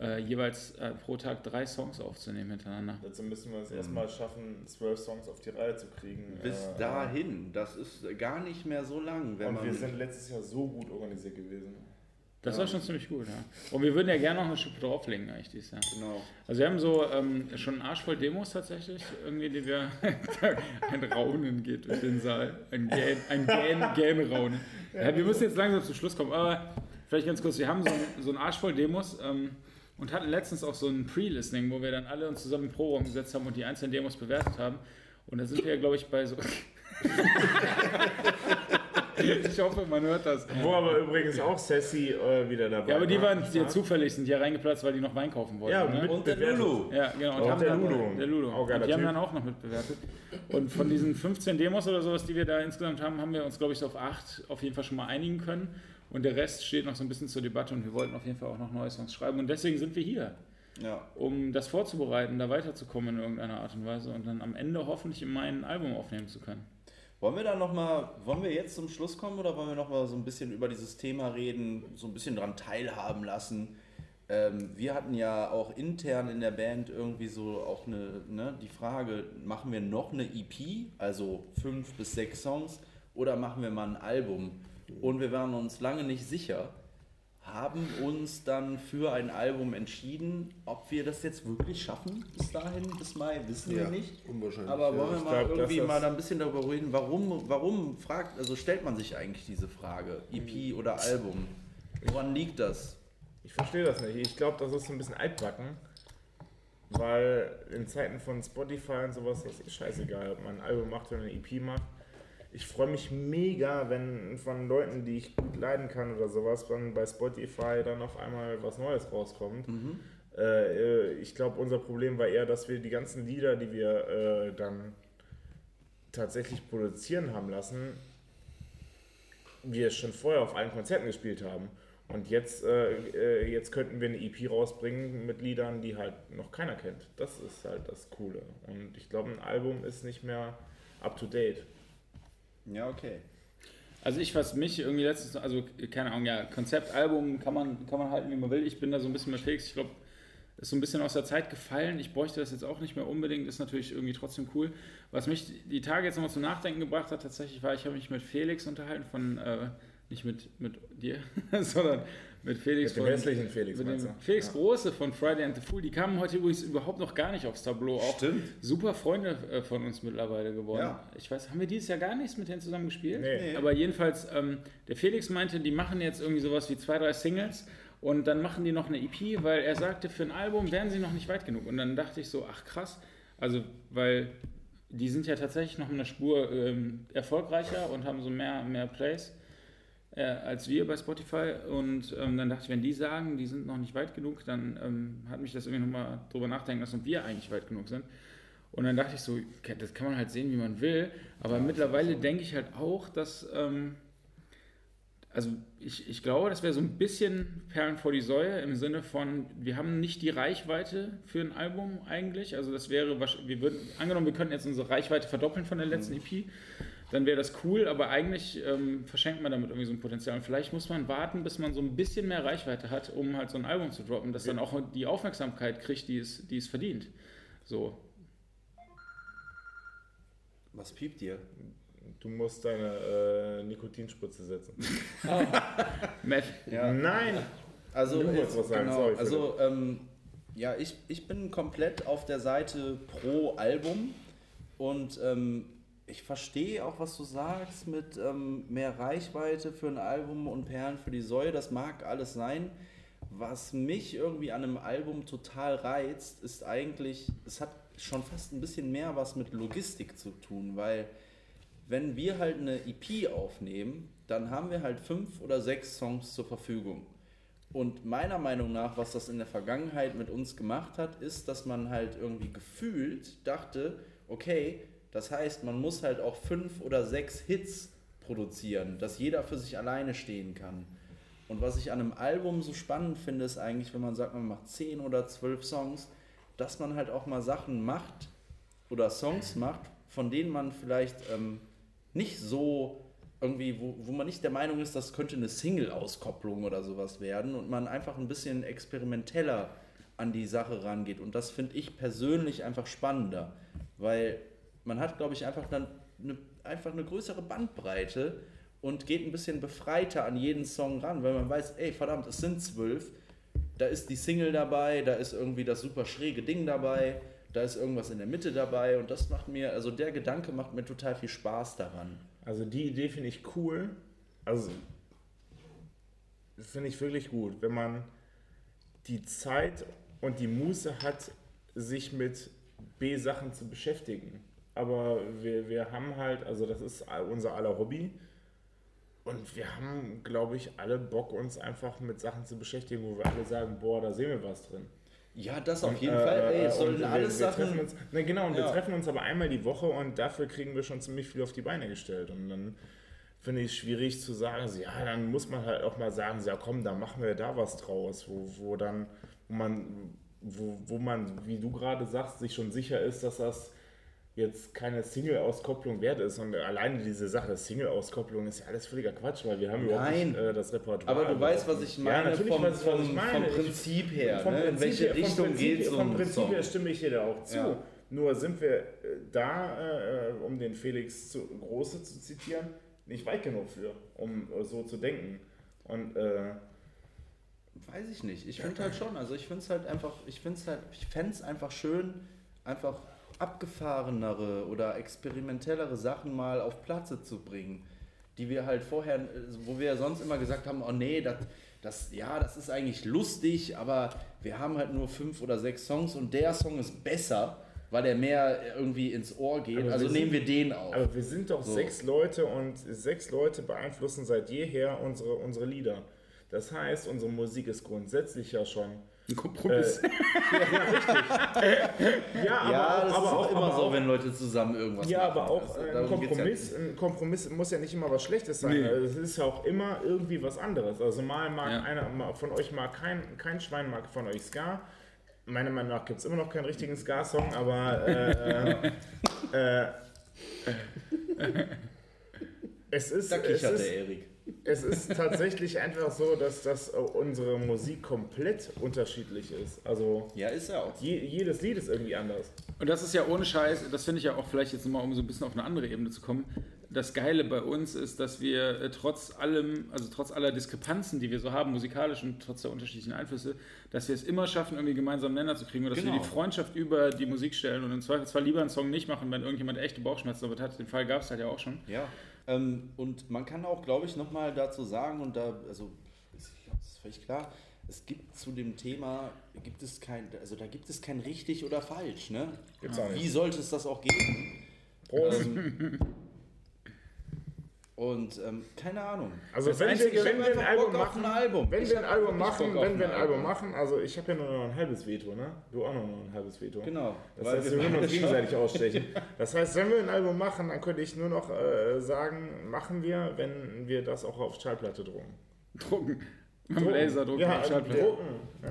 äh, jeweils äh, pro Tag drei Songs aufzunehmen hintereinander. Dazu müssen wir es erstmal schaffen, zwölf Songs auf die Reihe zu kriegen. Bis Äh, dahin, das ist gar nicht mehr so lang, wenn Und man. wir sind letztes Jahr so gut organisiert gewesen. Das war schon ziemlich gut, ja. Und wir würden ja gerne noch eine Schippe drauflegen, eigentlich, dieses Jahr. genau. Also wir haben so ähm, schon einen Arsch voll Demos tatsächlich, irgendwie, die wir... ein Raunen geht durch den Saal. Ein Gähn, ein Gähn, Gähnraunen. Ja, wir müssen jetzt langsam zum Schluss kommen, aber vielleicht ganz kurz, wir haben so, ein, so einen Arsch voll Demos ähm, und hatten letztens auch so ein Pre-Listening, wo wir dann alle uns zusammen im Pro-Raum gesetzt haben und die einzelnen Demos bewertet haben. Und da sind wir ja, glaube ich, bei so... ich hoffe, man hört das. Wo aber übrigens auch Sassy äh, wieder dabei Ja, aber die war, waren ja zufällig, sind hier reingeplatzt, weil die noch Wein kaufen wollten. Ja, ne? mit Und der. Lulu. Ja, genau. Und Auch haben der dann, Ludo. Der Ludo. Auch und die haben Typ. dann auch noch mitbewertet. Und von diesen 15 Demos oder sowas, die wir da insgesamt haben, haben wir uns, glaube ich, so auf acht auf jeden Fall schon mal einigen können. Und der Rest steht noch so ein bisschen zur Debatte und wir wollten auf jeden Fall auch noch neue Songs schreiben. Und deswegen sind wir hier, Ja. um das vorzubereiten, da weiterzukommen in irgendeiner Art und Weise und dann am Ende hoffentlich in mein Album aufnehmen zu können. Wollen wir dann nochmal, wollen wir jetzt zum Schluss kommen oder wollen wir nochmal so ein bisschen über dieses Thema reden, so ein bisschen dran teilhaben lassen? Ähm, wir hatten ja auch intern in der Band irgendwie so auch eine, ne, die Frage, machen wir noch eine EP, also fünf bis sechs Songs, oder machen wir mal ein Album? Und wir waren uns lange nicht sicher, haben uns dann für ein Album entschieden. Ob wir das jetzt wirklich schaffen bis dahin, bis Mai, wissen wir Ja, nicht. unwahrscheinlich, Aber ja. wollen wir Ich mal glaub, irgendwie mal ein bisschen darüber reden, warum, warum fragt, also stellt man sich eigentlich diese Frage, EP oder Album? Woran liegt das? Ich verstehe das nicht. Ich glaube, das ist so ein bisschen altbacken. Weil in Zeiten von Spotify und sowas ist eh scheißegal, ob man ein Album macht oder eine EP macht. Ich freue mich mega, wenn von Leuten, die ich gut leiden kann oder sowas, dann bei Spotify dann auf einmal was Neues rauskommt. Äh, äh, ich glaube, unser Problem war eher, dass wir die ganzen Lieder, die wir äh, dann tatsächlich produzieren haben lassen, wir schon vorher auf allen Konzerten gespielt haben. Und jetzt, äh, äh, jetzt könnten wir eine EP rausbringen mit Liedern, die halt noch keiner kennt. Das ist halt das Coole. Und ich glaube, ein Album ist nicht mehr up to date. Ja, okay. Also ich, was mich irgendwie letztes, also keine Ahnung, ja, Konzeptalbum kann man, kann man halten, wie man will. Ich bin da so ein bisschen mit Felix. Ich glaube, ist so ein bisschen aus der Zeit gefallen. Ich bräuchte das jetzt auch nicht mehr unbedingt, ist natürlich irgendwie trotzdem cool. Was mich die Tage jetzt nochmal zum Nachdenken gebracht hat, tatsächlich war, ich habe mich mit Felix unterhalten von, äh, nicht mit, mit dir, sondern mit Felix. Mit dem von- hässlichen Felix, Mit dem du? Felix Große von Friday and the Fool. Die kamen heute übrigens überhaupt noch gar nicht aufs Tableau. Auch Stimmt. super Freunde äh, von uns mittlerweile geworden. Ja. Ich weiß, haben wir dieses Jahr gar nichts mit denen zusammen gespielt? Nee. Aber jedenfalls, ähm, der Felix meinte, die machen jetzt irgendwie sowas wie zwei, drei Singles und dann machen die noch eine EP, weil er sagte, für ein Album wären sie noch nicht weit genug. Und dann dachte ich so, ach krass, also weil die sind ja tatsächlich noch eine Spur ähm, erfolgreicher und haben so mehr, mehr Plays äh, als wir bei Spotify. Und ähm, dann dachte ich, wenn die sagen, die sind noch nicht weit genug, dann ähm, hat mich das irgendwie nochmal drüber nachdenken lassen, ob wir eigentlich weit genug sind. Und dann dachte ich so, das kann man halt sehen, wie man will. Aber mittlerweile denke ich halt auch, dass, ähm, also ich, ich glaube, das wäre so ein bisschen Perlen vor die Säue im Sinne von, wir haben nicht die Reichweite für ein Album eigentlich. Also das wäre, wir würden, angenommen, wir könnten jetzt unsere Reichweite verdoppeln von der letzten EP, dann wäre das cool, aber eigentlich ähm, verschenkt man damit irgendwie so ein Potenzial. Und vielleicht muss man warten, bis man so ein bisschen mehr Reichweite hat, um halt so ein Album zu droppen, das dann auch die Aufmerksamkeit kriegt, die es, die es verdient. So. Was piept dir? Du musst deine äh, Nikotinspritze setzen. Meth. Nein! Also, jetzt- was sagen, genau, sorry, also ähm, ja, ich, ich bin komplett auf der Seite pro Album und ähm, ich verstehe auch, was du sagst mit ähm, mehr Reichweite für ein Album und Perlen für die Säue, das mag alles sein. Was mich irgendwie an einem Album total reizt, ist eigentlich, es hat schon fast ein bisschen mehr was mit Logistik zu tun, weil wenn wir halt eine EP aufnehmen, dann haben wir halt fünf oder sechs Songs zur Verfügung. Und meiner Meinung nach, was das in der Vergangenheit mit uns gemacht hat, ist, dass man halt irgendwie gefühlt dachte, okay, das heißt, man muss halt auch fünf oder sechs Hits produzieren, dass jeder für sich alleine stehen kann. Und was ich an einem Album so spannend finde, ist eigentlich, wenn man sagt, man macht zehn oder zwölf Songs, dass man halt auch mal Sachen macht oder Songs macht, von denen man vielleicht ähm, nicht so irgendwie, wo, wo man nicht der Meinung ist, das könnte eine Single-Auskopplung oder sowas werden und man einfach ein bisschen experimenteller an die Sache rangeht. Und das finde ich persönlich einfach spannender, weil man hat, glaube ich, einfach dann eine, einfach eine größere Bandbreite und geht ein bisschen befreiter an jeden Song ran, weil man weiß, ey, verdammt, es sind zwölf, da ist die Single dabei, da ist irgendwie das super schräge Ding dabei, da ist irgendwas in der Mitte dabei und das macht mir, also der Gedanke macht mir total viel Spaß daran. Also die Idee finde ich cool. Also finde ich wirklich gut, wenn man die Zeit und die Muße hat, sich mit B-Sachen zu beschäftigen. Aber wir, wir haben halt, also das ist unser aller Hobby. Und wir haben, glaube ich, alle Bock, uns einfach mit Sachen zu beschäftigen, wo wir alle sagen, boah, da sehen wir was drin. Ja, das auf Und, jeden äh, Fall. Ey, äh, es sollen wir- alles wir Sachen. Treffen uns, ne, genau, und wir Ja. treffen uns aber einmal die Woche und dafür kriegen wir schon ziemlich viel auf die Beine gestellt. Und dann finde ich es schwierig zu sagen, so, ja, dann muss man halt auch mal sagen, so, ja komm, da machen wir da was draus, wo, wo dann, wo man, wo, wo man, wie du gerade sagst, sich schon sicher ist, dass das jetzt keine Single-Auskopplung wert ist. Und alleine diese Sache, Single-Auskopplung ist ja alles völliger Quatsch, weil wir haben überhaupt Nein. nicht äh, das Repertoire. Aber du überhaupt weißt, was ich meine Ja, natürlich vom, weiß ich, was vom, ich meine. vom Prinzip her. vom ne? In Prinzip welche her- vom Richtung geht so Vom ein Prinzip her stimme ich dir da auch zu. Ja. Nur sind wir äh, da, äh, um den Felix zu, Große zu zitieren, nicht weit genug für, um äh, so zu denken. Und äh, Weiß ich nicht. Ich finde halt schon. Also ich finde es halt einfach, ich finde es halt, ich fände es einfach schön, einfach abgefahrenere oder experimentellere Sachen mal auf Platze zu bringen, die wir halt vorher, wo wir ja sonst immer gesagt haben, oh nee, das, das, ja, das ist eigentlich lustig, aber wir haben halt nur fünf oder sechs Songs und der Song ist besser, weil er mehr irgendwie ins Ohr geht. Aber also wir nehmen sind- wir den auf. aber wir sind doch So. sechs Leute und sechs Leute beeinflussen seit jeher unsere, unsere Lieder. Das heißt, unsere Musik ist grundsätzlich ja schon. Ein Kompromiss. Ja, aber ja, auch, das aber ist auch, auch immer aber so, auch, wenn Leute zusammen irgendwas Ja, machen. aber auch Also, äh, ein geht's ja Kompromiss, ein Kompromiss muss ja nicht immer was Schlechtes sein. Nee. Also Es ist ja auch immer irgendwie was anderes. Also mal mag Ja. einer mal von euch mag kein, kein Schwein mag von euch Ska. Meiner Meinung nach gibt es immer noch keinen richtigen Ska-Song, aber äh, äh, Es ist, Da es kichert ist, der Erik. Es ist tatsächlich einfach so, dass, dass äh, unsere Musik komplett unterschiedlich ist. Also Ja, ist er auch. je, jedes Lied ist irgendwie anders. Und das ist ja ohne Scheiß, das finde ich ja auch vielleicht jetzt nochmal, um so ein bisschen auf eine andere Ebene zu kommen. Das Geile bei uns ist, dass wir äh, trotz allem, also trotz aller Diskrepanzen, die wir so haben, musikalisch und trotz der unterschiedlichen Einflüsse, dass wir es immer schaffen, irgendwie gemeinsam Nenner zu kriegen und dass wir Genau. die Freundschaft über die Musik stellen und im Zweifelsfall lieber einen Song nicht machen, wenn irgendjemand echte Bauchschmerzen damit hat. Den Fall gab es halt ja auch schon. Ja. Ähm, und man kann auch, glaube ich, nochmal dazu sagen, und da, also, ich glaube, das ist völlig klar, es gibt zu dem Thema, gibt es kein, also da gibt es kein richtig oder falsch, ne? Gibt's auch nicht. Wie sollte es das auch geben? Prost. Ähm, und ähm, keine Ahnung. Also wenn, wir, wenn wir ein Album Bock machen, ein Album. wenn Ich wir ein Album machen, wenn wir ein Album Album. machen, also ich habe ja nur noch ein halbes Veto, ne? Du auch noch ein halbes Veto. Genau. Das weil heißt, wir würden uns gegenseitig ausstechen. Das heißt, wenn wir ein Album machen, dann könnte ich nur noch äh, sagen, machen wir, wenn wir das auch auf Schallplatte drucken. Drucken. Mit Laser drucken. Ja, auf also Schallplatte. drucken. Ja.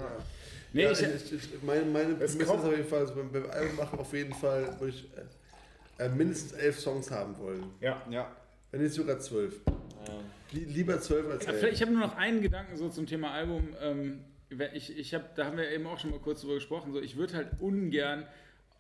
Nee, ja, ich, ich, ich, meine meine Es Prämisse kommt- ist auf jeden Fall, also beim, beim Album machen auf jeden Fall würde ich äh, mindestens elf Songs haben wollen. ja. Ja. Wenn nicht sogar zwölf. Lie- Lieber zwölf als Ja, elf. vielleicht- Ich habe nur noch einen Gedanken so zum Thema Album. Ähm, ich, ich hab, da haben wir eben auch schon mal kurz drüber gesprochen. So, ich würde halt ungern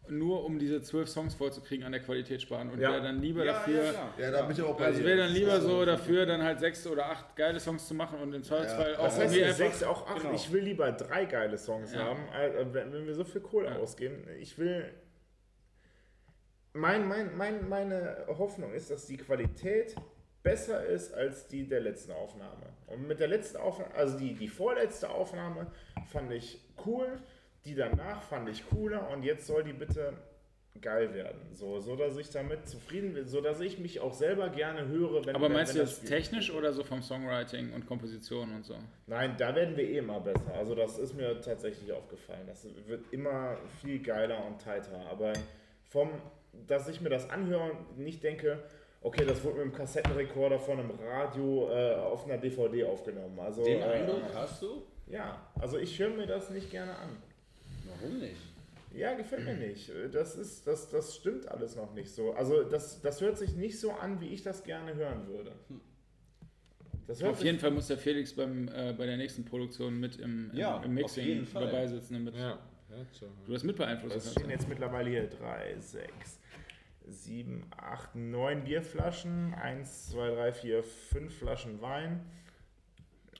nur um diese zwölf Songs vollzukriegen an der Qualität sparen und Ja. wäre dann lieber Ja, dafür. ja. Ja, da bin ich auch bei Also wäre dann lieber so dafür, dann halt sechs oder acht geile Songs zu machen und im Zweifelsfall auch Das heißt, irgendwie sechs, auch acht. genau. Ich will lieber drei geile Songs Ja. haben, äh, wenn, wenn wir so viel Kohle Ja. ausgeben. Ich will. Mein, mein, mein, meine Hoffnung ist, dass die Qualität besser ist als die der letzten Aufnahme. Und mit der letzten Aufnahme, also die, die vorletzte Aufnahme fand ich cool, die danach fand ich cooler und jetzt soll die bitte geil werden. So, so dass ich damit zufrieden bin, so dass ich mich auch selber gerne höre, wenn Aber wenn- meinst wenn du das technisch oder so vom Songwriting und Komposition und so? Nein, da werden wir eh immer besser. Also das ist mir tatsächlich aufgefallen. Das wird immer viel geiler und tighter. Aber vom, dass ich mir das anhöre und nicht denke, okay, das wurde mit einem Kassettenrekorder von einem Radio äh, auf einer DVD aufgenommen. Also, Den äh, Eindruck hast du? Ja, also ich höre mir das nicht gerne an. Warum nicht? Ja, gefällt mir nicht. Das, ist, das, das stimmt alles noch nicht so. Also das, das hört sich nicht so an, wie ich das gerne hören würde. Das hört Auf jeden Fall muss der Felix beim, äh, bei der nächsten Produktion mit im, im, Ja, im auf Mixing jeden Fall. dabei sitzen, damit Ja. Ja so. du das mit beeinflussen Es stehen jetzt mittlerweile hier drei, sechs, sieben, acht, neun Bierflaschen, eins, zwei, drei, vier, fünf Flaschen Wein.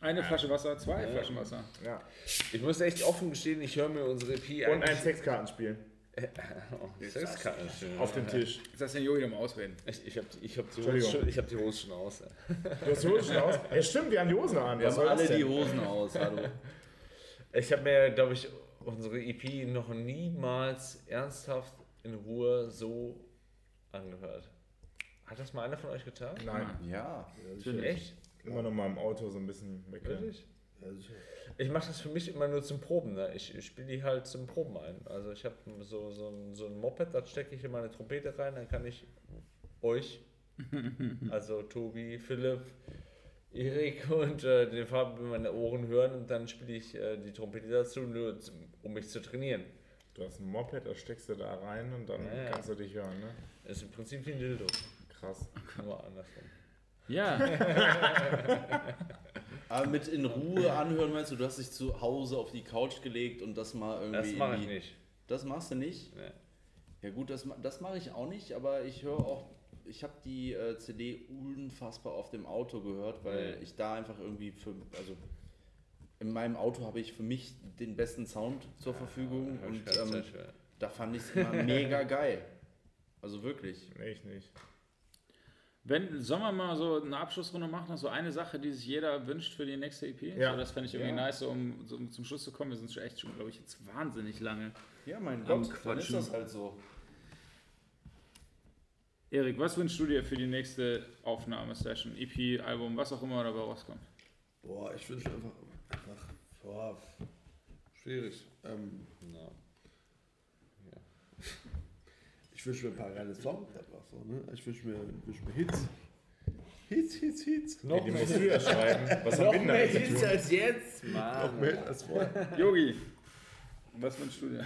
Eine Flasche Wasser, zwei Flaschen Wasser. Ja. Ich muss echt offen gestehen, ich höre mir unsere EP Und ein Sexkartenspiel Oh, Sexkarten. auf dem Tisch. Jetzt lass den Jogi doch mal ausreden. Ich, ich habe ich hab die, Hose Entschuldigung. schon- ich hab die Hose schon aus. Du hast die Hose schon aus? Ja, stimmt, wir haben die Hosen an. Wir Was haben das alle denn? die Hosen aus, hallo. Ich habe mir, glaube ich, unsere EP noch niemals ernsthaft in Ruhe so angehört. Hat das mal einer von euch getan? Nein, Ja. Echt? immer noch mal im Auto so ein bisschen meckern. Wirklich? Ich mache das für mich immer nur zum Proben. Ne? Ich, ich spiele die halt zum Proben ein. Also ich habe so, so, ein, so ein Moped, da stecke ich in meine Trompete rein, dann kann ich euch, also Tobi, Philipp, Erik und äh, den Fabian in meine Ohren hören und dann spiele ich äh, die Trompete dazu, nur zum, um mich zu trainieren. Du hast ein Moped, da steckst du da rein und dann Ja, ja. kannst du dich hören, ne? Das ist im Prinzip wie ein Dildo, Krass. nur andersrum. Ja, Aber mit in Ruhe anhören meinst du, du hast dich zu Hause auf die Couch gelegt und das mal irgendwie. Das mache ich nicht. Das machst du nicht? Nee. Ja gut, das, das mache ich auch nicht, aber ich höre auch, ich habe die äh, CD unfassbar auf dem Auto gehört, weil Mhm. ich da einfach irgendwie für, also in meinem Auto habe ich für mich den besten Sound zur Verfügung Hab ich und ähm, da fand ich es immer mega geil. Also wirklich. Nee, ich nicht. wenn, sollen wir mal so eine Abschlussrunde machen, so eine Sache, die sich jeder wünscht für die nächste EP? Ja. So, das fände ich irgendwie Ja. nice, so, um, so, um zum Schluss zu kommen. Wir sind schon echt schon, glaube ich, jetzt wahnsinnig lange. Ja, mein Gott, dann ist das halt so. Erik, was wünschst du dir für die nächste Aufnahmesession, EP, Album, was auch immer dabei rauskommt? Boah, ich wünsche einfach, einfach boah, schwierig. Ähm, Na. ich wünsche mir ein paar geile Songs einfach so, ne? Ich wünsche mir, wünsch mir Hits. Hits, Hits, Hits. Noch die musst du ja schreiben. Was haben wir denn damit zu tun? als jetzt, Noch Mann. mehr als vorher. Yogi, was wünschst du dir?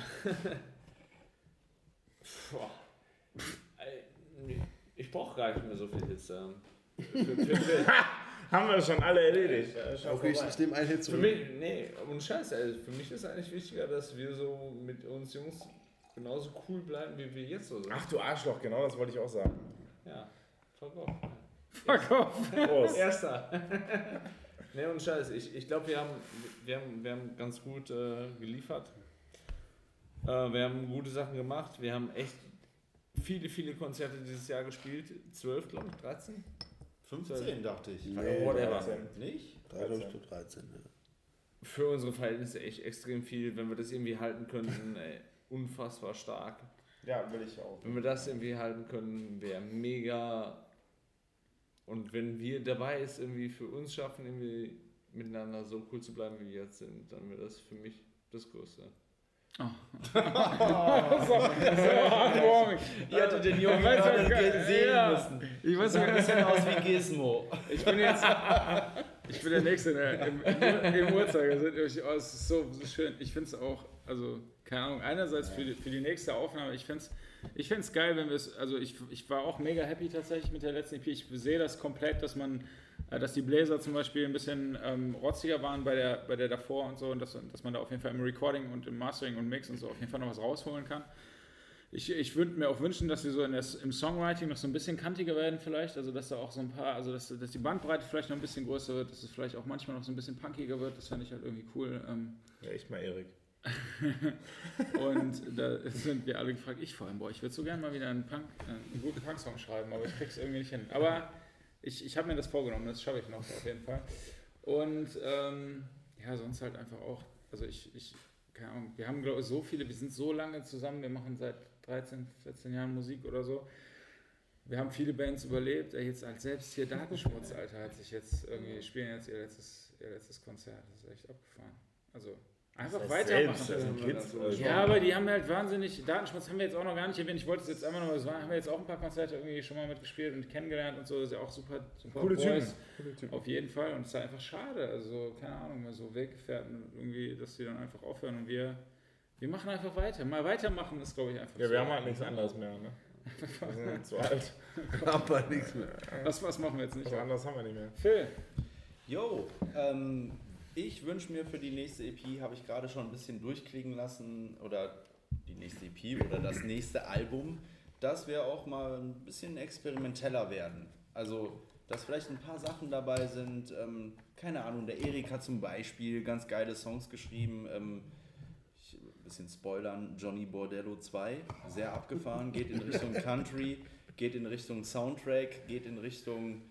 Ich brauche gar nicht mehr so viel Hits. ähm. Haben wir schon alle erledigt. Ja, Okay, ich, vorbei. ich nehme einen Hit Für zurück. mich, nee, und Scheiße, also für mich ist eigentlich wichtiger, dass wir so mit uns Jungs genauso cool bleiben, wie wir jetzt so sind. Ach du Arschloch, genau das wollte ich auch sagen. Ja, fuck off. Fuck off. Prost. Erster. nee, und Scheiße, ich, ich glaube, wir haben, wir, haben, wir haben ganz gut äh, geliefert. Äh, wir haben gute Sachen gemacht. Wir haben echt viele, viele Konzerte dieses Jahr gespielt. 12, glaube ich, 13? 15 dachte ich. Nee, Whatever. 13. Nicht? 13. 13 ja. Für unsere Verhältnisse echt extrem viel. Wenn wir das irgendwie halten könnten, ey, unfassbar stark. Ja, will ich auch. Wenn wir das irgendwie halten können, wäre mega. Und wenn wir dabei es irgendwie für uns schaffen, irgendwie miteinander so cool zu bleiben, wie wir jetzt sind, dann wäre das für mich das Größte. Heartwarming. Ihr hättet den Jungen gerade sehen ja. müssen. Ich weiß Sieht ein bisschen aus wie Gizmo. ich bin jetzt. Ich bin der Nächste der, im, im Uhrzeigersinn. Ich- Oh, es ist so, so schön. Ich finde es auch, also, keine Ahnung, einerseits für die, für die nächste Aufnahme, ich finde es ich find's geil, wenn wir es, also ich, ich war auch mega happy tatsächlich mit der letzten EP. Ich sehe das komplett, dass man, dass die Bläser zum Beispiel ein bisschen ähm, rotziger waren bei der, bei der davor und so und dass, dass man da auf jeden Fall im Recording und im Mastering und Mix und so auf jeden Fall noch was rausholen kann. Ich, ich würde mir auch wünschen, dass wir so in der, im Songwriting noch so ein bisschen kantiger werden vielleicht, also dass da auch so ein paar, also dass, dass die Bandbreite vielleicht noch ein bisschen größer wird, dass es vielleicht auch manchmal noch so ein bisschen punkiger wird, das fände ich halt irgendwie cool. Ähm, Ja, echt mal Erik. und da sind wir alle gefragt, ich vor allem, boah, ich würde so gerne mal wieder einen, Punk, äh, einen guten Punk-Song schreiben, aber ich krieg's irgendwie nicht hin. Aber ich, ich habe mir das vorgenommen, das schaffe ich noch auf jeden Fall. Und ähm, ja, sonst halt einfach auch, also ich, ich keine Ahnung, wir haben glaube ich so viele, wir sind so lange zusammen, wir machen seit 13, 14 Jahren Musik oder so. Wir haben viele Bands überlebt, ey, jetzt als selbst hier Datenschmutz, Alter, hat sich jetzt irgendwie, spielen jetzt ihr letztes, ihr letztes Konzert, das ist echt abgefahren. Also einfach weitermachen. Selbst, das sind Kids. oder so. Ja, aber die haben halt wahnsinnig, Datenschmutz haben wir jetzt auch noch gar nicht erwähnt. Ich wollte es jetzt einmal noch mal sagen, haben wir jetzt auch ein paar Konzerte irgendwie schon mal mitgespielt und kennengelernt und so. Das ist ja auch super, super Coole Typen. Boys. Auf jeden Fall. Und es ist halt einfach schade. Also, keine Ahnung, mal so Weggefährten irgendwie, dass die dann einfach aufhören und wir, wir machen einfach weiter. Mal weitermachen ist, glaube ich, einfach Ja, so. wir haben halt nichts anderes mehr, ne? Wir sind zu alt. Aber nichts mehr. Was, was machen wir jetzt nicht? Was anderes haben wir nicht mehr. Phil, Jo, ähm, ich wünsche mir für die nächste EP, habe ich gerade schon ein bisschen durchklingen lassen, oder die nächste EP oder das nächste Album, dass wir auch mal ein bisschen experimenteller werden. Also, dass vielleicht ein paar Sachen dabei sind. Ähm, keine Ahnung, der Erik hat zum Beispiel ganz geile Songs geschrieben. Ähm, ich, ein bisschen spoilern, Johnny Bordello 2, sehr abgefahren, geht in Richtung Country, geht in Richtung Soundtrack, geht in Richtung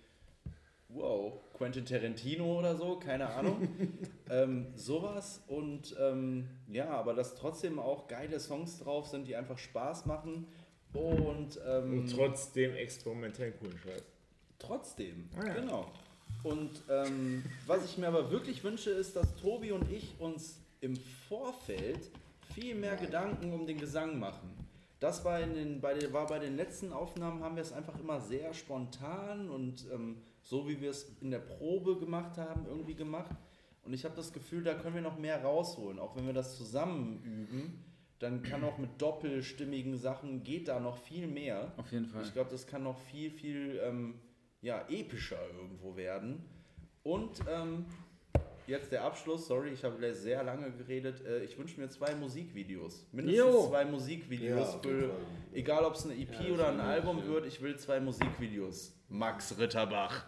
wow, Quentin Tarantino oder so, keine Ahnung. ähm, sowas und ähm, ja, aber dass trotzdem auch geile Songs drauf sind, die einfach Spaß machen und, ähm, Und trotzdem experimentell coolen Scheiß. trotzdem, Ah ja. genau. Und ähm, was ich mir aber wirklich wünsche, ist, dass Tobi und ich uns im Vorfeld viel mehr Gedanken um den Gesang machen. Das war, in den, bei den, war bei den letzten Aufnahmen, haben wir es einfach immer sehr spontan und ähm, so wie wir es in der Probe gemacht haben, irgendwie gemacht. Und ich habe das Gefühl, da können wir noch mehr rausholen. Auch wenn wir das zusammen üben, dann kann auch mit doppelstimmigen Sachen, geht da noch viel mehr. auf jeden Fall. Ich glaube, das kann noch viel, viel ähm, ja, epischer irgendwo werden. Und ähm, jetzt der Abschluss, sorry, ich habe sehr lange geredet. Äh, ich wünsche mir zwei Musikvideos. Mindestens Jo. zwei Musikvideos. Ja, für, egal ob es eine EP oder ein Album wird, ich will zwei Musikvideos. Max Ritterbach.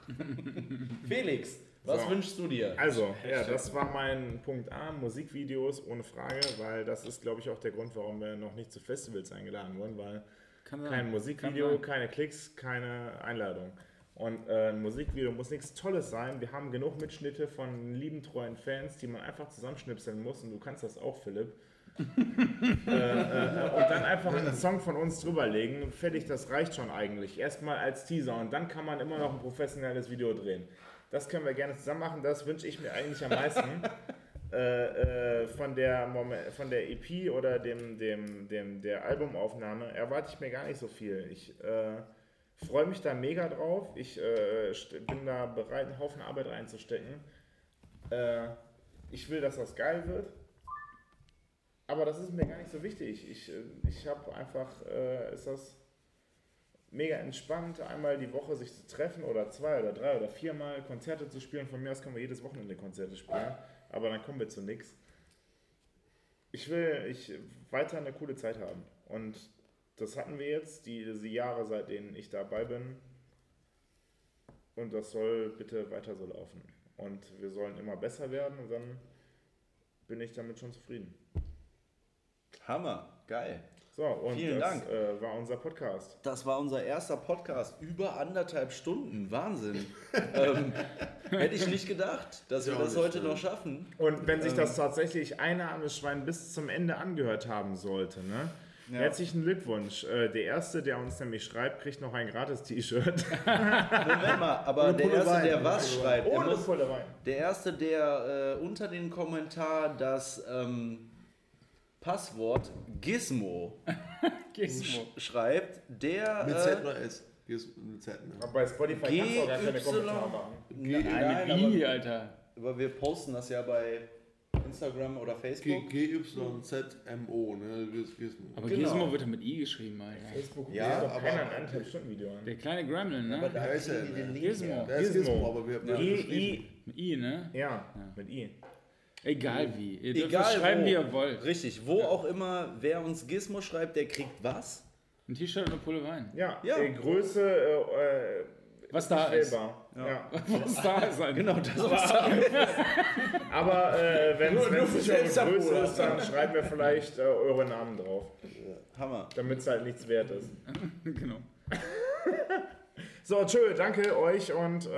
Felix, was So. wünschst du dir? Also, ja, das war mein Punkt A, Musikvideos ohne Frage, weil das ist, glaube ich, auch der Grund, warum wir noch nicht zu Festivals eingeladen wurden, weil Kann kein Musikvideo, keine Klicks, keine Einladung. Und äh, ein Musikvideo muss nichts Tolles sein. Wir haben genug Mitschnitte von lieben, treuen Fans, die man einfach zusammenschnipseln muss. Und du kannst das auch, Philipp. Äh, äh, und dann einfach einen Song von uns drüberlegen. Fertig, das reicht schon eigentlich. Erstmal als Teaser. Und dann kann man immer noch ein professionelles Video drehen. Das können wir gerne zusammen machen. Das wünsche ich mir eigentlich am meisten. äh, äh, von, der Momen- von der EP oder dem, dem, dem, der Albumaufnahme erwarte ich mir gar nicht so viel. Ich äh, freue mich da mega drauf. Ich äh, bin da bereit, einen Haufen Arbeit reinzustecken. Ich will, dass das geil wird. Aber das ist mir gar nicht so wichtig. Ich, äh, ich habe einfach, äh, ist das mega entspannt, einmal die Woche sich zu treffen oder zwei oder drei oder viermal Konzerte zu spielen. Von mir aus können wir jedes Wochenende Konzerte spielen, aber dann kommen wir zu nichts. Ich will ich weiter eine coole Zeit haben und das hatten wir jetzt, die, diese Jahre, seit denen ich dabei bin. Und das soll bitte weiter so laufen. Und wir sollen immer besser werden und dann bin ich damit schon zufrieden. Hammer, geil. So, und Vielen das Dank. Äh, war unser Podcast. Das war unser erster Podcast. Über anderthalb Stunden. Wahnsinn. ähm, hätte ich nicht gedacht, dass wir Ja, das heute ne? noch schaffen. Und wenn sich das tatsächlich ein armes Schwein bis zum Ende angehört haben sollte, ne? Herzlichen Glückwunsch. Äh, der Erste, der uns nämlich schreibt, kriegt noch ein gratis T-Shirt. Moment mal, aber der Pulle Erste, Wein. der was schreibt, der, Ohne muss, volle Wein. der Erste, der äh, unter den Kommentar das ähm, Passwort Gizmo Gizmo. sch schreibt, der... Mit äh, Z oder S? Hier ist mit Z, ne? Aber bei Spotify kannst du auch gar keine. Kommentare machen. Nein, Nein, aber- mit I, Alter. Aber wir posten das ja bei Instagram oder G- Facebook. G-Y-Z-M-O, ne? Giz- Gizmo. Aber Genau. Gizmo wird ja mit I geschrieben, Alter. Facebook Ja, ja, doch aber- keiner ein anderthalb Stunden Video an. Der kleine Gremlin, Aber ne? da ist er, kriegen die den ne? Link Gizmo. her. Der ist Gizmo. Gizmo, aber wir haben ja geschrieben. G-I. Mit I, ne? Ja, mit I. Egal wie. Ihr dürft Egal es schreiben, wo. wie ihr wollt. Richtig, wo auch immer, wer uns Gizmo schreibt, der kriegt was? Ein T-Shirt und eine Pulle Wein. Ja, Ja. Äh, Größe äh, äh, Was da ist. stellbar. Ja. Was da ist. Alter. Genau, das war's. Aber äh, wenn es eure. Größe ist, dann schreiben wir vielleicht äh, eure Namen drauf, Hammer. damit es halt nichts wert ist. genau. So, tschö, danke euch und äh,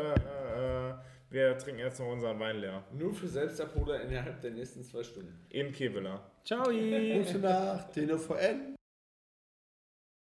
wir trinken jetzt noch unseren Wein leer. Nur für Selbstabholer innerhalb der nächsten zwei Stunden. Im Keveler. Ciao. Gute Nacht, TNVN.